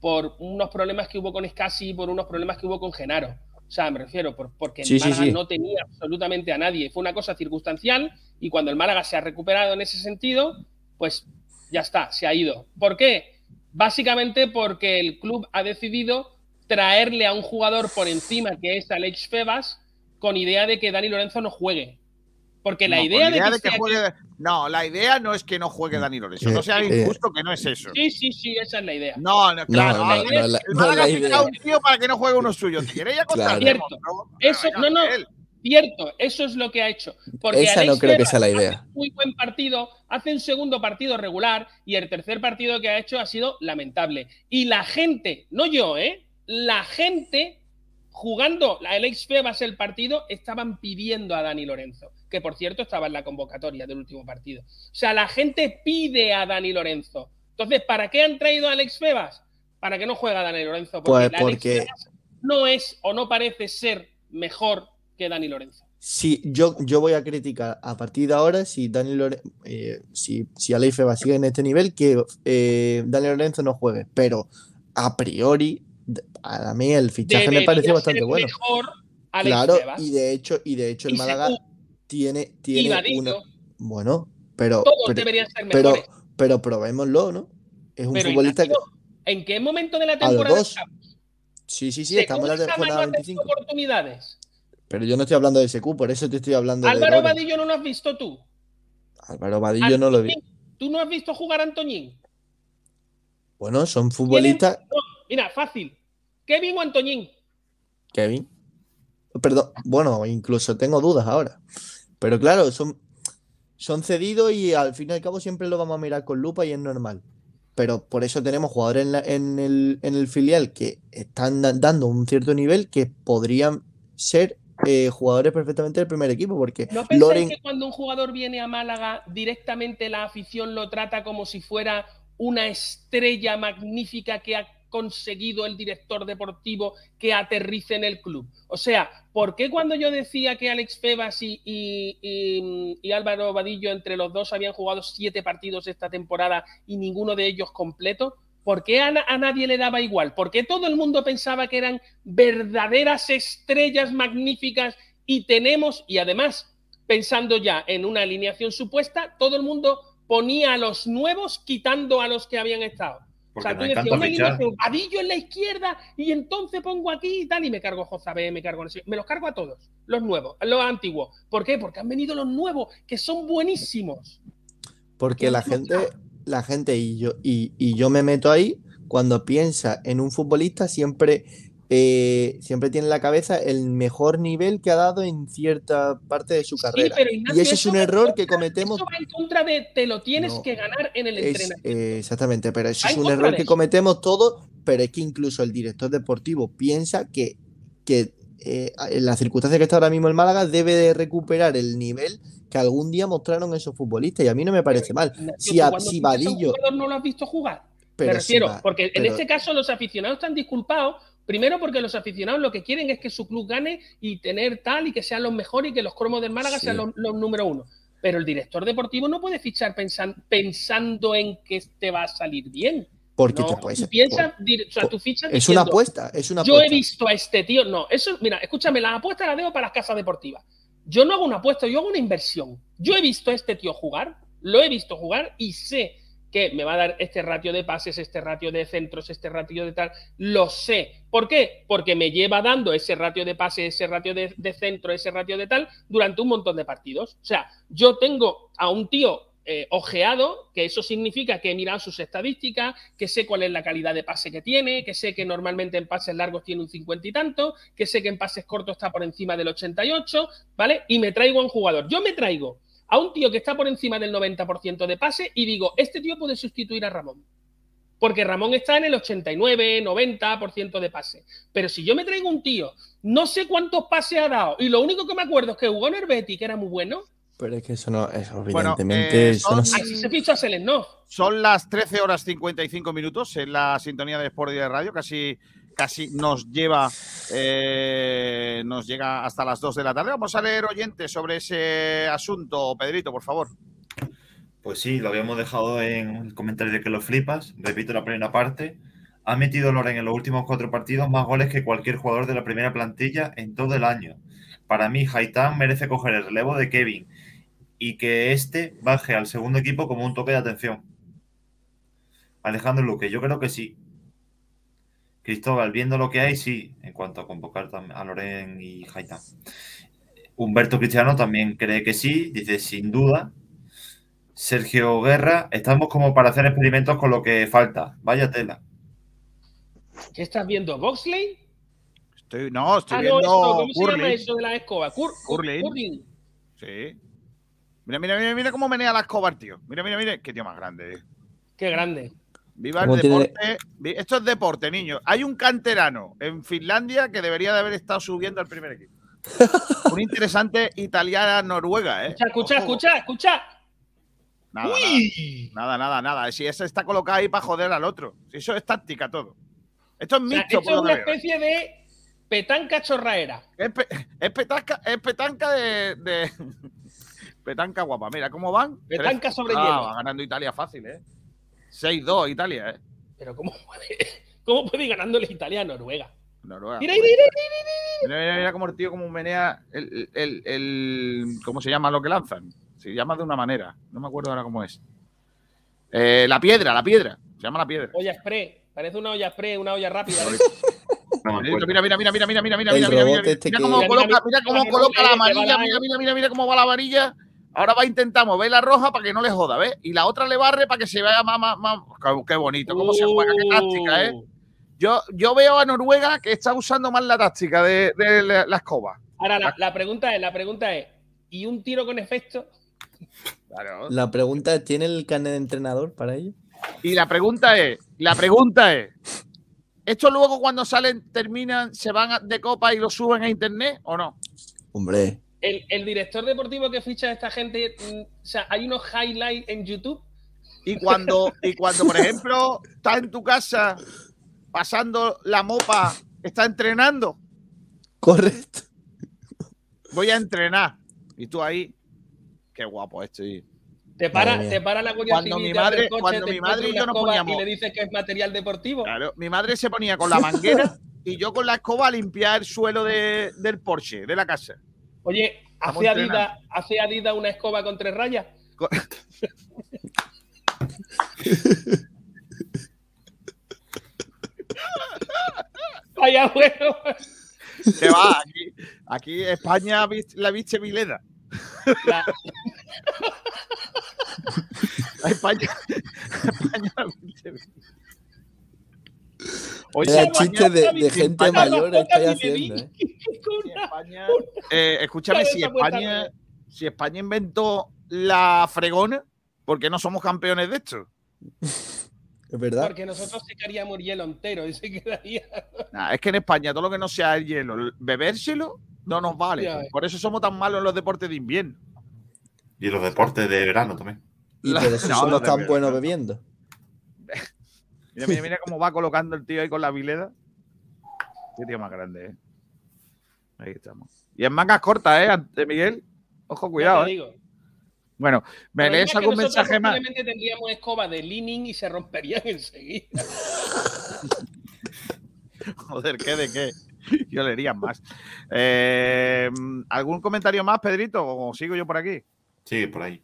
por unos problemas que hubo con Scassi y por unos problemas que hubo con Genaro. O sea, me refiero, por, porque el Sí, Málaga sí. no tenía absolutamente a nadie. Fue una cosa circunstancial y cuando el Málaga se ha recuperado en ese sentido, pues ya está, se ha ido. ¿Por qué? Básicamente porque el club ha decidido traerle a un jugador por encima que es Alex Febas con idea de que Dani Lorenzo no juegue. Porque la No, idea, de que, de que juegue. No, la idea no es que no juegue Dani Lorenzo. Eh, No sea eh, injusto que no es eso. Sí, sí, sí, esa es la idea. No, no, claro. no, no, la- el no Málaga la ficha idea. a un tío para que no juegue uno suyo. ¿Te queréis acostar? Claro. Eso, no, no. Cierto, eso es lo que ha hecho. Porque Esa no creo que sea la idea. un muy buen partido, hace un segundo partido regular y el tercer partido que ha hecho ha sido lamentable. Y la gente, no yo, ¿eh? La gente jugando la Alex Febas el partido estaban pidiendo a Dani Lorenzo, que por cierto estaba en la convocatoria del último partido. O sea, la gente pide a Dani Lorenzo. Entonces, ¿para qué han traído a Alex Febas? Para que no juega Dani Lorenzo. Porque, Pues Alex porque- Febas no es o no parece ser mejor que Dani Lorenzo. Sí, yo, yo voy a criticar a partir de ahora si Dani Lore- eh, si, si Aleix Febas sigue en este nivel, que eh, Dani Lorenzo no juegue. Pero a priori, a mí el fichaje me pareció bastante bueno. Mejor Alex Claro, Febas. y de hecho, y de hecho el Y Málaga tiene, tiene una. Bueno, pero, todos pero, deberían ser pero, mejores. pero probémoslo, ¿no? Es un Pero, futbolista que. ¿En qué momento de la temporada estamos? Sí, sí, sí, estamos en la ganando 25. oportunidades. Pero yo no estoy hablando de SQ, por eso te estoy hablando de Álvaro Loren. Vadillo no lo has visto tú. Álvaro Vadillo no lo vi. ¿Tú no has visto jugar a Antoñín? Bueno, son futbolistas. No, mira, fácil. Kevin o Antoñín. Kevin. Perdón, bueno, incluso tengo dudas ahora. Pero claro, son, son cedidos y al fin y al cabo siempre lo vamos a mirar con lupa y es normal. Pero por eso tenemos jugadores en, la- en el, en el filial que están da- dando un cierto nivel que podrían ser eh, jugadores perfectamente del primer equipo. Porque ¿No pensáis Loren, que cuando un jugador viene a Málaga, directamente la afición lo trata como si fuera una estrella magnífica que ha conseguido el director deportivo que aterrice en el club? O sea, ¿por qué cuando yo decía que Alex Febas y, Álvaro Vadillo entre los dos habían jugado siete partidos esta temporada y ninguno de ellos completo? ¿Por qué a, a nadie le daba igual? ¿Por qué todo el mundo pensaba que eran verdaderas estrellas magníficas y tenemos, y además, pensando ya en una alineación supuesta, todo el mundo ponía a los nuevos quitando a los que habían estado. Porque o sea, tú decías una en la izquierda y entonces pongo aquí y tal, y me cargo Jozabé, me cargo, me los cargo a todos, los nuevos, los antiguos. ¿Por qué? Porque han venido los nuevos, que son buenísimos. porque la gente, la gente y yo, y, y yo me meto ahí, cuando piensa en un futbolista, siempre, eh, siempre tiene en la cabeza el mejor nivel que ha dado en cierta parte de su Sí, carrera. pero y Ignacio, ese es un error contra- que cometemos. Eso va en contra de te lo tienes No, que ganar en el Es, entrenamiento. eh, exactamente, pero eso Va es un error que cometemos todos, pero es que incluso el director deportivo piensa que, que eh, en la circunstancia que está ahora mismo el Málaga debe de recuperar el nivel que algún día mostraron esos futbolistas y a mí no me parece mal. Ignacio, Si, a- si Vadillo, no lo has visto jugar. pero Me si refiero, Va- porque en pero- este caso los aficionados están disculpados. Primero porque los aficionados lo que quieren es que su club gane y tener tal y que sean los mejores y que los cromos del Málaga Sí. sean los, los número uno. Pero el director deportivo no puede fichar pensan- pensando en que te va a salir bien. porque No, te puede tú ser- piensas, dir- o sea, tú fichas es una apuesta, es una yo he visto a este tío. No, eso, mira, escúchame, las apuestas las dejo para las casas deportivas. Yo no hago una apuesta, yo hago una inversión. Yo he visto a este tío jugar, lo he visto jugar y sé que me va a dar este ratio de pases, este ratio de centros, este ratio de tal. Lo sé. ¿Por qué? Porque me lleva dando ese ratio de pase, ese ratio de, centro, ese ratio de tal durante un montón de partidos. O sea, yo tengo a un tío eh, ojeado, que eso significa que he mirado sus estadísticas, que sé cuál es la calidad de pase que tiene, que sé que normalmente en pases largos tiene un cincuenta y tanto, que sé que en pases cortos está por encima del 88, ¿vale? Y me traigo a un jugador. Yo me traigo a un tío que está por encima del 90% de pase y digo, este tío puede sustituir a Ramón. Porque Ramón está en el 89, 90% de pase. Pero si yo me traigo un tío, no sé cuántos pases ha dado, y lo único que me acuerdo es que jugó en el Betis, que era muy bueno, Pero es que eso no, eso Bueno, evidentemente, eh, eso no son- así se fichó a Selenov. Son las 13 horas 55 minutos en la sintonía de Sport y de Radio, casi, casi nos lleva, eh, nos llega hasta las 2 de la tarde. Vamos a leer oyentes sobre ese asunto. Pedrito, por favor. Pues sí, lo habíamos dejado en el comentario de que lo flipas. Repito la primera parte. Ha metido Loren en los últimos cuatro partidos más goles que cualquier jugador de la primera plantilla en todo el año. Para mí, Haitán merece coger el relevo de Kevin y que este baje al segundo equipo como un toque de atención. Alejandro Luque, yo creo que sí. Cristóbal, viendo lo que hay, sí, en cuanto a convocar a Loren y Haitán. Humberto Cristiano también cree que sí, dice sin duda. Sergio Guerra, estamos como para hacer experimentos con lo que falta. Vaya tela. ¿Qué estás viendo? ¿Boxley? Estoy, no, estoy Ah, no, viendo esto, ¿cómo se llama eso de la escoba? Cur- cur- Curling. curling. Sí. Mira, mira, mira, mira cómo menea la escobar, tío. Mira, mira, mira. Qué tío más grande. eh. Qué grande. Viva el ¿Cómo tiene- deporte. Esto es deporte, niño. Hay un canterano en Finlandia que debería de haber estado subiendo al primer equipo. [LAUGHS] un interesante italiana-noruega, ¿eh? Escucha, escucha, escucha, escucha. Nada, Uy. nada, nada. Si ese está colocado ahí para joder al otro. Si eso es táctica todo. Esto es O sea, mixto, esto es una especie de petanca chorraera. Es, pe- es petanca, es petanca de, de- [LAUGHS] Petanca guapa. Mira cómo van. Petanca Tres- sobre Ah, hielo. va ganando Italia fácil, ¿eh? 6-2 Italia, ¿eh? Pero ¿cómo puede, cómo puede ir ganándole Italia a Noruega? Noruega. Mira, mira, mira, Mira, mira, mira cómo el tío como menea el, el, el- ¿Cómo se llama lo que lanzan? Se llama de una manera. No me acuerdo ahora cómo es. Eh, la piedra, la piedra. Se llama la piedra. olla spray. Parece una olla spray, una olla rápida. ¿eh? No. Mira, mira, mira, mira, mira, mira, mira, mira, mira, mira, este mira que- cómo Mira, coloca, mira, mira cómo mira, coloca la amarilla, la- mira, mira, mira, mira cómo va la amarilla. Ahora va a intentar mover la roja para que no le joda, ¿ves? Y la otra le barre para que se vea más, más, más. Qué- bonito, cómo se juega, qué táctica, ¿eh? Uh. Yo, yo veo a Noruega que está usando más la táctica de, de la, la escoba. Ahora, la, la pregunta es, la pregunta es, ¿y un tiro con efecto? Claro. La pregunta es, ¿tiene el carnet de entrenador para ello? Y la pregunta es, la pregunta es, ¿esto luego cuando salen, terminan, se van de copa y lo suben a internet o no? Hombre, El, el director deportivo que ficha a esta gente, mm, o sea, hay unos highlights en YouTube. Y cuando, y cuando, por ejemplo, estás en tu casa pasando la mopa, está entrenando, correcto. voy a entrenar. Y tú ahí, qué guapo estoy. Te para, te para la Guardia Cuando Civil mi madre- coche, cuando mi madre y yo nos poníamos- y le dices que es material deportivo. Claro, mi madre se ponía con la manguera y yo con la escoba a limpiar el suelo de- del Porsche, de la casa. Oye, ¿hace Adidas, ¿hace Adidas una escoba con tres rayas? [LAUGHS] Vaya bueno. Que va, aquí, aquí España la viste Vileda. La- [LAUGHS] España, España la viste Vileda. Oye, España- chiste de, de gente España- mayor España- haciendo, ¿eh? España- eh, escúchame, si España, de- si España inventó la fregona, ¿por qué no somos campeones de esto? Es verdad. Porque nosotros secaríamos hielo entero y se quedaría. Nah, es que en España todo lo que no sea el hielo, el bebérselo, no nos vale. Ya. Por eso somos tan malos en los deportes de invierno. Y los deportes de verano también. Y La- por eso [LAUGHS] no, somos no tan buenos no. bebiendo. Mira, mira, mira cómo va colocando el tío ahí con la vileda. Qué tío más grande, ¿eh? Ahí estamos. Y en mangas cortas, ¿eh? Ante Miguel. Ojo, Ya cuidado, te ¿eh? Bueno, ¿me lees algún mensaje más? posiblemente tendríamos escoba de Leaning y se romperían [LAUGHS] enseguida. [LAUGHS] Joder, ¿qué de qué? Yo leería más. Eh, ¿Algún comentario más, Pedrito? ¿O sigo yo por aquí? Sí, por ahí.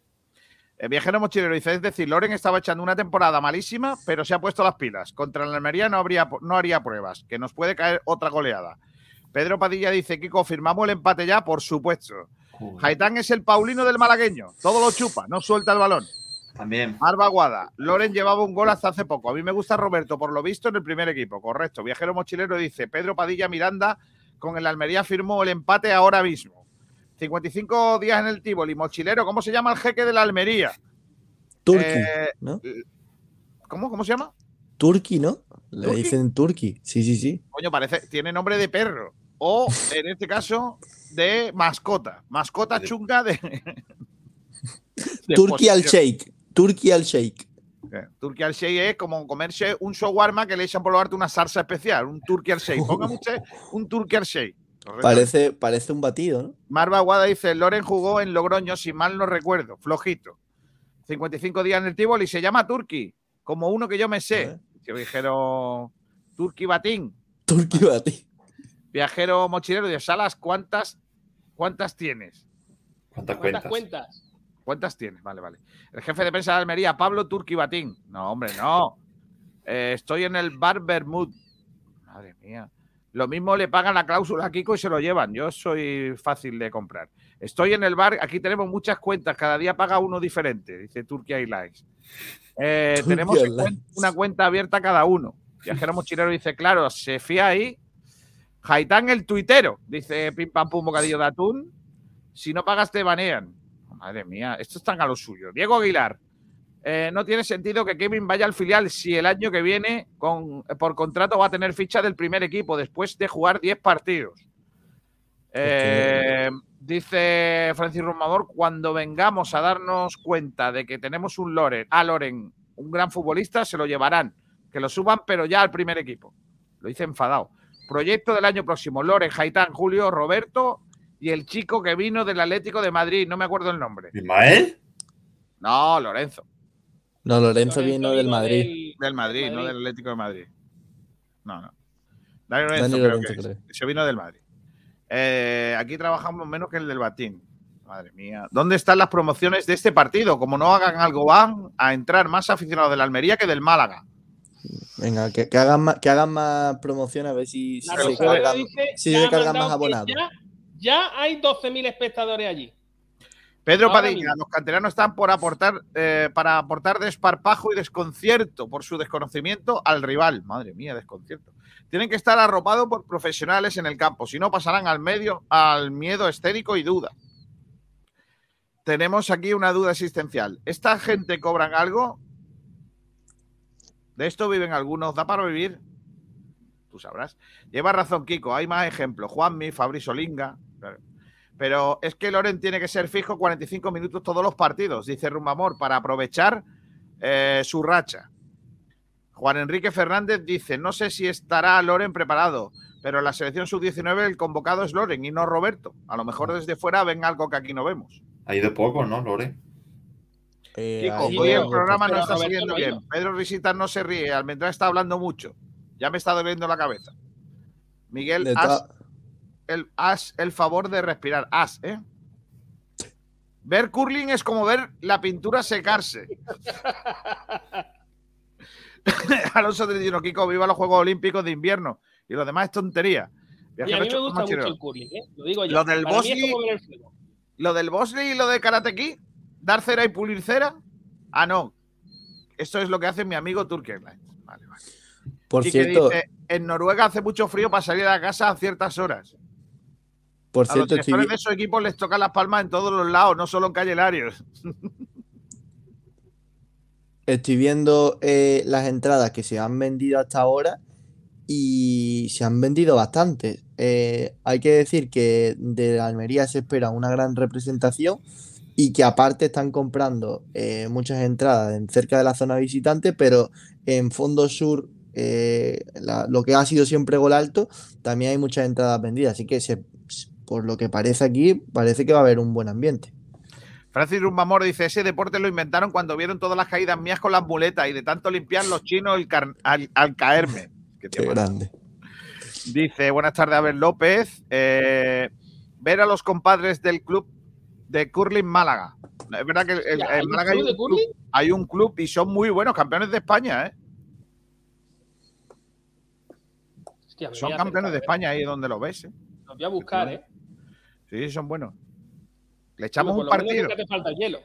El viajero mochilero dice, es decir, Loren estaba echando una temporada malísima, pero se ha puesto las pilas. Contra el Almería no, habría, no haría pruebas, que nos puede caer otra goleada. Pedro Padilla dice, Kiko, ¿firmamos el empate ya? Por supuesto. Haitán es el Paulino del malagueño. Todo lo chupa, no suelta el balón. También. Arba Guada. Loren llevaba un gol hasta hace poco. A mí me gusta Roberto, por lo visto, en el primer equipo. Correcto. Viajero mochilero dice, Pedro Padilla Miranda con el Almería firmó el empate ahora mismo. 55 días en el Tívoli. Mochilero, ¿cómo se llama el jeque de la Almería? Turki, Eh, ¿no? ¿Cómo? ¿Cómo se llama? Turki, ¿no? Le ¿Turki? dicen Turki. Sí, sí, sí. Coño, parece, tiene nombre de perro. O, en este caso, de mascota. Mascota chunga de. [LAUGHS] [LAUGHS] de Turki al shake. Turki al shake. Eh, Turkey al Shake es como comerse un shawarma que le echan por lo alto una salsa especial, un Turkey al Shake. [LAUGHS] Póngame usted un Turkey al Shake. Correcto. Parece, parece un batido, ¿no? Marva Aguada dice, Loren jugó en Logroño, si mal no recuerdo, flojito. 55 días en el Tívoli y se llama Turkey, como uno que yo me sé. Que dijeron Turkey Batín. Turqui batido. Viajero mochilero de Salas, ¿cuántas, cuántas tienes? ¿Cuántas ¿Cuántas cuentas? cuentas? ¿Cuántas tienes? Vale, vale. El jefe de prensa de Almería, Pablo Turqui Batín. No, hombre, no. Eh, estoy en el bar Bermud. Madre mía. Lo mismo le pagan la cláusula a Kiko y se lo llevan. Yo soy fácil de comprar. Estoy en el bar, aquí tenemos muchas cuentas, cada día paga uno diferente, dice Turquía Airlines. Eh, Turkey tenemos Airlines. una cuenta abierta cada uno. Viajero [LAUGHS] mochilero dice, claro, se fía ahí. Haitán el tuitero, dice Pim Pam Pum Bocadillo de Atún. Si no pagas te banean. Madre mía, esto están a lo suyo. Diego Aguilar, eh, no tiene sentido que Kevin vaya al filial si el año que viene con, por contrato va a tener ficha del primer equipo después de jugar 10 partidos. Eh, dice Francis Romador, cuando vengamos a darnos cuenta de que tenemos un Loren, a Loren, un gran futbolista, se lo llevarán. Que lo suban, pero ya al primer equipo. Lo dice enfadado. Proyecto del año próximo. Loren, Jaitán, Julio, Roberto y el chico que vino del Atlético de Madrid. No me acuerdo el nombre. ¿Ismael? No, Lorenzo. No, Lorenzo Lorenzo vino del Madrid. del- Del Madrid, Madrid. no del Atlético de Madrid. No, no. Dani Lorenzo, Dani creo Lorenzo, que es. creo. Se vino del Madrid. Eh, aquí trabajamos menos que el del Batín. Madre mía. ¿Dónde están las promociones de este partido? Como no hagan algo, van a entrar más aficionados del Almería que del Málaga. Venga, que, que hagan más, que hagan más promoción a ver si, La se cargan, dice, si ya se ha cargan mandado más abonados. Ya, ya hay 12.000 espectadores allí. Pedro Ahora Padilla, los canteranos están por aportar, eh, para aportar desparpajo y desconcierto por su desconocimiento al rival. Madre mía, desconcierto. Tienen que estar arropados por profesionales en el campo, si no pasarán al medio, al miedo escénico y duda. Tenemos aquí una duda existencial. ¿Esta gente cobran algo? ¿De esto viven algunos? ¿Da para vivir? Tú sabrás. Lleva razón, Kiko. Hay más ejemplos. Juanmi, Fabrizio Linga. Claro. Pero es que Loren tiene que ser fijo 45 minutos todos los partidos, dice Rumamor, para aprovechar eh, su racha. Juan Enrique Fernández dice, no sé si estará Loren preparado, pero en la selección sub-19 el convocado es Loren y no Roberto. A lo mejor desde fuera ven algo que aquí no vemos. Ha ido poco, ¿no, Lore? Eh, Kiko, ahí hoy el programa no está saliendo bien. ido. Pedro Risita no se ríe, Almendrá está hablando mucho. Ya me está doliendo la cabeza. Miguel, de to- el, haz el favor de respirar. Haz, ¿eh? Ver curling es como ver la pintura secarse. [LAUGHS] Alonso 31, Kiko, viva los Juegos Olímpicos de invierno. Y lo demás es tontería. Y a mí me gusta mucho el curling, ¿eh? Lo digo yo. Lo del fuego. Lo del Bosley y lo de Karate Kid, dar cera y pulir cera. Ah, no. Esto es lo que hace mi amigo Turkey Airlines. Vale, vale. por cierto, dice, en Noruega hace mucho frío para salir a la casa a ciertas horas. Por A los cierto, estoy, de esos equipos les tocan las palmas en todos los lados, no solo en Calle Larios. [LAUGHS] estoy viendo eh, las entradas que se han vendido hasta ahora y se han vendido bastante. Eh, hay que decir que de Almería se espera una gran representación y que aparte están comprando eh, muchas entradas en cerca de la zona visitante, pero en Fondo Sur, eh, la- lo que ha sido siempre gol alto, también hay muchas entradas vendidas. Así que se- por lo que parece aquí, parece que va a haber un buen ambiente. Francis Rumbamor dice, ese deporte lo inventaron cuando vieron todas las caídas mías con las muletas y de tanto limpiar los chinos el car- al, al caerme. [LAUGHS] Qué grande. Dice, buenas tardes, Abel López. Eh, ver a los compadres del club de Curling Málaga. Es verdad que el- en ¿hay un Málaga hay club un, club, hay un club y son muy buenos, campeones de España, ¿eh? Hostia, Son campeones de España ahí donde lo ves, ¿eh? ¿eh? Los voy a buscar, ¿eh? Sí, son buenos. Le echamos un partido. te falta el hielo.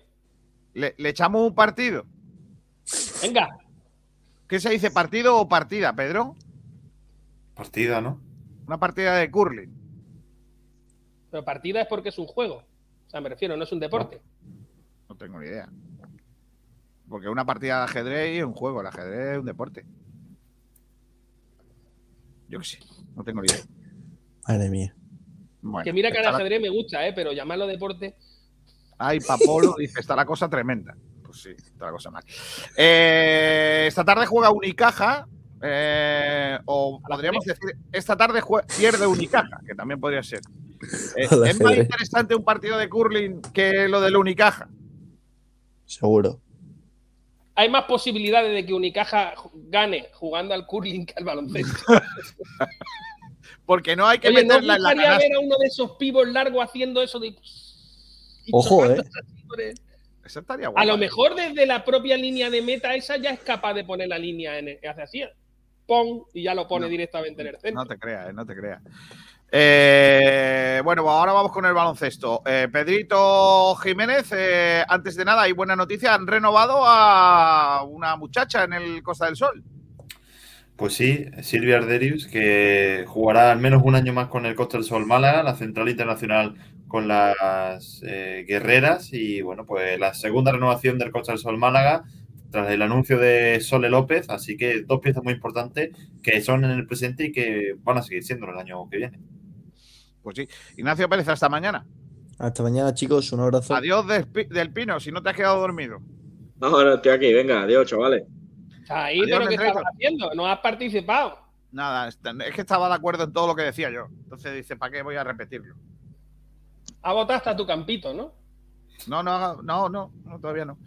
Le, le echamos un partido. Venga, ¿Qué se dice, partido o partida, Pedro? Partida, ¿no? Una partida de curling. pero partida es porque es un juego. O sea, me refiero, no es un deporte. No tengo ni idea. Porque una partida de ajedrez es un juego. El ajedrez es un deporte. Yo qué sé. No tengo ni idea. Madre mía. Bueno, que mira que el está la- ajedrez me gusta, ¿eh? Pero llamarlo deporte. Ay, Papolo [LAUGHS] dice, está la cosa tremenda. Pues sí, está la cosa mal. Eh, esta tarde juega Unicaja. eh, o podríamos decir, esta tarde pierde Unicaja, que también podría ser. Eh, Al es más ajedrez. interesante un partido de curling que lo del Unicaja. Seguro. Hay más posibilidades de que Unicaja gane jugando al curling que al baloncesto. [LAUGHS] Porque no hay que Oye, ¿no meterla en la canasta. ver a uno de esos pibos largos haciendo eso de... Ojo, eh. estaría A guapa, lo eh. mejor desde la propia línea de meta esa ya es capaz de poner la línea en el, hace así. Pon y ya lo pone No. directamente en el centro. No te creas, eh, no te creas. Eh, bueno, ahora vamos con el baloncesto. Eh, Pedrito Jiménez, eh, antes de nada, hay buena noticia. Han renovado a una muchacha en el Costa del Sol. Pues sí, Silvia Arderius, que jugará al menos un año más con el Costa del Sol Málaga, la central internacional con las eh, guerreras y bueno, pues la segunda renovación del Costa del Sol Málaga tras el anuncio de Sole López, así que dos piezas muy importantes que son en el presente y que van a seguir siendo el año que viene. Pues sí. Ignacio Pérez, hasta mañana. Hasta mañana, chicos. Un abrazo. Adiós del, Pi- del Pino, si no te has quedado dormido. No, no, estoy aquí. Venga, adiós, chavales. Ahí, Adiós, pero ¿qué estabas haciendo? No has participado. Nada, es es que estaba de acuerdo en todo lo que decía yo. Entonces dice, ¿para qué voy a repetirlo? Ha votado hasta tu campito, ¿no? No, no, no, no, no, todavía no.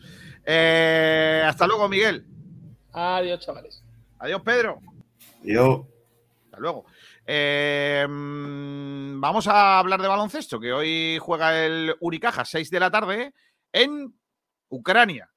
Eh, hasta luego, Miguel. Adiós, chavales. Adiós, Pedro. Yo, Hasta luego. Eh, mm, vamos a hablar de baloncesto, que hoy juega el Unicaja, 6 de la tarde, en Ucrania.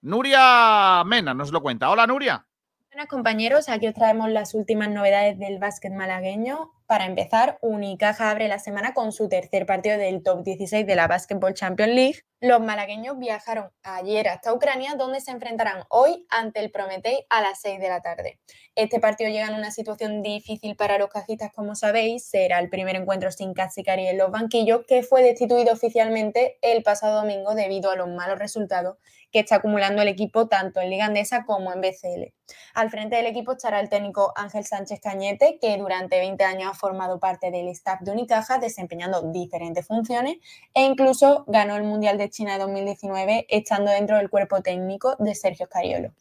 Nuria Mena nos lo cuenta. Hola, Nuria. Buenas compañeros, aquí os traemos las últimas novedades del básquet malagueño. Para empezar, Unicaja abre la semana con su tercer partido del top 16 de la Basketball Champions League. Los malagueños viajaron ayer hasta Ucrania, donde se enfrentarán hoy ante el Prometei a las 6 de la tarde. Este partido llega en una situación difícil para los cajistas, como sabéis. Será el primer encuentro sin Katzikari en los banquillos, que fue destituido oficialmente el pasado domingo debido a los malos resultados que está acumulando el equipo tanto en Liga Andesa como en BCL. Al frente del equipo estará el técnico Ángel Sánchez Cañete, que durante 20 años formado parte del staff de Unicaja, desempeñando diferentes funciones e incluso ganó el Mundial de China de 2019, estando dentro del cuerpo técnico de Sergio Scariolo.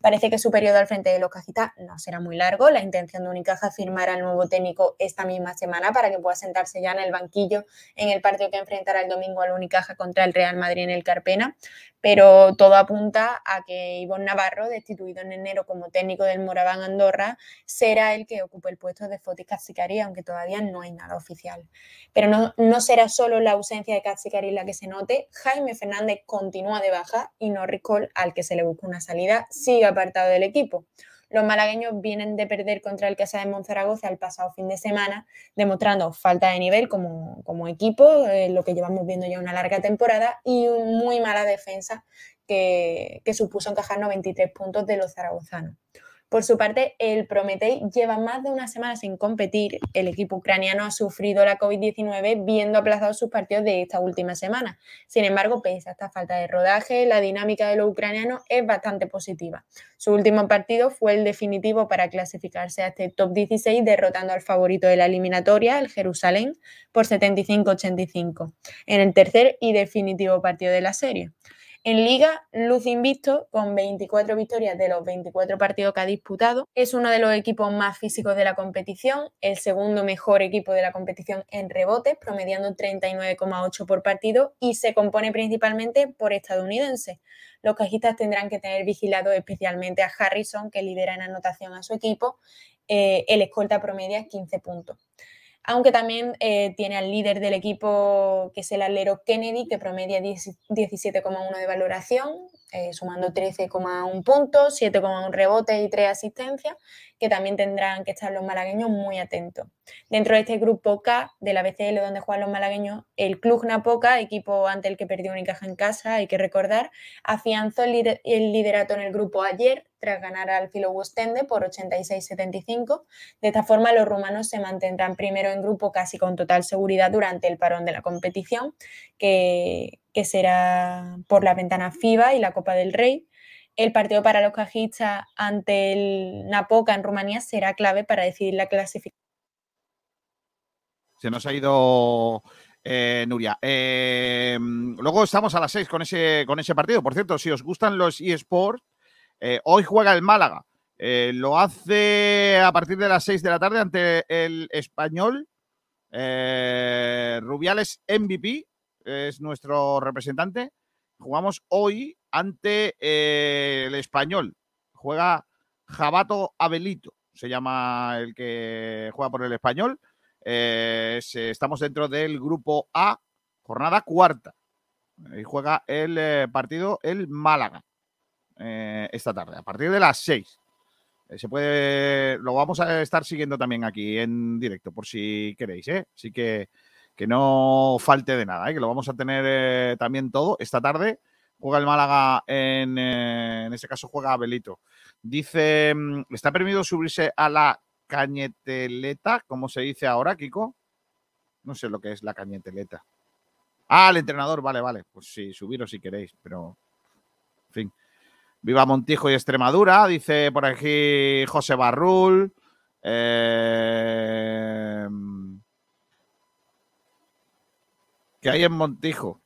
Parece que su periodo al frente de los cajitas no será muy largo. La intención de Unicaja es firmar al nuevo técnico esta misma semana para que pueda sentarse ya en el banquillo en el partido que enfrentará el domingo al Unicaja contra el Real Madrid en el Carpena pero todo apunta a que Ivonne Navarro, destituido en enero como técnico del Moraván Andorra, será el que ocupe el puesto de Fotis Katzikari, aunque todavía no hay nada oficial. Pero no, no será solo la ausencia de Katzikari la que se note, Jaime Fernández continúa de baja y Norris Cole, al que se le busca una salida, sigue apartado del equipo. Los malagueños vienen de perder contra el Casa de Monzaragoza el pasado fin de semana, demostrando falta de nivel como, como equipo, eh, lo que llevamos viendo ya una larga temporada, y muy mala defensa que, que supuso encajar 93 puntos de los zaragozanos. Por su parte, el Prometei lleva más de una semana sin competir. El equipo ucraniano ha sufrido la COVID-19 viendo aplazados sus partidos de esta última semana. Sin embargo, pese a esta falta de rodaje, la dinámica de los ucranianos es bastante positiva. Su último partido fue el definitivo para clasificarse a este top 16, derrotando al favorito de la eliminatoria, el Jerusalén, por 75-85, en el tercer y definitivo partido de la serie. En Liga, luz invicto, con 24 victorias de los 24 partidos que ha disputado. Es uno de los equipos más físicos de la competición, el segundo mejor equipo de la competición en rebotes, promediando 39,8 por partido y se compone principalmente por estadounidenses. Los cajistas tendrán que tener vigilado especialmente a Harrison, que lidera en anotación a su equipo. Eh, el escolta promedia 15 puntos aunque también eh, tiene al líder del equipo, que es el alero Kennedy, que promedia 17,1 de valoración, eh, sumando 13,1 puntos, 7,1 rebotes y 3 asistencias, que también tendrán que estar los malagueños muy atentos. Dentro de este grupo K de la BCL, donde juegan los malagueños, el Club Napoca, equipo ante el que perdió Unicaja en casa, hay que recordar, afianzó el, lider el liderato en el grupo ayer, tras ganar al Filo Wostende por 86-75. De esta forma, los rumanos se mantendrán primero en grupo casi con total seguridad durante el parón de la competición, que, que será por la ventana FIBA y la Copa del Rey. El partido para los cajistas ante el Napoca en Rumanía será clave para decidir la clasificación. Se nos ha ido eh, Nuria. Eh, luego estamos a las 6 con ese, con ese partido. Por cierto, si os gustan los eSports, eh, hoy juega el Málaga. Lo hace a partir de las 6 de la tarde ante el español. Rubiales MVP es nuestro representante. Jugamos hoy ante el español. Juega Jabato Abelito, se llama el que juega por el español. Eh, se- estamos dentro del grupo A, jornada cuarta. Y juega el eh, partido el Málaga eh, esta tarde, a partir de las 6. Eh, se puede, lo vamos a estar siguiendo también aquí en directo, por si queréis, ¿eh? Así que que no falte de nada, ¿eh? que lo vamos a tener eh, también todo esta tarde. Juega el Málaga en, eh, en este caso juega Abelito. Dice, mm, ¿está permitido subirse a la cañeteleta? como se dice ahora, Kiko? No sé lo que es la cañeteleta. Ah, el entrenador, vale, vale. Pues sí, subiros si queréis, pero en fin. Viva Montijo y Extremadura, dice por aquí José Barrul. Eh, ¿Qué hay en Montijo?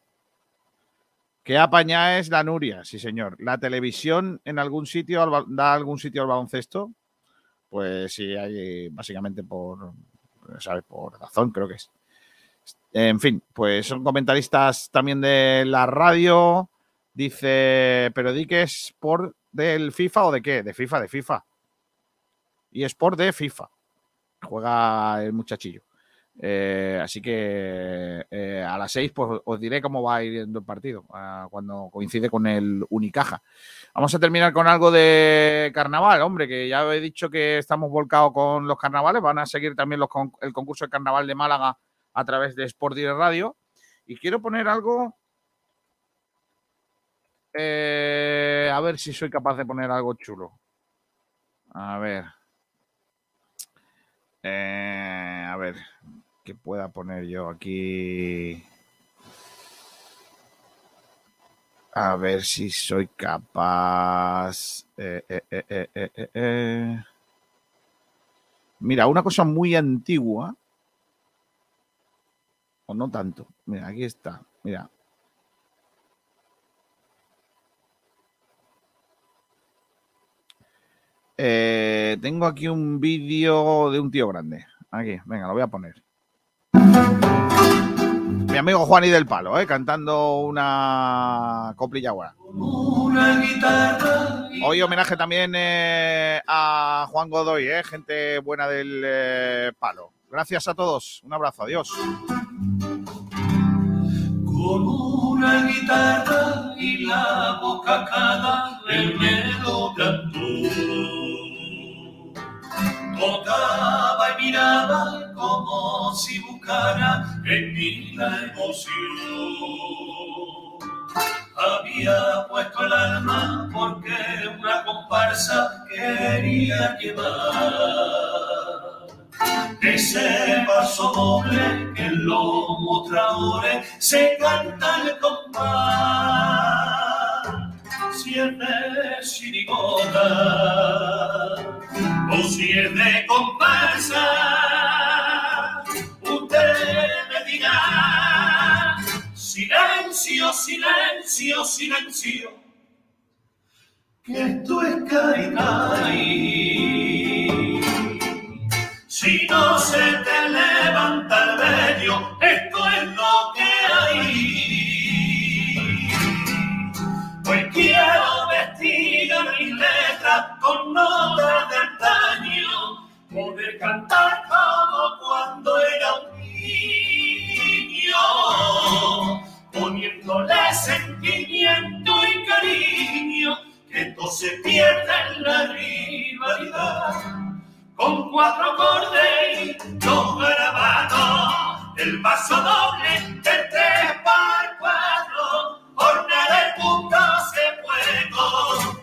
¿Qué apaña es la Nuria? Sí, señor. ¿La televisión en algún sitio da algún sitio al baloncesto? Pues sí, hay básicamente por, ¿sabes? Por razón, creo que es. En fin, pues son comentaristas también de la radio. Dice, pero di que es por del FIFA o de qué? De FIFA, de FIFA. Y es por de FIFA. Juega el muchachillo. Eh, así que eh, a las 6 pues, os diré cómo va yendo el partido ah, cuando coincide con el Unicaja. Vamos a terminar con algo de carnaval, hombre, que ya he dicho que estamos volcados con los carnavales. Van a seguir también el concurso de carnaval de Málaga a través de Sport Direct Radio. Y quiero poner algo. eh, a ver si soy capaz de poner algo chulo. A ver. A ver, que pueda poner yo aquí. A ver si soy capaz. Eh, eh, eh. Mira, una cosa muy antigua. O no tanto. Mira, aquí está. Mira. Tengo aquí un vídeo de un tío grande. Aquí, venga, lo voy a poner. Mi amigo Juan y del Palo, eh, cantando una coplilla guara. Hoy homenaje también eh, a Juan Godoy, eh, gente buena del eh, Palo. Gracias a todos. Un abrazo. Adiós. Con una guitarra y la boca cada él me lo cantó. Tocaba y miraba como si buscara en mí la emoción. Había puesto el alma porque una comparsa quería llevar ese paso doble que en los mostradores se canta el compás. Si es de chirigota o si es de comparsa, usted me dirá. Silencio, silencio, silencio, que esto es caicay. Si no se te levanta el vello, esto es lo que hay. Pues quiero con nota de antaño, poder cantar como cuando era un niño, poniéndole sentimiento y cariño, que no se pierda en la rivalidad. Con cuatro cordes y dos garabatos, el vaso doble de tres par cuatro, hornear el punto se fuego.